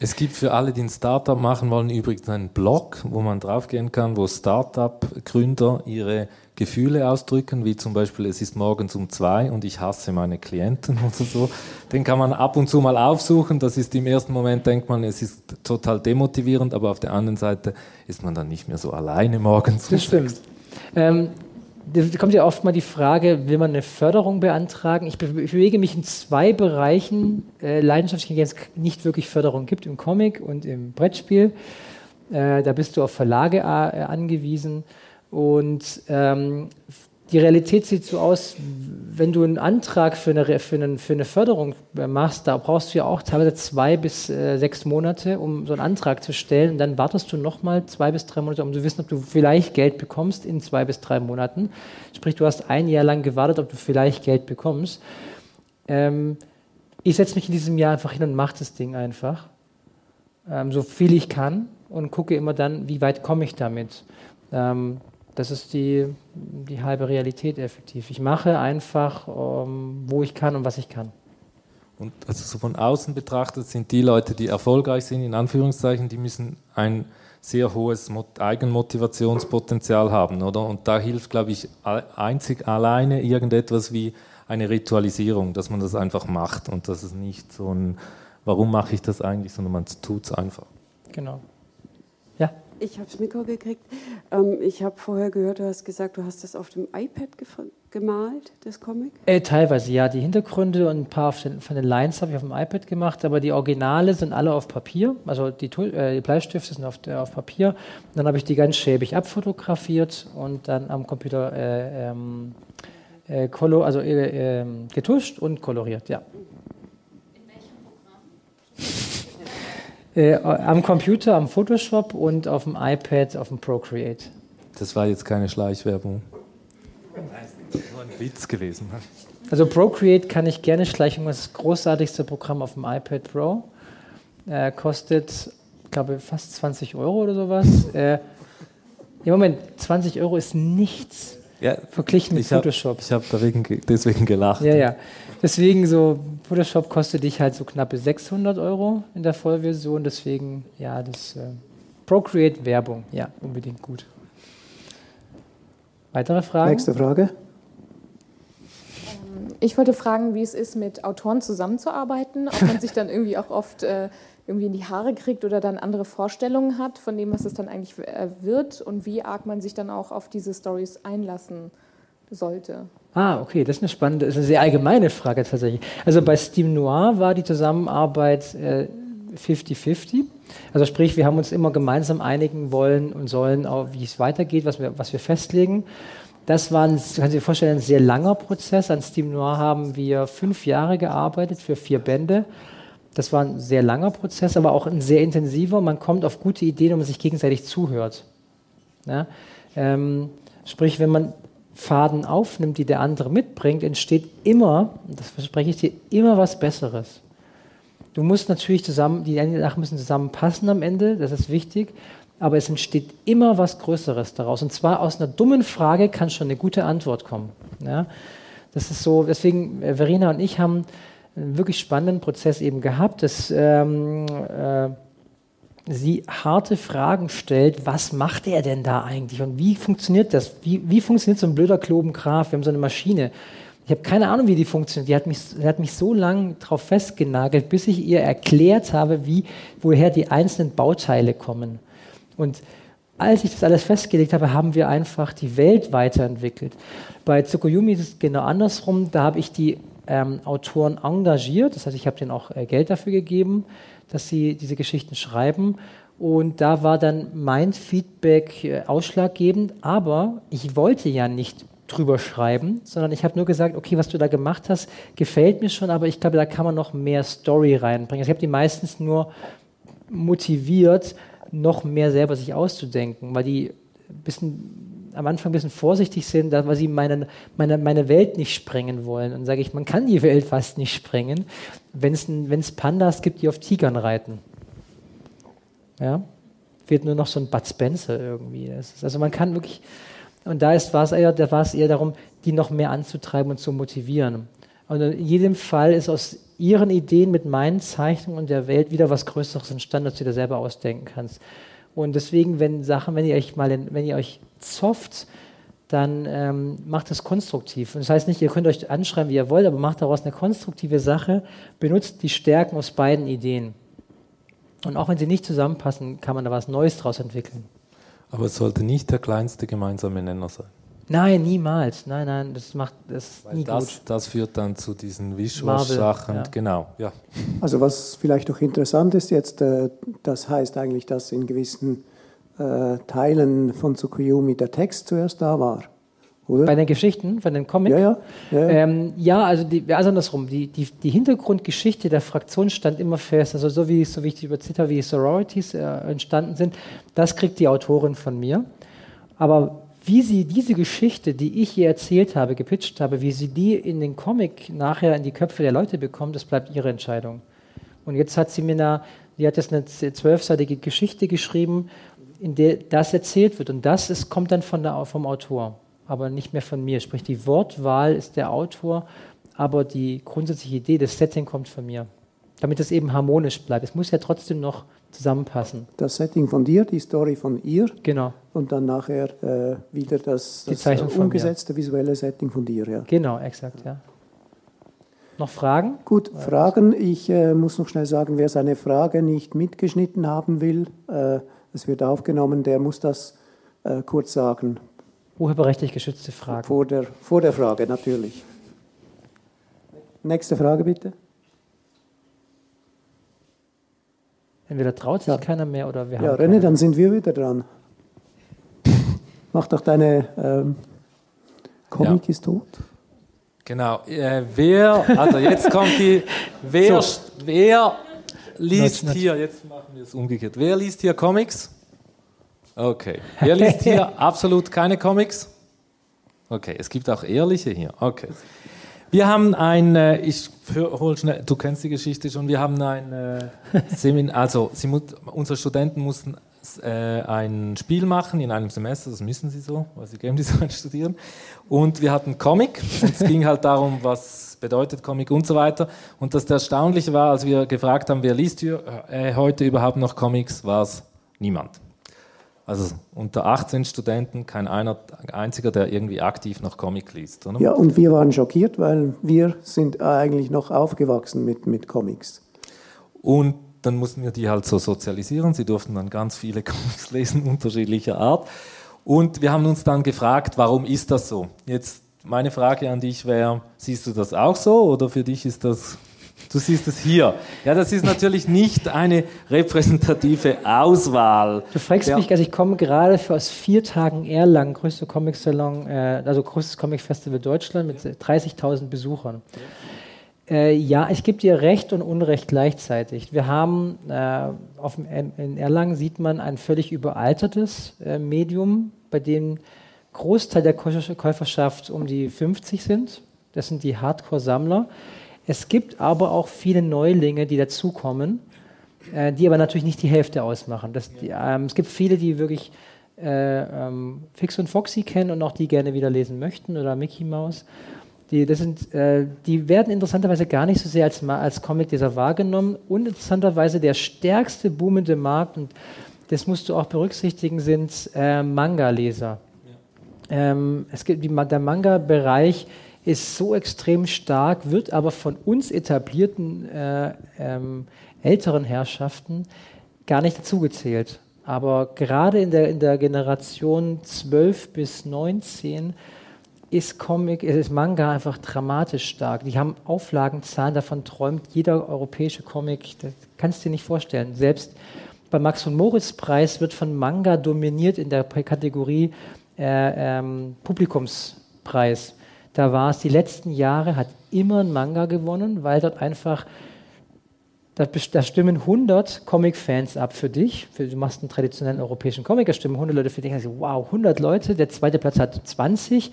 [SPEAKER 3] Es gibt für alle, die ein Startup machen wollen, übrigens einen Blog, wo man draufgehen kann, wo Startup-Gründer ihre Gefühle ausdrücken, wie zum Beispiel, es ist morgens um zwei und ich hasse meine Klienten oder so. Den kann man ab und zu mal aufsuchen. Das ist im ersten Moment, denkt man, es ist total demotivierend, aber auf der anderen Seite ist man dann nicht mehr so alleine morgens.
[SPEAKER 1] Das stimmt. Ähm, da kommt ja oft mal die Frage, will man eine Förderung beantragen? Ich, be ich bewege mich in zwei Bereichen äh, leidenschaftlich, in denen es nicht wirklich Förderung gibt, im Comic und im Brettspiel. Äh, da bist du auf Verlage äh, angewiesen. Und ähm, die Realität sieht so aus, wenn du einen Antrag für eine, für einen, für eine Förderung äh, machst, da brauchst du ja auch teilweise zwei bis äh, sechs Monate, um so einen Antrag zu stellen. Und dann wartest du nochmal zwei bis drei Monate, um zu wissen, ob du vielleicht Geld bekommst in zwei bis drei Monaten. Sprich, du hast ein Jahr lang gewartet, ob du vielleicht Geld bekommst. Ähm, ich setze mich in diesem Jahr einfach hin und mache das Ding einfach, ähm, so viel ich kann und gucke immer dann, wie weit komme ich damit. Ähm, das ist die, die halbe Realität effektiv. Ich mache einfach, ähm, wo ich kann und was ich kann.
[SPEAKER 3] Und also so von außen betrachtet sind die Leute, die erfolgreich sind, in Anführungszeichen, die müssen ein sehr hohes Mot Eigenmotivationspotenzial haben, oder? Und da hilft, glaube ich, einzig alleine irgendetwas wie eine Ritualisierung, dass man das einfach macht und dass es nicht so ein, warum mache ich das eigentlich, sondern man tut es einfach.
[SPEAKER 1] Genau.
[SPEAKER 5] Ich habe das Mikro gekriegt. Ähm, ich habe vorher gehört, du hast gesagt, du hast das auf dem iPad gemalt, das Comic?
[SPEAKER 1] Äh, teilweise, ja. Die Hintergründe und ein paar den, von den Lines habe ich auf dem iPad gemacht, aber die Originale sind alle auf Papier. Also die, äh, die Bleistifte sind auf, äh, auf Papier. Und dann habe ich die ganz schäbig abfotografiert und dann am Computer äh, ähm, äh, also, äh, ähm, getuscht und koloriert, ja. Äh, am Computer, am Photoshop und auf dem iPad, auf dem Procreate.
[SPEAKER 3] Das war jetzt keine Schleichwerbung. Nur ein Witz gewesen.
[SPEAKER 1] Also Procreate kann ich gerne schleichen, das großartigste Programm auf dem iPad Pro. Äh, kostet, glaube ich, fast 20 Euro oder sowas. Äh, Im Moment, 20 Euro ist nichts ja, verglichen mit Photoshop.
[SPEAKER 3] ich habe deswegen gelacht.
[SPEAKER 1] Ja, ja. Deswegen so, Photoshop kostet dich halt so knappe 600 Euro in der Vollversion. Deswegen, ja, das äh, Procreate Werbung, ja, unbedingt gut. Weitere Fragen?
[SPEAKER 2] Nächste Frage.
[SPEAKER 6] Ähm, ich wollte fragen, wie es ist, mit Autoren zusammenzuarbeiten, ob man sich dann irgendwie auch oft äh, irgendwie in die Haare kriegt oder dann andere Vorstellungen hat von dem, was es dann eigentlich äh, wird und wie arg man sich dann auch auf diese Stories einlassen sollte.
[SPEAKER 1] Ah, okay, das ist eine spannende, ist eine sehr allgemeine Frage tatsächlich. Also bei Steam Noir war die Zusammenarbeit 50-50. Äh, also sprich, wir haben uns immer gemeinsam einigen wollen und sollen, wie es weitergeht, was wir, was wir festlegen. Das war, ein, kann sich vorstellen, ein sehr langer Prozess. An Steam Noir haben wir fünf Jahre gearbeitet für vier Bände. Das war ein sehr langer Prozess, aber auch ein sehr intensiver. Man kommt auf gute Ideen, wenn man sich gegenseitig zuhört. Ja? Ähm, sprich, wenn man Faden aufnimmt, die der andere mitbringt, entsteht immer, das verspreche ich dir, immer was Besseres. Du musst natürlich zusammen, die Sachen müssen zusammenpassen am Ende, das ist wichtig, aber es entsteht immer was Größeres daraus. Und zwar aus einer dummen Frage kann schon eine gute Antwort kommen. Ja? Das ist so, deswegen, äh, Verena und ich haben einen wirklich spannenden Prozess eben gehabt, dass ähm, äh, sie harte Fragen stellt, was macht er denn da eigentlich und wie funktioniert das? Wie, wie funktioniert so ein blöder Klobengraf? Wir haben so eine Maschine. Ich habe keine Ahnung, wie die funktioniert. Die hat mich, die hat mich so lange darauf festgenagelt, bis ich ihr erklärt habe, wie, woher die einzelnen Bauteile kommen. Und als ich das alles festgelegt habe, haben wir einfach die Welt weiterentwickelt. Bei Tsukuyomi ist es genau andersrum. Da habe ich die ähm, Autoren engagiert. Das heißt, ich habe denen auch äh, Geld dafür gegeben dass sie diese Geschichten schreiben. Und da war dann mein Feedback äh, ausschlaggebend, aber ich wollte ja nicht drüber schreiben, sondern ich habe nur gesagt, okay, was du da gemacht hast, gefällt mir schon, aber ich glaube, da kann man noch mehr Story reinbringen. Also ich habe die meistens nur motiviert, noch mehr selber sich auszudenken, weil die ein bisschen am Anfang ein bisschen vorsichtig sind, weil sie meine, meine, meine Welt nicht sprengen wollen. Und sage ich, man kann die Welt fast nicht sprengen, wenn es Pandas gibt, die auf Tigern reiten. Ja? Fehlt nur noch so ein Bud Spencer irgendwie. Ist, also man kann wirklich, und da war es eher, da war es eher darum, die noch mehr anzutreiben und zu motivieren. Und in jedem Fall ist aus ihren Ideen mit meinen Zeichnungen und der Welt wieder was Größeres entstanden, als du dir selber ausdenken kannst. Und deswegen, wenn Sachen, wenn ihr euch mal, in, wenn ihr euch zofft, dann ähm, macht es konstruktiv. Und das heißt nicht, ihr könnt euch anschreiben, wie ihr wollt, aber macht daraus eine konstruktive Sache, benutzt die Stärken aus beiden Ideen. Und auch wenn sie nicht zusammenpassen, kann man da was Neues daraus entwickeln.
[SPEAKER 3] Aber es sollte nicht der kleinste gemeinsame Nenner sein.
[SPEAKER 1] Nein, niemals. Nein, nein, das macht das
[SPEAKER 3] Weil nie das, gut. Das führt dann zu diesen Visual-Sachen. Ja. Genau, ja.
[SPEAKER 2] Also was vielleicht noch interessant ist jetzt, äh, das heißt eigentlich, dass in gewissen äh, Teilen von Tsukuyomi der Text zuerst da war.
[SPEAKER 1] Oder? Bei den Geschichten, von den Comics?
[SPEAKER 2] Ja, ja. Ja,
[SPEAKER 1] ähm, ja also, die, also andersrum. Die, die, die, Hintergrundgeschichte der Fraktion stand immer fest. Also so wie, so wie ich über Zita, wie Sororities äh, entstanden sind, das kriegt die Autorin von mir. Aber wie sie diese Geschichte, die ich ihr erzählt habe, gepitcht habe, wie sie die in den Comic nachher in die Köpfe der Leute bekommt, das bleibt ihre Entscheidung. Und jetzt hat sie mir da, sie hat jetzt eine zwölfseitige Geschichte geschrieben, in der das erzählt wird. Und das ist, kommt dann von der, vom Autor, aber nicht mehr von mir. Sprich, die Wortwahl ist der Autor, aber die grundsätzliche Idee, das Setting kommt von mir. Damit es eben harmonisch bleibt. Es muss ja trotzdem noch zusammenpassen.
[SPEAKER 2] Das Setting von dir, die Story von ihr.
[SPEAKER 1] Genau.
[SPEAKER 2] Und dann nachher äh, wieder das, das äh, umgesetzte visuelle Setting von dir. Ja.
[SPEAKER 1] Genau, exakt, ja. Noch Fragen?
[SPEAKER 2] Gut, Fragen. Ich äh, muss noch schnell sagen, wer seine Frage nicht mitgeschnitten haben will, äh, es wird aufgenommen, der muss das äh, kurz sagen.
[SPEAKER 1] Urheberrechtlich geschützte Frage.
[SPEAKER 2] Vor der, vor der Frage, natürlich. Nächste Frage bitte.
[SPEAKER 1] Entweder traut sich
[SPEAKER 2] Ja.
[SPEAKER 1] keiner mehr oder wir
[SPEAKER 2] Ja,
[SPEAKER 1] haben.
[SPEAKER 2] René,
[SPEAKER 1] keine.
[SPEAKER 2] dann sind wir wieder dran. Mach doch deine ähm, Comic ist tot.
[SPEAKER 3] Genau. Äh, wer, also jetzt kommt die, wer, wer liest
[SPEAKER 1] Nudge, nudge.
[SPEAKER 3] hier, jetzt machen wir es umgekehrt, wer liest hier Comics? Okay. Wer liest hier absolut keine Comics? Okay, es gibt auch ehrliche hier. Okay. Wir haben ein, äh, ich hol schnell, du kennst die Geschichte schon, wir haben ein äh, Seminar, also sie, mu- unsere Studenten mussten äh, ein Spiel machen in einem Semester, das müssen sie so, weil sie Game Design studieren. Und wir hatten Comic, es ging halt darum, was bedeutet Comic und so weiter. Und das Erstaunliche war, als wir gefragt haben, wer liest hier äh, heute überhaupt noch Comics, war es niemand. Also unter 18 Studenten kein einer, einziger, der irgendwie aktiv noch Comic liest. Oder?
[SPEAKER 2] Ja, und wir waren schockiert, weil wir sind eigentlich noch aufgewachsen mit, mit Comics.
[SPEAKER 3] Und dann mussten wir die halt so sozialisieren. Sie durften dann ganz viele Comics lesen, unterschiedlicher Art. Und wir haben uns dann gefragt, warum ist das so? Jetzt meine Frage an dich wäre, siehst du das auch so oder für dich ist das, du siehst es hier? Ja, das ist natürlich nicht eine repräsentative Auswahl.
[SPEAKER 1] Du fragst
[SPEAKER 3] der-
[SPEAKER 1] mich, also ich komme gerade für aus vier Tagen Erlangen, größte Comic-Salon, äh, also größtes Comic-Festival Deutschland mit 30.000 Besuchern. Äh, ja, ich gebe dir Recht und Unrecht gleichzeitig. Wir haben äh, auf in Erlangen sieht man ein völlig überaltertes äh, Medium, bei dem Großteil der Käufer- Käuferschaft um die 50 sind. Das sind die Hardcore-Sammler. Es gibt aber auch viele Neulinge, die dazukommen, äh, die aber natürlich nicht die Hälfte ausmachen. Das, die, ähm, es gibt viele, die wirklich äh, ähm, Fix und Foxy kennen und auch die gerne wieder lesen möchten oder Mickey Mouse. Die, das sind, äh, die werden interessanterweise gar nicht so sehr als, als Comicleser wahrgenommen. Und interessanterweise der stärkste boomende Markt, und das musst du auch berücksichtigen, sind äh, Manga-Leser. Ähm, es gibt die, der Manga-Bereich ist so extrem stark, wird aber von uns etablierten äh, ähm, älteren Herrschaften gar nicht dazugezählt. Aber gerade in der, in der Generation 12 bis 19 ist Comic, ist Manga einfach dramatisch stark. Die haben Auflagenzahlen, davon träumt jeder europäische Comic, das kannst du dir nicht vorstellen. Selbst beim Max und Moritz Preis wird von Manga dominiert in der Kategorie äh, ähm, Publikumspreis. Da war es die letzten Jahre, hat immer ein Manga gewonnen, weil dort einfach da, da stimmen 100 Comic-Fans ab für dich. Für, du machst einen traditionellen europäischen Comic, da stimmen 100 Leute für dich. Also, wow, 100 Leute, der zweite Platz hat 20.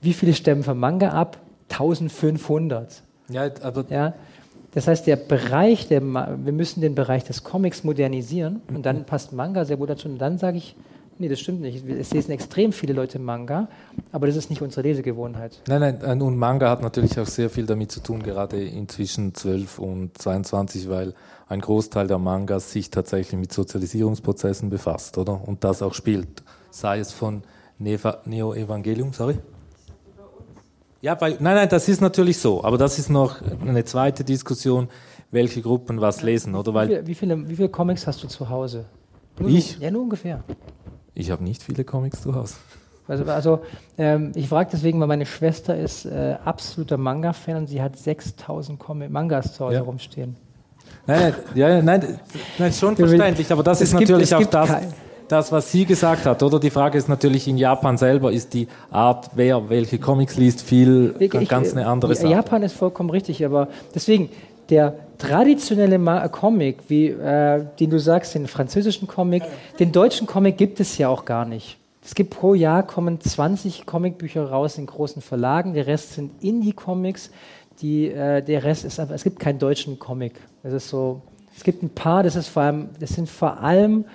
[SPEAKER 1] Wie viele stimmen für Manga ab? 1500.
[SPEAKER 3] Ja, aber
[SPEAKER 1] Ja? Das heißt, der Bereich, der, wir müssen den Bereich des Comics modernisieren und dann passt Manga sehr gut dazu. Und dann sage ich, nee, das stimmt nicht. Es lesen extrem viele Leute Manga, aber das ist nicht unsere Lesegewohnheit.
[SPEAKER 3] Nein, nein, und Manga hat natürlich auch sehr viel damit zu tun, gerade inzwischen 12 und 22, weil ein Großteil der Mangas sich tatsächlich mit Sozialisierungsprozessen befasst, oder? Und das auch spielt. Sei es von Neva- Neo-Evangelium, sorry? Ja, bei, nein, nein, das ist natürlich so, aber das ist noch eine zweite Diskussion, welche Gruppen was lesen, oder?
[SPEAKER 1] Wie,
[SPEAKER 3] Weil
[SPEAKER 1] wie, viele, wie viele Comics hast du zu Hause? Nur
[SPEAKER 3] Ich?
[SPEAKER 1] Ja, nur ungefähr.
[SPEAKER 3] Ich habe nicht viele Comics zu Hause.
[SPEAKER 1] Also, also ähm, ich frage deswegen, weil meine Schwester ist äh, absoluter Manga-Fan und sie hat 6000 Comic Mangas zu Hause
[SPEAKER 3] Ja.
[SPEAKER 1] rumstehen.
[SPEAKER 3] Nein, nein, ja, nein, nein, schon verständlich, aber das
[SPEAKER 1] Es
[SPEAKER 3] ist
[SPEAKER 1] gibt-
[SPEAKER 3] natürlich auch das, das, was sie gesagt hat, oder? Die Frage ist natürlich in Japan selber, ist die Art, wer welche Comics liest, viel
[SPEAKER 1] Ich-
[SPEAKER 3] ganz eine andere Sache.
[SPEAKER 1] Japan ist vollkommen richtig, aber deswegen, der traditionelle Comic, wie, äh, den du sagst, den französischen Comic, den deutschen Comic gibt es ja auch gar nicht. Es gibt pro Jahr kommen 20 Comicbücher raus in großen Verlagen, der Rest sind Indie-Comics, die, äh, der Rest ist einfach, es gibt keinen deutschen Comic. Das ist so, es gibt ein paar, das ist vor allem, das sind vor allem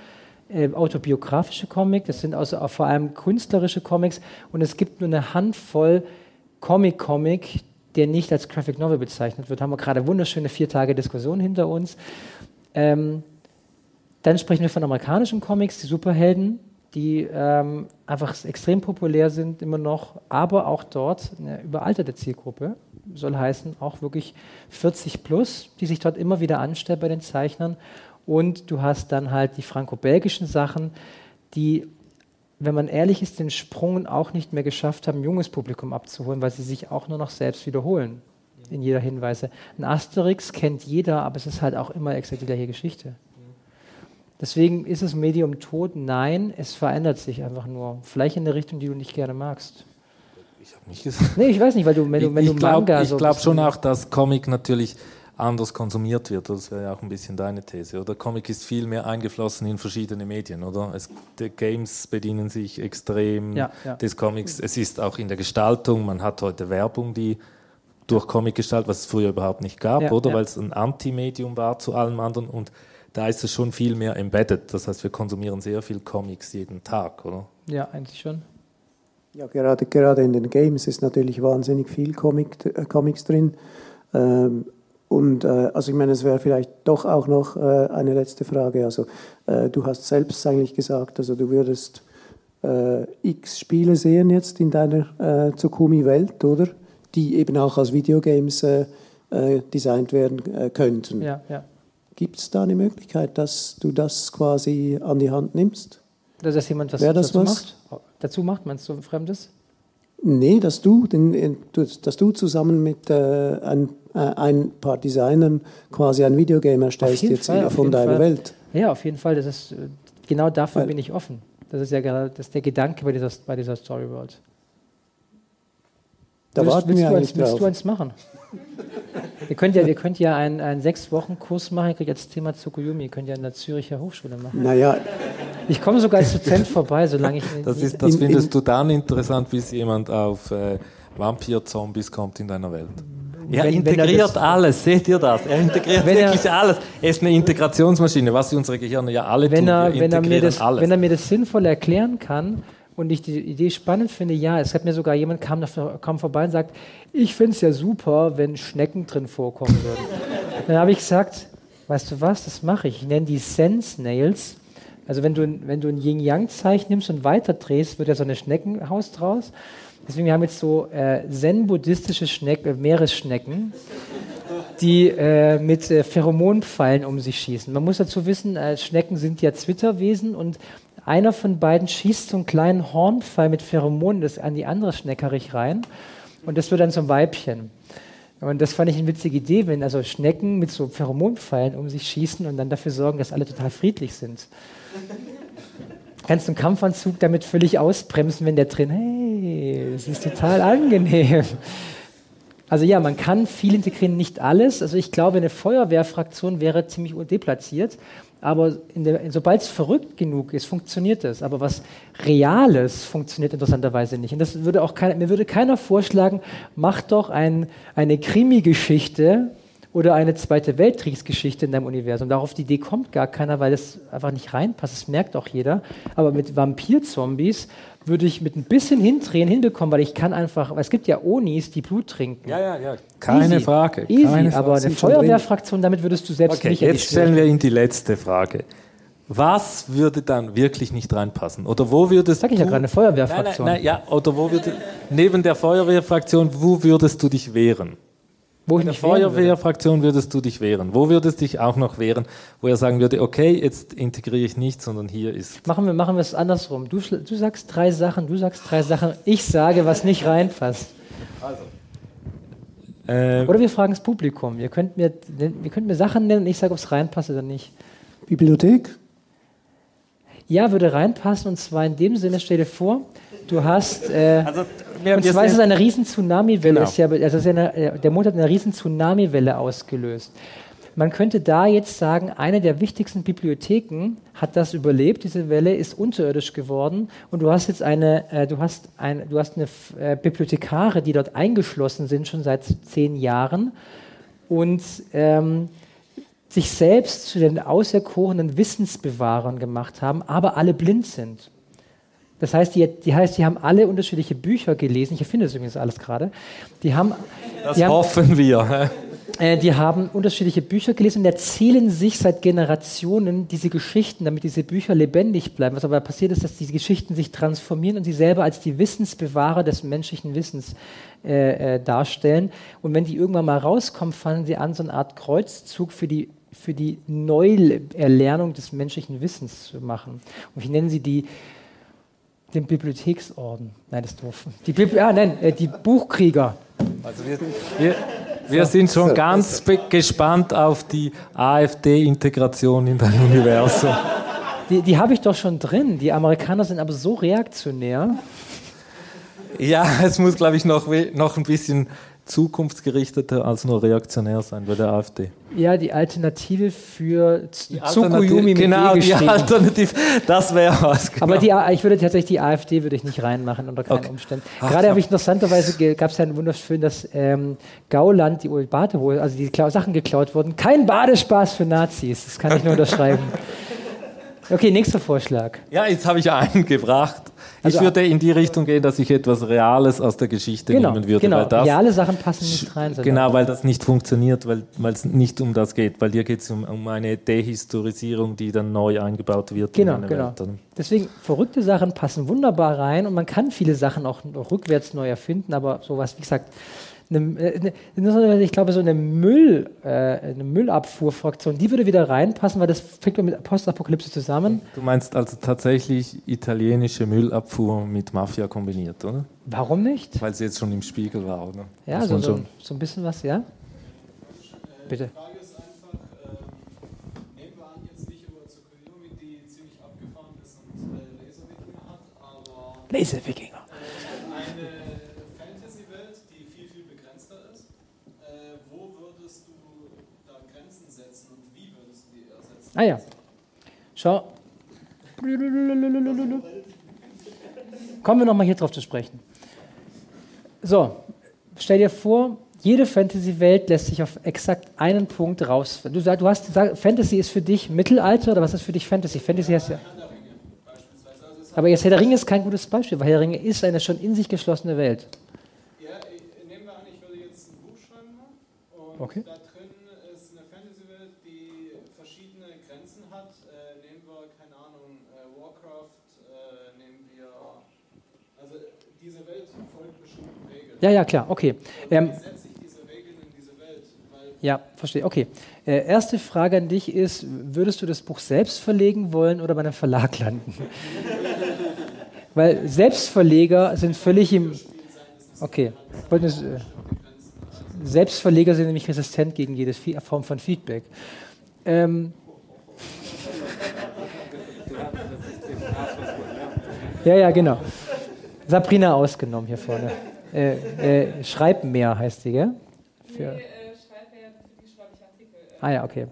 [SPEAKER 1] äh, autobiografische Comics, das sind also vor allem künstlerische Comics und es gibt nur eine Handvoll Comic-Comic, der nicht als Graphic Novel bezeichnet wird. Haben wir gerade wunderschöne vier Tage Diskussion hinter uns. Ähm, dann sprechen wir von amerikanischen Comics, die Superhelden, die ähm, einfach extrem populär sind immer noch, aber auch dort eine überalterte Zielgruppe, soll heißen auch wirklich 40 plus, die sich dort immer wieder anstellt bei den Zeichnern. Und du hast dann halt die franco-belgischen Sachen, die, wenn man ehrlich ist, den Sprung auch nicht mehr geschafft haben, ein junges Publikum abzuholen, weil sie sich auch nur noch selbst wiederholen in jeder Hinweise. Ein Asterix kennt jeder, aber es ist halt auch immer exakt die gleiche Geschichte. Deswegen ist das Medium tot? Nein, es verändert sich einfach nur. Vielleicht in eine Richtung, die du nicht gerne magst.
[SPEAKER 3] Ich habe nicht gesagt.
[SPEAKER 1] Nee, ich weiß nicht, weil du, wenn du, wenn
[SPEAKER 3] ich
[SPEAKER 1] du
[SPEAKER 3] glaub,
[SPEAKER 1] Manga
[SPEAKER 3] ich
[SPEAKER 1] so
[SPEAKER 3] glaube schon
[SPEAKER 1] bisschen-
[SPEAKER 3] auch, dass Comic natürlich anders konsumiert wird. Das wäre ja auch ein bisschen deine These. Oder Comic ist viel mehr eingeflossen in verschiedene Medien, oder? Es, die Games bedienen sich extrem
[SPEAKER 1] Ja, ja.
[SPEAKER 3] des Comics. Es ist auch in der Gestaltung. Man hat heute Werbung, die durch Comic gestaltet, was es früher überhaupt nicht gab,
[SPEAKER 1] Ja,
[SPEAKER 3] oder?
[SPEAKER 1] ja.
[SPEAKER 3] Weil es ein Anti-Medium war zu allem anderen. Und da ist es schon viel mehr embedded. Das heißt, wir konsumieren sehr viel Comics jeden Tag, oder?
[SPEAKER 1] Ja, eigentlich schon.
[SPEAKER 2] Ja, gerade, gerade in den Games ist natürlich wahnsinnig viel Comic, äh, Comics drin. Ähm, und äh, also ich meine, es wäre vielleicht doch auch noch äh, eine letzte Frage. Also äh, du hast selbst eigentlich gesagt, also du würdest äh, x Spiele sehen jetzt in deiner äh, Tsukumi-Welt, oder? Die eben auch als Videogames äh, äh, designt werden könnten.
[SPEAKER 1] Ja, ja.
[SPEAKER 2] Gibt es da eine Möglichkeit, dass du das quasi an die Hand nimmst?
[SPEAKER 1] Dass das jemand was
[SPEAKER 2] Wäre das
[SPEAKER 1] dazu
[SPEAKER 2] was?
[SPEAKER 1] macht? Dazu macht, meinst du ein Fremdes?
[SPEAKER 2] Nee, dass du, den, dass du zusammen mit äh, ein, ein paar Designern quasi ein Videogame erstellst jetzt
[SPEAKER 1] Fall,
[SPEAKER 2] von deiner
[SPEAKER 1] Fall.
[SPEAKER 2] Welt.
[SPEAKER 1] Ja, auf jeden Fall. Das ist, äh, genau dafür
[SPEAKER 2] Weil-
[SPEAKER 1] bin ich offen. Das ist ja gerade das ist der Gedanke bei dieser, bei dieser Story World.
[SPEAKER 2] Da
[SPEAKER 1] willst,
[SPEAKER 2] warten
[SPEAKER 1] willst,
[SPEAKER 2] wir
[SPEAKER 1] du eins, willst
[SPEAKER 2] drauf.
[SPEAKER 1] du eins machen? ihr könnt ja, ihr könnt ja einen, einen Sechs-Wochen-Kurs machen, ihr könnt jetzt Thema Tsukuyomi, ihr könnt ja an der Züricher Hochschule machen.
[SPEAKER 2] Naja,
[SPEAKER 1] Ich komme sogar als Dozent vorbei, solange ich
[SPEAKER 3] Das, ist, das
[SPEAKER 2] In-
[SPEAKER 3] findest
[SPEAKER 2] in-
[SPEAKER 3] du dann interessant, bis jemand auf äh, Vampir-Zombies kommt in deiner Welt. Er
[SPEAKER 1] Wenn- wenn er
[SPEAKER 3] integriert
[SPEAKER 1] das-
[SPEAKER 3] alles, seht ihr das? Er integriert
[SPEAKER 1] Wenn er-
[SPEAKER 3] wirklich alles. Er ist eine Integrationsmaschine, was unsere Gehirne ja alle
[SPEAKER 1] wenn
[SPEAKER 3] tun.
[SPEAKER 1] er, wenn, er mir das,
[SPEAKER 3] alles.
[SPEAKER 1] wenn er mir das sinnvoll erklären kann und ich die Idee spannend finde, ja, es hat mir sogar jemand kam, kam vorbei und sagt, ich finde es ja super, wenn Schnecken drin vorkommen würden. Dann habe ich gesagt, weißt du was, das mache ich. Ich nenne die Sense Nails. Also wenn du, wenn du ein Yin-Yang-Zeichen nimmst und weiterdrehst, wird ja so eine Schneckenhaus draus. Deswegen haben wir jetzt so äh, zen-buddhistische Schneck- äh, Meeresschnecken, die äh, mit äh, Pheromonpfeilen um sich schießen. Man muss dazu wissen, äh, Schnecken sind ja Zwitterwesen und einer von beiden schießt so einen kleinen Hornpfeil mit Pheromonen das an die andere Schneckerich rein und das wird dann zum Weibchen. Und das fand ich eine witzige Idee, wenn also Schnecken mit so Pheromonpfeilen um sich schießen und dann dafür sorgen, dass alle total friedlich sind. Kannst einen Kampfanzug damit völlig ausbremsen, wenn der drin, hey, das ist total angenehm. Also ja, man kann viel integrieren, nicht alles. Also ich glaube, eine Feuerwehrfraktion wäre ziemlich deplatziert. Aber sobald es verrückt genug ist, funktioniert das. Aber was Reales funktioniert interessanterweise nicht. Und das würde auch keiner, mir würde keiner vorschlagen, mach doch ein, eine Krimi-Geschichte oder eine Zweite Weltkriegsgeschichte in deinem Universum. Darauf die Idee kommt gar keiner, weil das einfach nicht reinpasst. Das merkt auch jeder. Aber mit Vampir-Zombies würde ich mit ein bisschen Hindrehen hinbekommen, weil ich kann einfach, weil es gibt ja Onis, die Blut trinken.
[SPEAKER 3] ja, ja, ja. Keine
[SPEAKER 1] Easy.
[SPEAKER 3] Frage.
[SPEAKER 1] Easy,
[SPEAKER 3] keine
[SPEAKER 1] aber eine. Feuerwehrfraktion, damit würdest du selbst
[SPEAKER 3] Okay,
[SPEAKER 1] nicht
[SPEAKER 3] jetzt stellen
[SPEAKER 1] Stelle.
[SPEAKER 3] wir Ihnen die letzte Frage. Was würde dann wirklich nicht reinpassen? Oder wo würdest
[SPEAKER 1] Sag ich ja
[SPEAKER 3] du...
[SPEAKER 1] gerade, eine Feuerwehrfraktion.
[SPEAKER 3] Nein, nein, nein, ja, oder wo würde... Neben der Feuerwehrfraktion, wo würdest du dich wehren?
[SPEAKER 1] Wo ich
[SPEAKER 3] In der. Feuerwehrfraktion würdest du dich wehren. Wo würdest du dich auch noch wehren, wo er sagen würde, okay, jetzt integriere ich nicht, sondern hier ist...
[SPEAKER 1] Machen wir, machen wir es andersrum. Du, du sagst drei Sachen, du sagst drei Sachen, ich sage, was nicht reinpasst.
[SPEAKER 3] Äh,
[SPEAKER 1] Oder wir fragen das Publikum. Ihr könnt mir, ihr könnt mir Sachen nennen und ich sage, ob es reinpasst oder nicht.
[SPEAKER 2] Bibliothek?
[SPEAKER 1] Ja, würde reinpassen und zwar in dem Sinne, stell dir vor, du hast. Äh,
[SPEAKER 3] also,
[SPEAKER 1] und zwar ist es eine riesen Tsunami-Welle.
[SPEAKER 3] Genau.
[SPEAKER 1] Ist ja, also eine, der Mond hat eine riesen Tsunami-Welle ausgelöst. Man könnte da jetzt sagen, eine der wichtigsten Bibliotheken hat das überlebt, diese Welle ist unterirdisch geworden und du hast jetzt eine, äh, du hast ein, du hast eine äh, Bibliothekare, die dort eingeschlossen sind, schon seit zehn Jahren und ähm, sich selbst zu den auserkorenen Wissensbewahrern gemacht haben, aber alle blind sind. Das heißt, die, die heißt, die haben alle unterschiedliche Bücher gelesen. Ich erfinde das übrigens alles gerade. Die haben,
[SPEAKER 3] das
[SPEAKER 1] die haben,
[SPEAKER 3] hoffen wir.
[SPEAKER 1] äh, die haben unterschiedliche Bücher gelesen und erzählen sich seit Generationen diese Geschichten, damit diese Bücher lebendig bleiben. Was aber passiert ist, dass diese Geschichten sich transformieren und sie selber als die Wissensbewahrer des menschlichen Wissens äh, äh, darstellen. Und wenn die irgendwann mal rauskommen, fangen sie an, so eine Art Kreuzzug für die für die Neuerlernung des menschlichen Wissens zu machen. Und ich nenne sie die den Bibliotheksorden. Nein, das ist doof. Die, Bibli ah, nein, äh, die Buchkrieger.
[SPEAKER 3] Also wir, wir, wir sind schon ganz gespannt auf die AfD-Integration in dein Universum.
[SPEAKER 1] Die, die habe ich doch schon drin. Die Amerikaner sind aber so reaktionär.
[SPEAKER 3] Ja, es muss, glaube ich, noch, noch ein bisschen zukunftsgerichteter als nur reaktionär sein bei der AfD.
[SPEAKER 1] Ja, die Alternative für Tsukuyumi mit
[SPEAKER 3] Genau, e die Alternative, das wäre was.
[SPEAKER 1] Genau. Aber die, ich würde tatsächlich die AfD würde ich nicht reinmachen unter keinen okay. Umständen. Gerade habe ich interessanterweise gab es ja einen wunderschön, dass ähm, Gauland die Bade, also die Sachen geklaut wurden. Kein Badespaß für Nazis. Das kann ich nur unterschreiben. Okay, nächster Vorschlag.
[SPEAKER 3] Ja, jetzt habe ich einen gebracht. Also, ich würde in die Richtung gehen, dass ich etwas Reales aus der Geschichte
[SPEAKER 1] genau,
[SPEAKER 3] nehmen würde.
[SPEAKER 1] Genau, weil das, reale Sachen passen nicht rein.
[SPEAKER 3] Genau, weil das nicht funktioniert, weil es nicht um das geht. Weil hier geht es um, um eine Dehistorisierung, die dann neu eingebaut wird.
[SPEAKER 1] Genau, genau. Welt. Deswegen, verrückte Sachen passen wunderbar rein und man kann viele Sachen auch rückwärts neu erfinden, aber sowas, wie gesagt, eine, äh, eine, ich glaube, so eine, Müll, äh, eine Müllabfuhrfraktion, die würde wieder reinpassen, weil das fängt mit Postapokalypse zusammen.
[SPEAKER 3] Du meinst also tatsächlich italienische Müllabfuhr mit Mafia kombiniert, oder?
[SPEAKER 1] Warum nicht?
[SPEAKER 3] Weil sie jetzt schon im Spiegel war, oder?
[SPEAKER 1] Ja, so, so, so ein bisschen was, ja? Bitte. Laserwikinger. Ah ja. Schau. Kommen wir nochmal hier drauf zu sprechen. So, stell dir vor, jede Fantasy-Welt lässt sich auf exakt einen Punkt raus. Du, du hast gesagt, Fantasy ist für dich Mittelalter oder was ist für dich Fantasy? Fantasy heißt ja. Aber jetzt Herr der Ringe ist kein gutes Beispiel, weil Herr der Ringe ist eine schon in sich geschlossene Welt.
[SPEAKER 4] Ja, nehmen wir an, ich würde jetzt ein Buch schreiben und
[SPEAKER 1] okay.
[SPEAKER 4] da drin ist eine Fantasy-Welt, die verschiedene Grenzen hat. Äh, nehmen wir, keine Ahnung, äh, Warcraft, äh, nehmen wir. Also diese Welt folgt bestimmten Regeln.
[SPEAKER 1] Ja, ja, klar, okay.
[SPEAKER 4] Ähm,
[SPEAKER 1] ja, verstehe. Okay. Äh, erste Frage an dich ist: Würdest du das Buch selbst verlegen wollen oder bei einem Verlag landen? Weil Selbstverleger sind völlig im. Okay. Selbstverleger sind nämlich resistent gegen jede Form von Feedback. Ähm, ja, ja, genau. Sabrina ausgenommen hier vorne. Äh, äh, Schreib mehr heißt sie, gell? Für nee, äh, Ah ja, okay.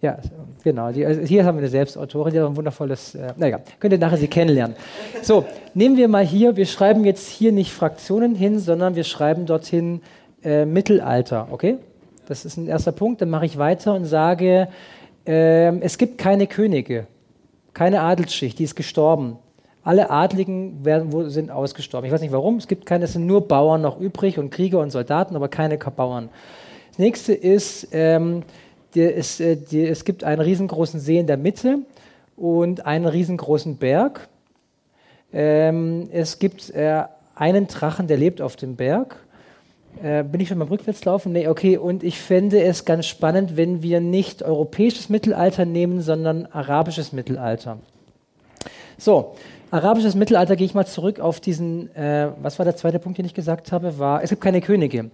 [SPEAKER 1] Ja, genau. Die, also hier haben wir eine Selbstautorin, die hat ein wundervolles, äh, naja, könnt ihr nachher sie kennenlernen. So, nehmen wir mal hier, wir schreiben jetzt hier nicht Fraktionen hin, sondern wir schreiben dorthin äh, Mittelalter, okay? Das ist ein erster Punkt. Dann mache ich weiter und sage, äh, es gibt keine Könige, keine Adelsschicht, die ist gestorben. Alle Adligen werden, sind ausgestorben. Ich weiß nicht warum, es gibt keine, es sind nur Bauern noch übrig und Krieger und Soldaten, aber keine Bauern. Das nächste ist, ähm, die, es, äh, die, es gibt einen riesengroßen See in der Mitte und einen riesengroßen Berg. Ähm, es gibt äh, einen Drachen, der lebt auf dem Berg. Äh, bin ich schon mal rückwärts laufen? Nee, okay. Und ich fände es ganz spannend, wenn wir nicht europäisches Mittelalter nehmen, sondern arabisches Mittelalter. So, arabisches Mittelalter gehe ich mal zurück auf diesen, äh, was war der zweite Punkt, den ich gesagt habe, war, es gibt keine Könige.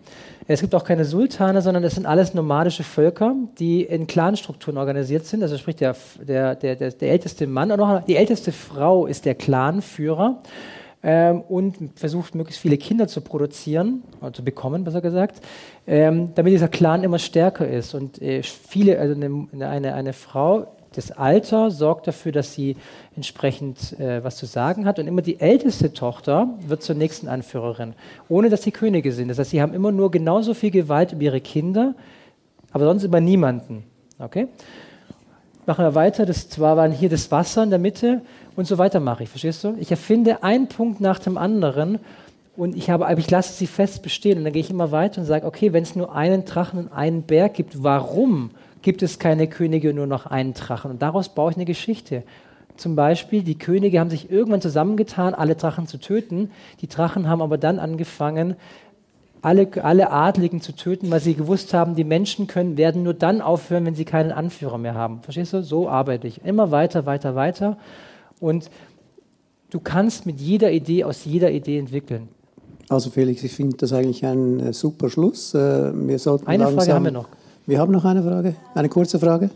[SPEAKER 1] Es gibt auch keine Sultane, sondern es sind alles nomadische Völker, die in Clanstrukturen organisiert sind. Also sprich, der, der, der, der, älteste Mann, oder noch die älteste Frau ist der Clanführer ähm, und versucht, möglichst viele Kinder zu produzieren, oder zu bekommen, besser gesagt, ähm, damit dieser Clan immer stärker ist. Und äh, viele, also eine, eine, eine Frau das Alter sorgt dafür, dass sie entsprechend äh, was zu sagen hat. Und immer die älteste Tochter wird zur nächsten Anführerin, ohne dass sie Könige sind. Das heißt, sie haben immer nur genauso viel Gewalt über ihre Kinder, aber sonst über niemanden. Okay? Machen wir weiter. Das zwar waren hier das Wasser in der Mitte und so weiter mache ich. Verstehst du? Ich erfinde einen Punkt nach dem anderen und ich, habe, ich lasse sie fest bestehen. Und dann gehe ich immer weiter und sage, okay, wenn es nur einen Drachen und einen Berg gibt, warum gibt es keine Könige, nur noch einen Drachen. Und daraus baue ich eine Geschichte. Zum Beispiel, die Könige haben sich irgendwann zusammengetan, alle Drachen zu töten. Die Drachen haben aber dann angefangen, alle, alle Adligen zu töten, weil sie gewusst haben, die Menschen können, werden nur dann aufhören, wenn sie keinen Anführer mehr haben. Verstehst du? So arbeite ich. Immer weiter, weiter, weiter. Und du kannst mit jeder Idee aus jeder Idee entwickeln.
[SPEAKER 2] Also Felix, ich finde das eigentlich ein äh, super Schluss. Äh, wir sollten
[SPEAKER 1] Eine
[SPEAKER 2] langsam,
[SPEAKER 1] Frage haben wir noch.
[SPEAKER 2] Wir haben noch eine Frage, eine kurze Frage.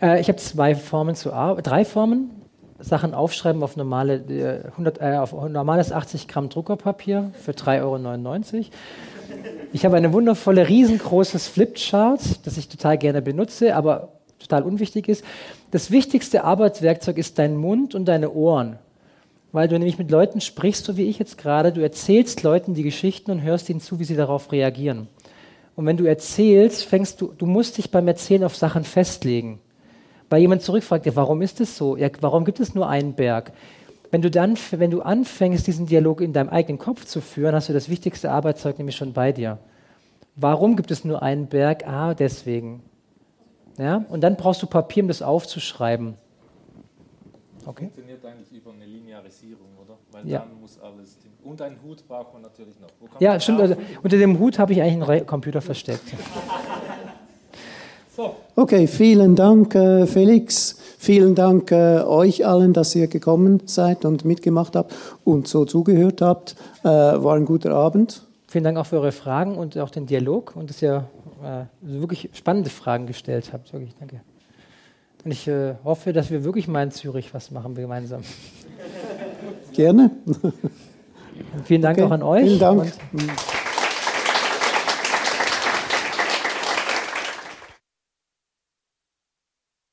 [SPEAKER 1] Äh, ich habe zwei Formen zu arbeiten, drei Formen. Sachen aufschreiben auf, normale, äh, 100, äh, auf normales 80 Gramm Druckerpapier für 3,99 Euro. Ich habe eine wundervolle, riesengroßes Flipchart, das ich total gerne benutze, aber total unwichtig ist. Das wichtigste Arbeitswerkzeug ist dein Mund und deine Ohren. Weil du nämlich mit Leuten sprichst, so wie ich jetzt gerade, du erzählst Leuten die Geschichten und hörst ihnen zu, wie sie darauf reagieren. Und wenn du erzählst, fängst du, du musst dich beim Erzählen auf Sachen festlegen. Weil jemand zurückfragt, ja, warum ist es so? Ja, warum gibt es nur einen Berg? Wenn du dann, wenn du anfängst, diesen Dialog in deinem eigenen Kopf zu führen, hast du das wichtigste Arbeitszeug nämlich schon bei dir. Warum gibt es nur einen Berg? Ah, deswegen. Ja? Und dann brauchst du Papier, um das aufzuschreiben. Okay?
[SPEAKER 3] Funktioniert eigentlich über eine Linearisierung, oder? Weil
[SPEAKER 1] Ja.
[SPEAKER 3] dann muss alles. Und einen Hut braucht man natürlich noch.
[SPEAKER 1] Ja, stimmt. Also, unter dem Hut habe ich eigentlich einen Re Computer versteckt.
[SPEAKER 2] Okay, vielen Dank, äh, Felix. Vielen Dank äh, euch allen, dass ihr gekommen seid und mitgemacht habt und so zugehört habt. Äh, war ein guter Abend.
[SPEAKER 1] Vielen Dank auch für eure Fragen und auch den Dialog und dass ihr äh, wirklich spannende Fragen gestellt habt. Wirklich, danke. Und ich äh, hoffe, dass wir wirklich mal in Zürich was machen gemeinsam.
[SPEAKER 2] Gerne.
[SPEAKER 1] Und vielen Dank
[SPEAKER 2] Okay,
[SPEAKER 1] auch an euch.
[SPEAKER 2] Vielen Dank.